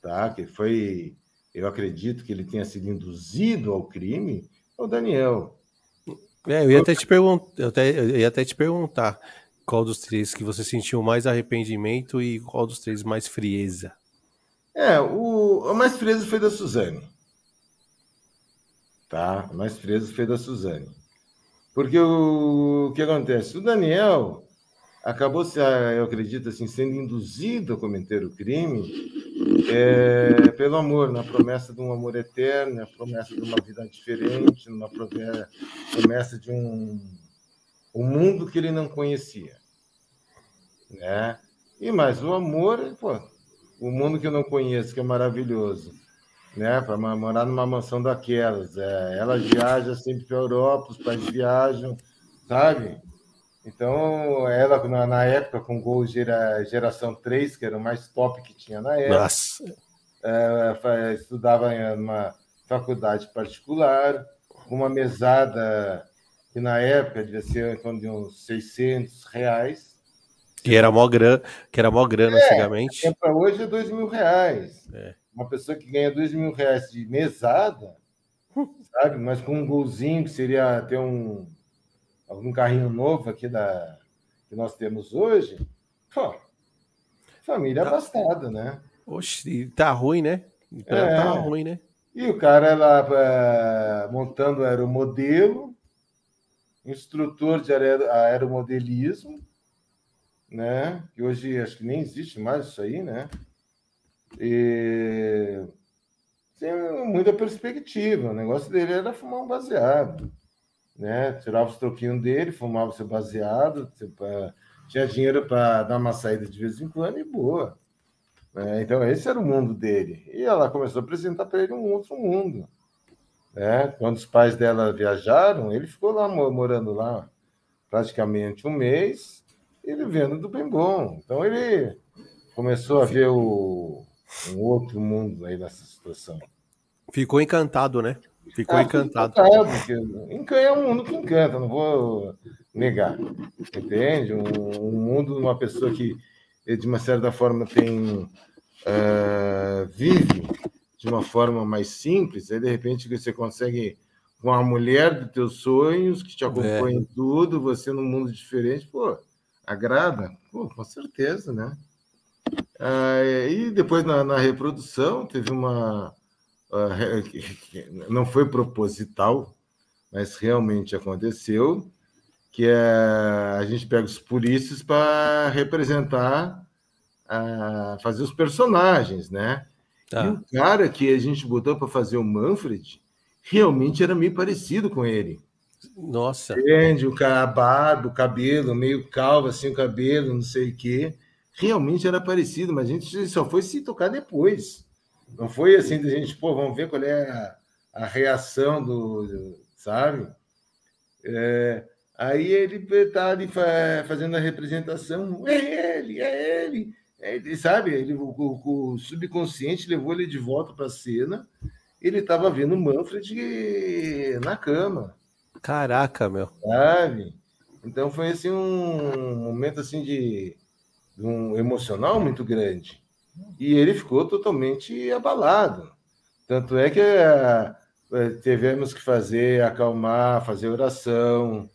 tá? que foi eu acredito que ele tenha sido induzido ao crime, é o Daniel. É, eu ia até te perguntar, eu, até, eu ia até te perguntar qual dos três que você sentiu mais arrependimento e qual dos três mais frieza. É, o, o mais frieza foi da Suzane. Tá? Mais frieza foi da Suzane. Porque o, o que acontece? O Daniel acabou, eu acredito, assim, sendo induzido a cometer o crime é, pelo amor, na promessa de um amor eterno, na promessa de uma vida diferente, numa promessa de um, um mundo que ele não conhecia. Né? E mais, o amor, pô, o mundo que eu não conheço, que é maravilhoso, né? Para morar numa mansão daquelas. É, ela viaja sempre para a Europa, os pais viajam, sabe? Então, ela, na, na época, com o Gol gera, Geração 3, que era o mais top que tinha na época, é, estudava em uma faculdade particular, uma mesada que na época devia ser em torno de uns 600 reais. Que era mó grana, que era mó grana é, antigamente. Para hoje é 2 mil reais. É. Uma pessoa que ganha 2 mil reais de mesada, sabe? Mas com um golzinho que seria ter um algum carrinho novo aqui da, que nós temos hoje, pô, família tá. abastada, né? Oxe, tá ruim, né? É. Tá ruim, né? E o cara lá é, montando aeromodelo, instrutor de aeromodelismo, né? Que hoje acho que nem existe mais isso aí, né? E tem muita perspectiva. O negócio dele era fumar um baseado né? Tirava os troquinhos dele, fumava seu baseado, tinha dinheiro para dar uma saída de vez em quando e boa. Né? Então, esse era o mundo dele. E ela começou a apresentar para ele um outro mundo. Né? Quando os pais dela viajaram, ele ficou lá morando lá praticamente um mês e vivendo do bem bom. Então, ele começou a ver o, um outro mundo aí nessa situação. Ficou encantado, né? Ficou ah, encantado. encantado é um mundo que encanta, não vou negar. Entende? Um, um mundo, uma pessoa que, de uma certa forma, tem. Uh, vive de uma forma mais simples, aí de repente você consegue com a mulher dos teus sonhos, que te acompanha é. em tudo, você num mundo diferente, pô, agrada? Pô, com certeza, né? Ah, e depois na, na reprodução teve uma ah, não foi proposital, mas realmente aconteceu, que é, a gente pega os polícias para representar, fazer os personagens, né? Tá. E o cara que a gente botou para fazer o Manfred realmente era meio parecido com ele. Nossa. Entende? O a barba, o cabelo, meio calvo, assim, o cabelo, não sei o quê. Realmente era parecido, mas a gente só foi se tocar depois. Não foi assim da gente, pô, vamos ver qual é a, a reação do, do sabe? É, aí ele está ali fazendo a representação, é ele, é ele, é ele sabe? Ele, o, o, o subconsciente levou ele de volta para a cena. Ele estava vendo o Manfred na cama. Caraca, meu. Sabe? Então foi assim um momento assim de um emocional muito grande. E ele ficou totalmente abalado. Tanto é que é, tivemos que fazer, acalmar, fazer oração,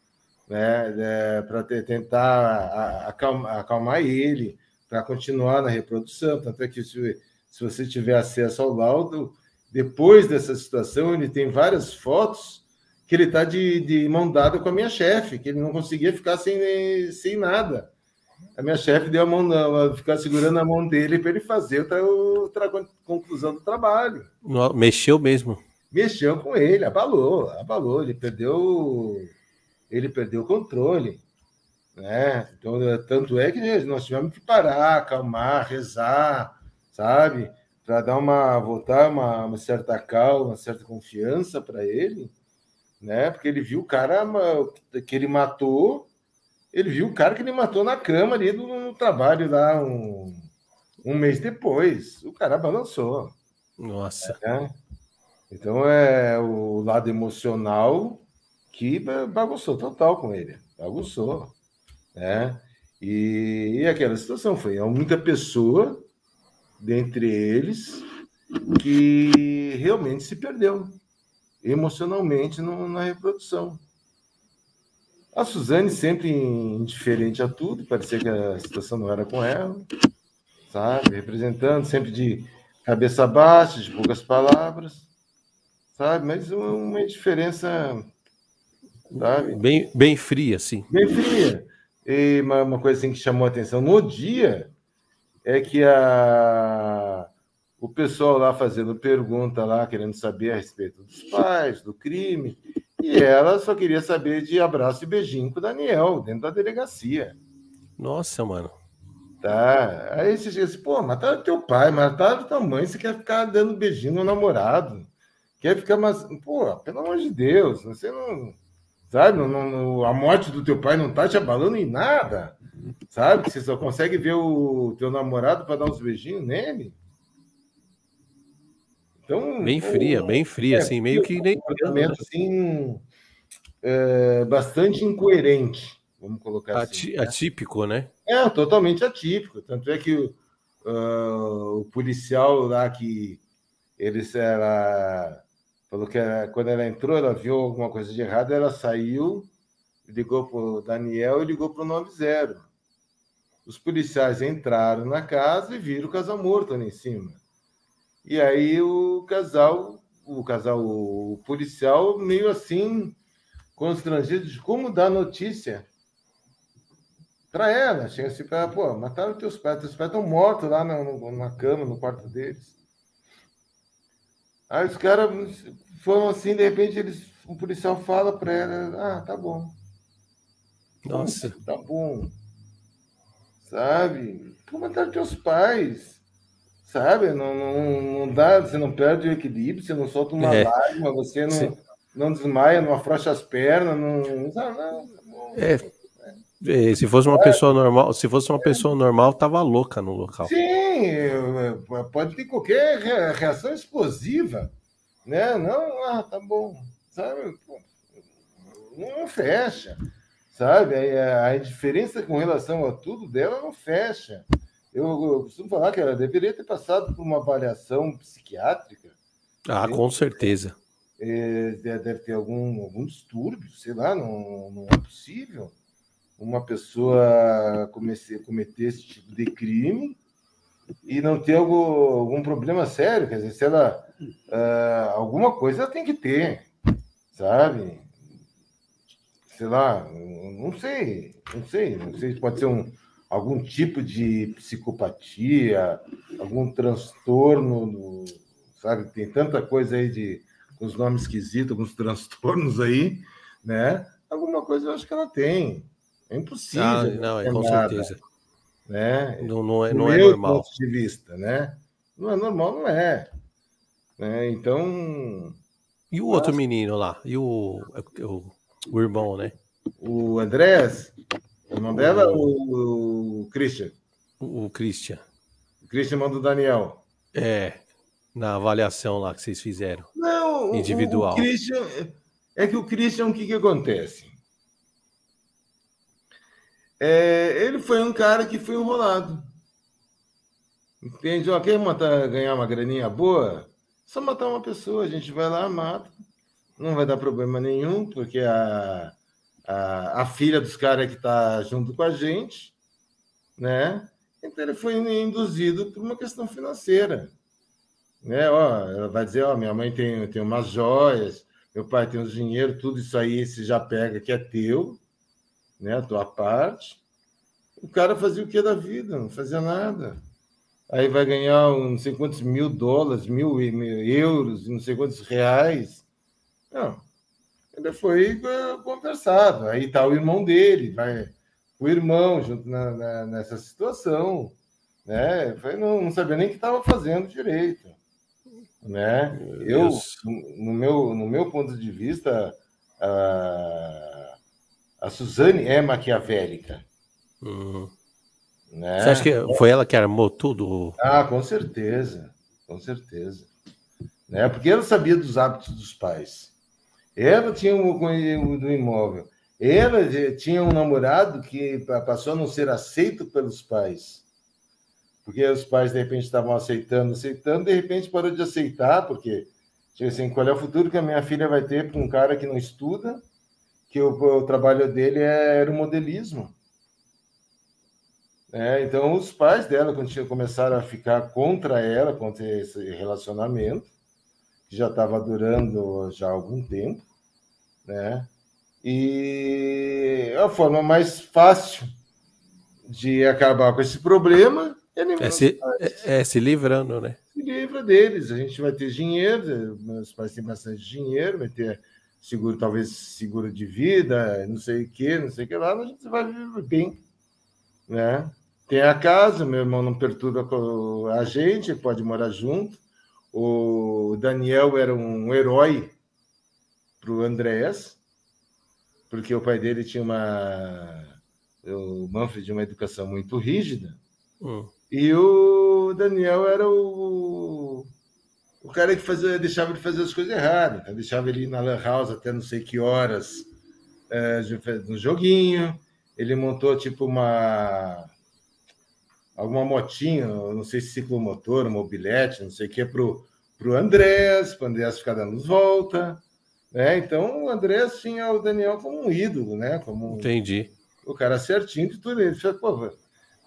né, é, para tentar acalmar, acalmar ele, para continuar na reprodução. Tanto é que se, se você tiver acesso ao laudo, depois dessa situação, ele tem várias fotos que ele está de, de mão dada com a minha chefe, que ele não conseguia ficar sem, sem nada. A minha chefe deu a mão, ficar segurando a mão dele para ele fazer a conclusão do trabalho. Mexeu mesmo. Mexeu com ele, abalou, abalou. Ele perdeu, ele perdeu o controle, né? Então, tanto é que nós tivemos que parar, acalmar, rezar, sabe? Para dar uma voltar uma, uma certa calma, uma certa confiança para ele, né? Porque ele viu o cara que ele matou ele viu o cara que ele matou na cama ali do, no trabalho lá um, um mês depois. O cara balançou. Nossa. É. Então é o lado emocional que bagunçou total com ele. Bagunçou. Né? E, e aquela situação foi a única pessoa dentre eles que realmente se perdeu emocionalmente no, na reprodução. A Suzane sempre indiferente a tudo, parecia que a situação não era com ela, sabe? Representando, sempre de cabeça baixa, de poucas palavras, sabe? Mas uma indiferença, sabe? Bem, bem fria, sim. Bem fria. E uma, uma coisa assim que chamou a atenção no dia é que a, o pessoal lá fazendo pergunta lá, querendo saber a respeito dos pais, do crime, e ela só queria saber de abraço e beijinho com o Daniel, dentro da delegacia. Nossa, mano. Tá. Aí você diz assim, pô, mataram teu pai, mataram tua mãe, você quer ficar dando beijinho no namorado. Quer ficar mais. Pô, pelo amor de Deus, você não. Sabe, não, não, a morte do teu pai não tá te abalando em nada. Sabe? Você só consegue ver o teu namorado para dar uns beijinhos nele. Então, bem fria, bem fria, é, assim, meio que nem. Um assim, é, bastante incoerente, vamos colocar assim. Né? Atípico, né? É, totalmente atípico. Tanto é que uh, o policial lá que eles era falou que quando ela entrou, ela viu alguma coisa de errado, ela saiu, ligou para o Daniel e ligou para o 90. Os policiais entraram na casa e viram o casal morto ali em cima. E aí o casal, o casal, o policial, meio assim, constrangido de como dar notícia para ela. Chega assim para pô, mataram teus pais, teus pais estão mortos lá na, na cama, no quarto deles. Aí os caras foram assim, de repente eles, o policial fala para ela, ah, tá bom. Nossa. Tá bom. Sabe? Como mataram teus pais? Sabe? Não, não, não dá, você não perde o equilíbrio, você não solta uma é. lágrima, você não, não desmaia, não afrouxa as pernas, não. não, não é. É, se fosse uma é. pessoa normal, se fosse uma pessoa normal, tava louca no local. Sim, pode ter qualquer reação explosiva, né? Não, ah, tá bom, sabe? Não fecha, sabe? A, a indiferença com relação a tudo dela não fecha. Eu, eu costumo falar que ela deveria ter passado por uma avaliação psiquiátrica. Ah, com certeza. É, deve ter algum, algum distúrbio, sei lá, não, não é possível uma pessoa comece, cometer esse tipo de crime e não ter algum, algum problema sério. Quer dizer, se ela. Uh, alguma coisa ela tem que ter, sabe? Sei lá, não sei, não sei, não sei, pode ser um, algum tipo de psicopatia, algum transtorno, no, sabe? Tem tanta coisa aí de os nomes esquisitos, alguns transtornos aí, né? Alguma coisa eu acho que ela tem. É impossível. Ah, não, é com nada, certeza. Né? Não, não é, não é normal. ponto de vista, né? Não é normal, não é. Né? Então. E o outro menino lá? E o, o, o irmão, né? O Andrés? O nome dela o, o Christian? O, Christian. O Christian manda o Daniel. É, na avaliação lá que vocês fizeram. Não, individual. O, o Christian, é que o Christian, o que, que acontece? É, ele foi um cara que foi enrolado. Entende? Ó, quer matar, ganhar uma graninha boa? Só matar uma pessoa, a gente vai lá, mata. Não vai dar problema nenhum, porque a, a, a filha dos caras que está junto com a gente, né? Então ele foi induzido por uma questão financeira. Né? Ó, ela vai dizer, ó, minha mãe tem, tem umas joias, meu pai tem os dinheiro, tudo isso aí você já pega que é teu, né? A tua parte. O cara fazia o que da vida? Não fazia nada. Aí vai ganhar um, não sei quantos mil dólares, mil, mil euros, não sei quantos reais. Não. Ele foi eh, conversado. Aí tá o irmão dele, vai o irmão junto na, na, nessa situação, né? Foi, não, não sabia nem o que estava fazendo direito, né? Eu, no meu, no meu ponto de vista, a, a Suzane é maquiavélica. Uhum. Né? Você acha que foi ela que armou tudo? Ah, com certeza, com certeza. Né? Porque ela sabia dos hábitos dos pais. Ela tinha o do imóvel. Ela tinha um namorado que passou a não ser aceito pelos pais. Porque os pais, de repente, estavam aceitando, aceitando, de repente parou de aceitar, porque, tipo assim, qual é o futuro que a minha filha vai ter para um cara que não estuda, que o, o trabalho dele é, era o modelismo. É, então, os pais dela começaram a ficar contra ela, contra esse relacionamento, que já estava durando já algum tempo, né? E a forma mais fácil de acabar com esse problema é, é, se, é, é se livrando, né? Se livra deles. A gente vai ter dinheiro, meus pais têm bastante dinheiro, vai ter seguro, talvez seguro de vida, não sei o que, não sei o que lá, a gente vai viver bem, né? Tem a casa, meu irmão não perturba a gente, pode morar junto. O Daniel era um herói para o Andrés, porque o pai dele tinha uma. O Manfred uma educação muito rígida. Hum. E o Daniel era o, o cara que fazia, deixava ele fazer as coisas erradas. Então deixava ele ir na Lan House até não sei que horas é, no joguinho. Ele montou tipo uma. alguma motinha, não sei se ciclomotor, mobilete, não sei o que, para o Andrés, para o Andrés ficar dando volta. Né? Então o Andrés tinha o Daniel como um ídolo, né? Como Entendi. O cara certinho de tudo. Ele pô,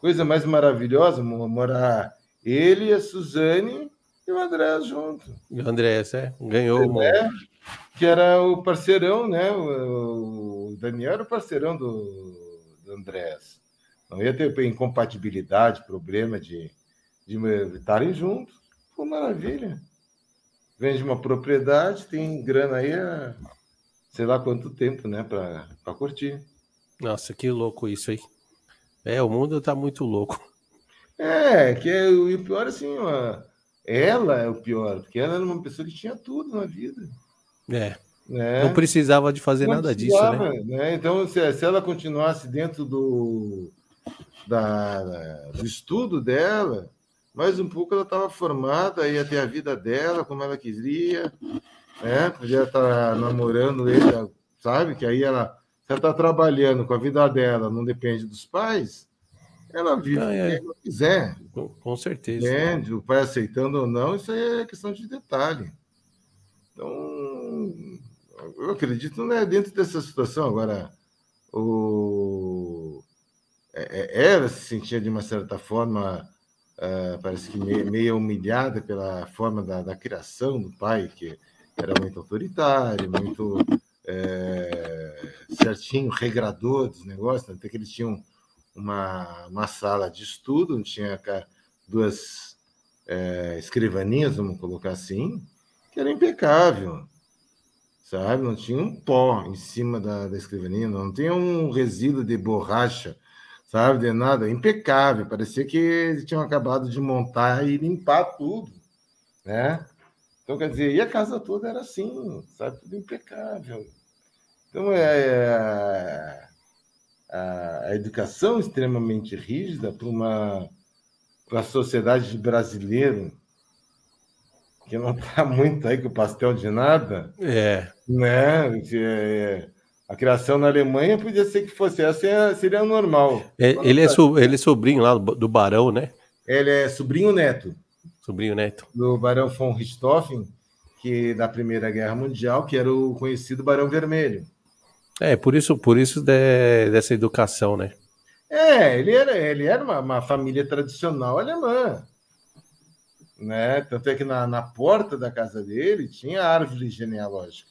coisa mais maravilhosa morar ele, a Suzane e o Andrés junto. E o Andrés, é? Ganhou o é, Que era o parceirão, né? O, o Daniel era o parceirão do, do Andrés. Não ia ter incompatibilidade, problema de, de estarem juntos. Foi maravilha vende uma propriedade, tem grana aí há sei lá quanto tempo, né, para curtir. Nossa, que louco isso aí. É, o mundo tá muito louco. É, que é, o pior assim, ó, ela é o pior, porque ela era uma pessoa que tinha tudo na vida. É. Né? Não precisava de fazer Não nada disso, né? né? Então, se, se ela continuasse dentro do, da, do estudo dela, mais um pouco ela estava formada, ia ter a vida dela como ela queria, né? podia estar namorando ele, sabe? Que aí ela, está trabalhando com a vida dela, não depende dos pais, ela vive ah, é. o que ela quiser. Com, com certeza. Entende? O pai aceitando ou não, isso aí é questão de detalhe. Então, eu acredito né, dentro dessa situação. Agora, o... É, é, ela se sentia de uma certa forma uh, parece que meio, meio humilhada pela forma da, da, criação do pai, que era muito autoritário, muito é, certinho, regrador dos negócios, até que eles tinham uma, uma sala de estudo, onde tinha duas é, escrivaninhas, vamos colocar assim, que era impecável, sabe? Não tinha um pó em cima da, da escrivaninha, não tinha um resíduo de borracha, sabe? De nada, impecável. Parecia que eles tinham acabado de montar e limpar tudo, né? Então, quer dizer, e a casa toda era assim, sabe? Tudo impecável. Então, é, é a, a educação extremamente rígida para uma para a sociedade brasileira que não está (laughs) muito aí com o pastel de nada. É. Né? É, a criação na Alemanha podia ser que fosse essa, seria normal. É, ele, é so, ele é sobrinho lá do, do Barão, né? Ele é sobrinho neto. Sobrinho neto. Do Barão von Richthofen, que da Primeira Guerra Mundial, que era o conhecido Barão Vermelho. É, por isso, por isso de, dessa educação, né? É, ele era, ele era uma, uma família tradicional alemã né? Tanto é que na, na porta da casa dele tinha árvore genealógica,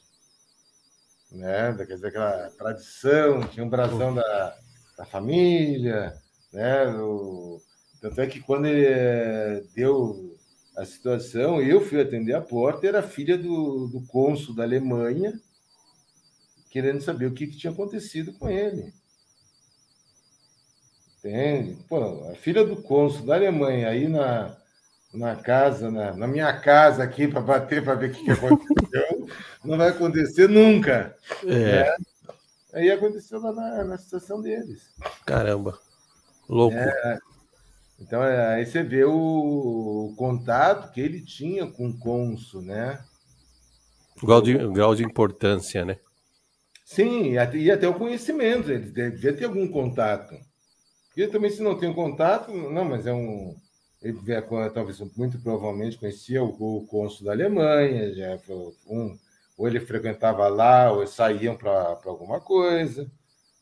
né? Quer dizer, aquela tradição, tinha um brasão da, da família, né? O, tanto é que quando ele eh, deu a situação, eu fui atender a porta, era filha do, do cônsul da Alemanha, querendo saber o que, que tinha acontecido com ele. Entende? Pô, a filha do cônsul da Alemanha aí na, na casa, na, na minha casa aqui, para bater, para ver o que, que aconteceu. Não vai acontecer nunca. É. Né? Aí aconteceu lá na, na situação deles. Caramba. Louco. É. Então, é, aí você vê o, o, contato que ele tinha com o cônsul, né? O grau de, o grau de importância, né? Sim, e até, e até o conhecimento, ele devia ter algum contato. Porque também, se não tem um contato, não, mas é um, ele talvez muito provavelmente conhecia o, o cônsul da Alemanha, já um, ou ele frequentava lá, ou saíam para alguma coisa.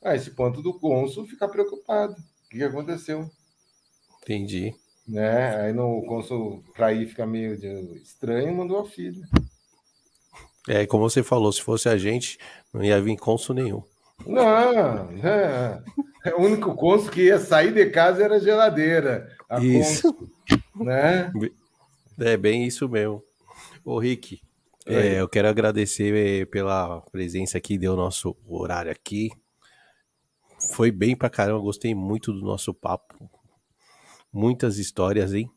A esse ponto do cônsul ficar preocupado. O que aconteceu? Entendi. Né? Aí no, o cônsul, para ir ficar meio estranho, mandou a filha. É, como você falou, se fosse a gente, não ia vir cônsul nenhum. Não, é, é, o único cônsul que ia sair de casa era a geladeira. A isso. Né? (laughs) É bem isso mesmo. Ô, Rick, é, eu quero agradecer é, pela presença aqui, deu nosso horário aqui. Foi bem pra caramba, gostei muito do nosso papo. Muitas histórias, hein?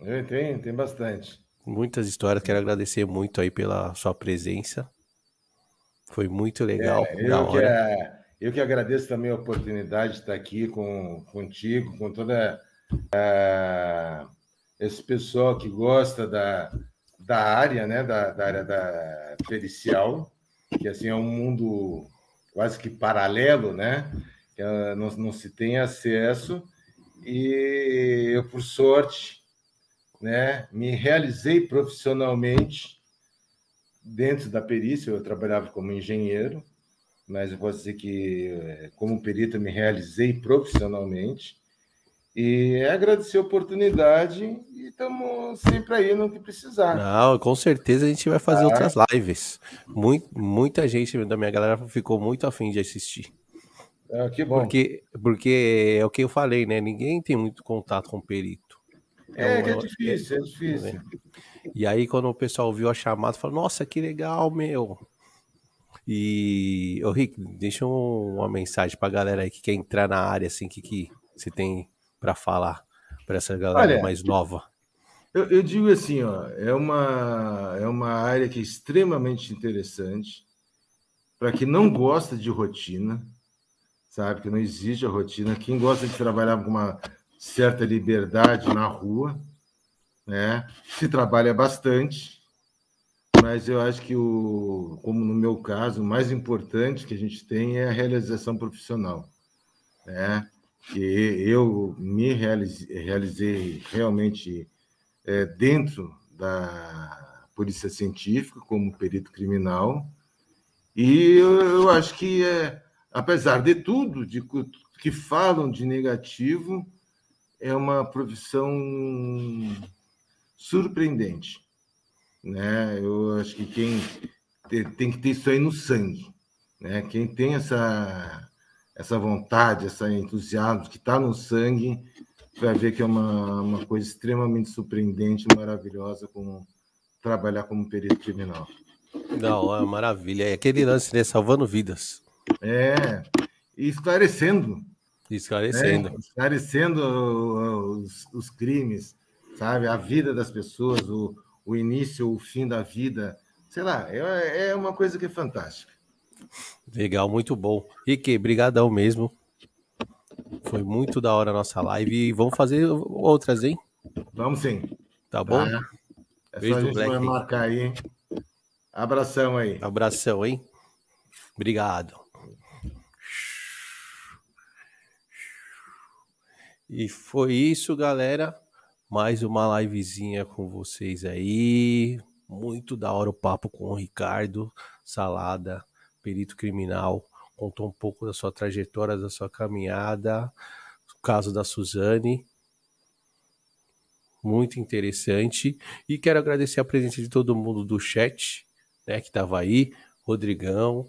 É, tem, tem bastante. Muitas histórias, quero agradecer muito aí pela sua presença. Foi muito legal. É, eu, que, é, eu que agradeço também a oportunidade de estar aqui com, contigo, com toda é, esse pessoal que gosta da, da área, né, da, da área da pericial, que assim é um mundo quase que paralelo, né, que é, não, não se tem acesso e eu por sorte, né, me realizei profissionalmente dentro da perícia, eu trabalhava como engenheiro, mas eu posso dizer que, eh, como perito, me realizei profissionalmente. E agradecer a oportunidade e estamos sempre aí no que precisar. Não, com certeza a gente vai fazer ah. outras lives. Muito, muita gente da minha galera ficou muito afim de assistir. Ah, que bom. Porque, porque é o que eu falei, né? Ninguém tem muito contato com perito. É, é que é difícil, é, é difícil. E aí, quando o pessoal viu a chamada, falou: Nossa, que legal, meu. E, ô Rick, deixa uma mensagem pra galera aí que quer entrar na área, assim, que, que você tem para falar para essa galera Olha, mais nova. Eu, eu, digo assim, ó, é uma, é uma área que é extremamente interessante para quem não gosta de rotina, sabe, que não existe a rotina. Quem gosta de trabalhar com uma certa liberdade na rua, né? Se trabalha bastante, mas eu acho que o, como no meu caso, o mais importante que a gente tem é a realização profissional, né? Que eu me realizei, realmente é, dentro da polícia científica como perito criminal e eu, eu acho que é, apesar de tudo de que falam de negativo é uma profissão surpreendente. Né? Eu acho que quem tem que ter isso aí no sangue. Né? Quem tem essa, essa vontade, esse entusiasmo que está no sangue, vai ver que é uma, uma coisa extremamente surpreendente, maravilhosa, como trabalhar como perito criminal. Não, é maravilha. É aquele lance, né? Salvando vidas. É, e esclarecendo. Esclarecendo. Né? Esclarecendo os, os, crimes, sabe? A vida das pessoas, o, o início, o fim da vida. Sei lá, é, é uma coisa que é fantástica. Legal, muito bom. Rick, brigadão mesmo. Foi muito da hora a nossa live e vamos fazer outras, hein? Vamos sim. Tá bom? Ah, é Beijo só a gente Black, vai marcar aí, hein? Abração aí. Abração, hein? Obrigado. E foi isso, galera. Mais uma livezinha com vocês aí. Muito da hora o papo com o Ricardo Salada, perito criminal. Contou um pouco da sua trajetória, da sua caminhada, o caso da Suzane muito interessante. E quero agradecer a presença de todo mundo do chat né, que estava aí, Rodrigão,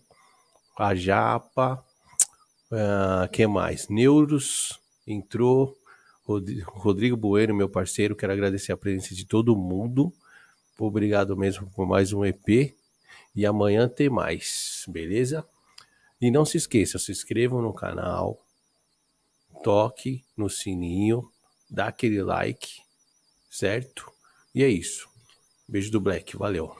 a Japa, uh, que mais? Neuros entrou, Rodrigo Bueno, meu parceiro, quero agradecer a presença de todo mundo. Obrigado mesmo por mais um EP. E amanhã tem mais, beleza? E não se esqueça, se inscrevam no canal, toque no sininho, dá aquele like, certo? E é isso. Beijo do Black, valeu.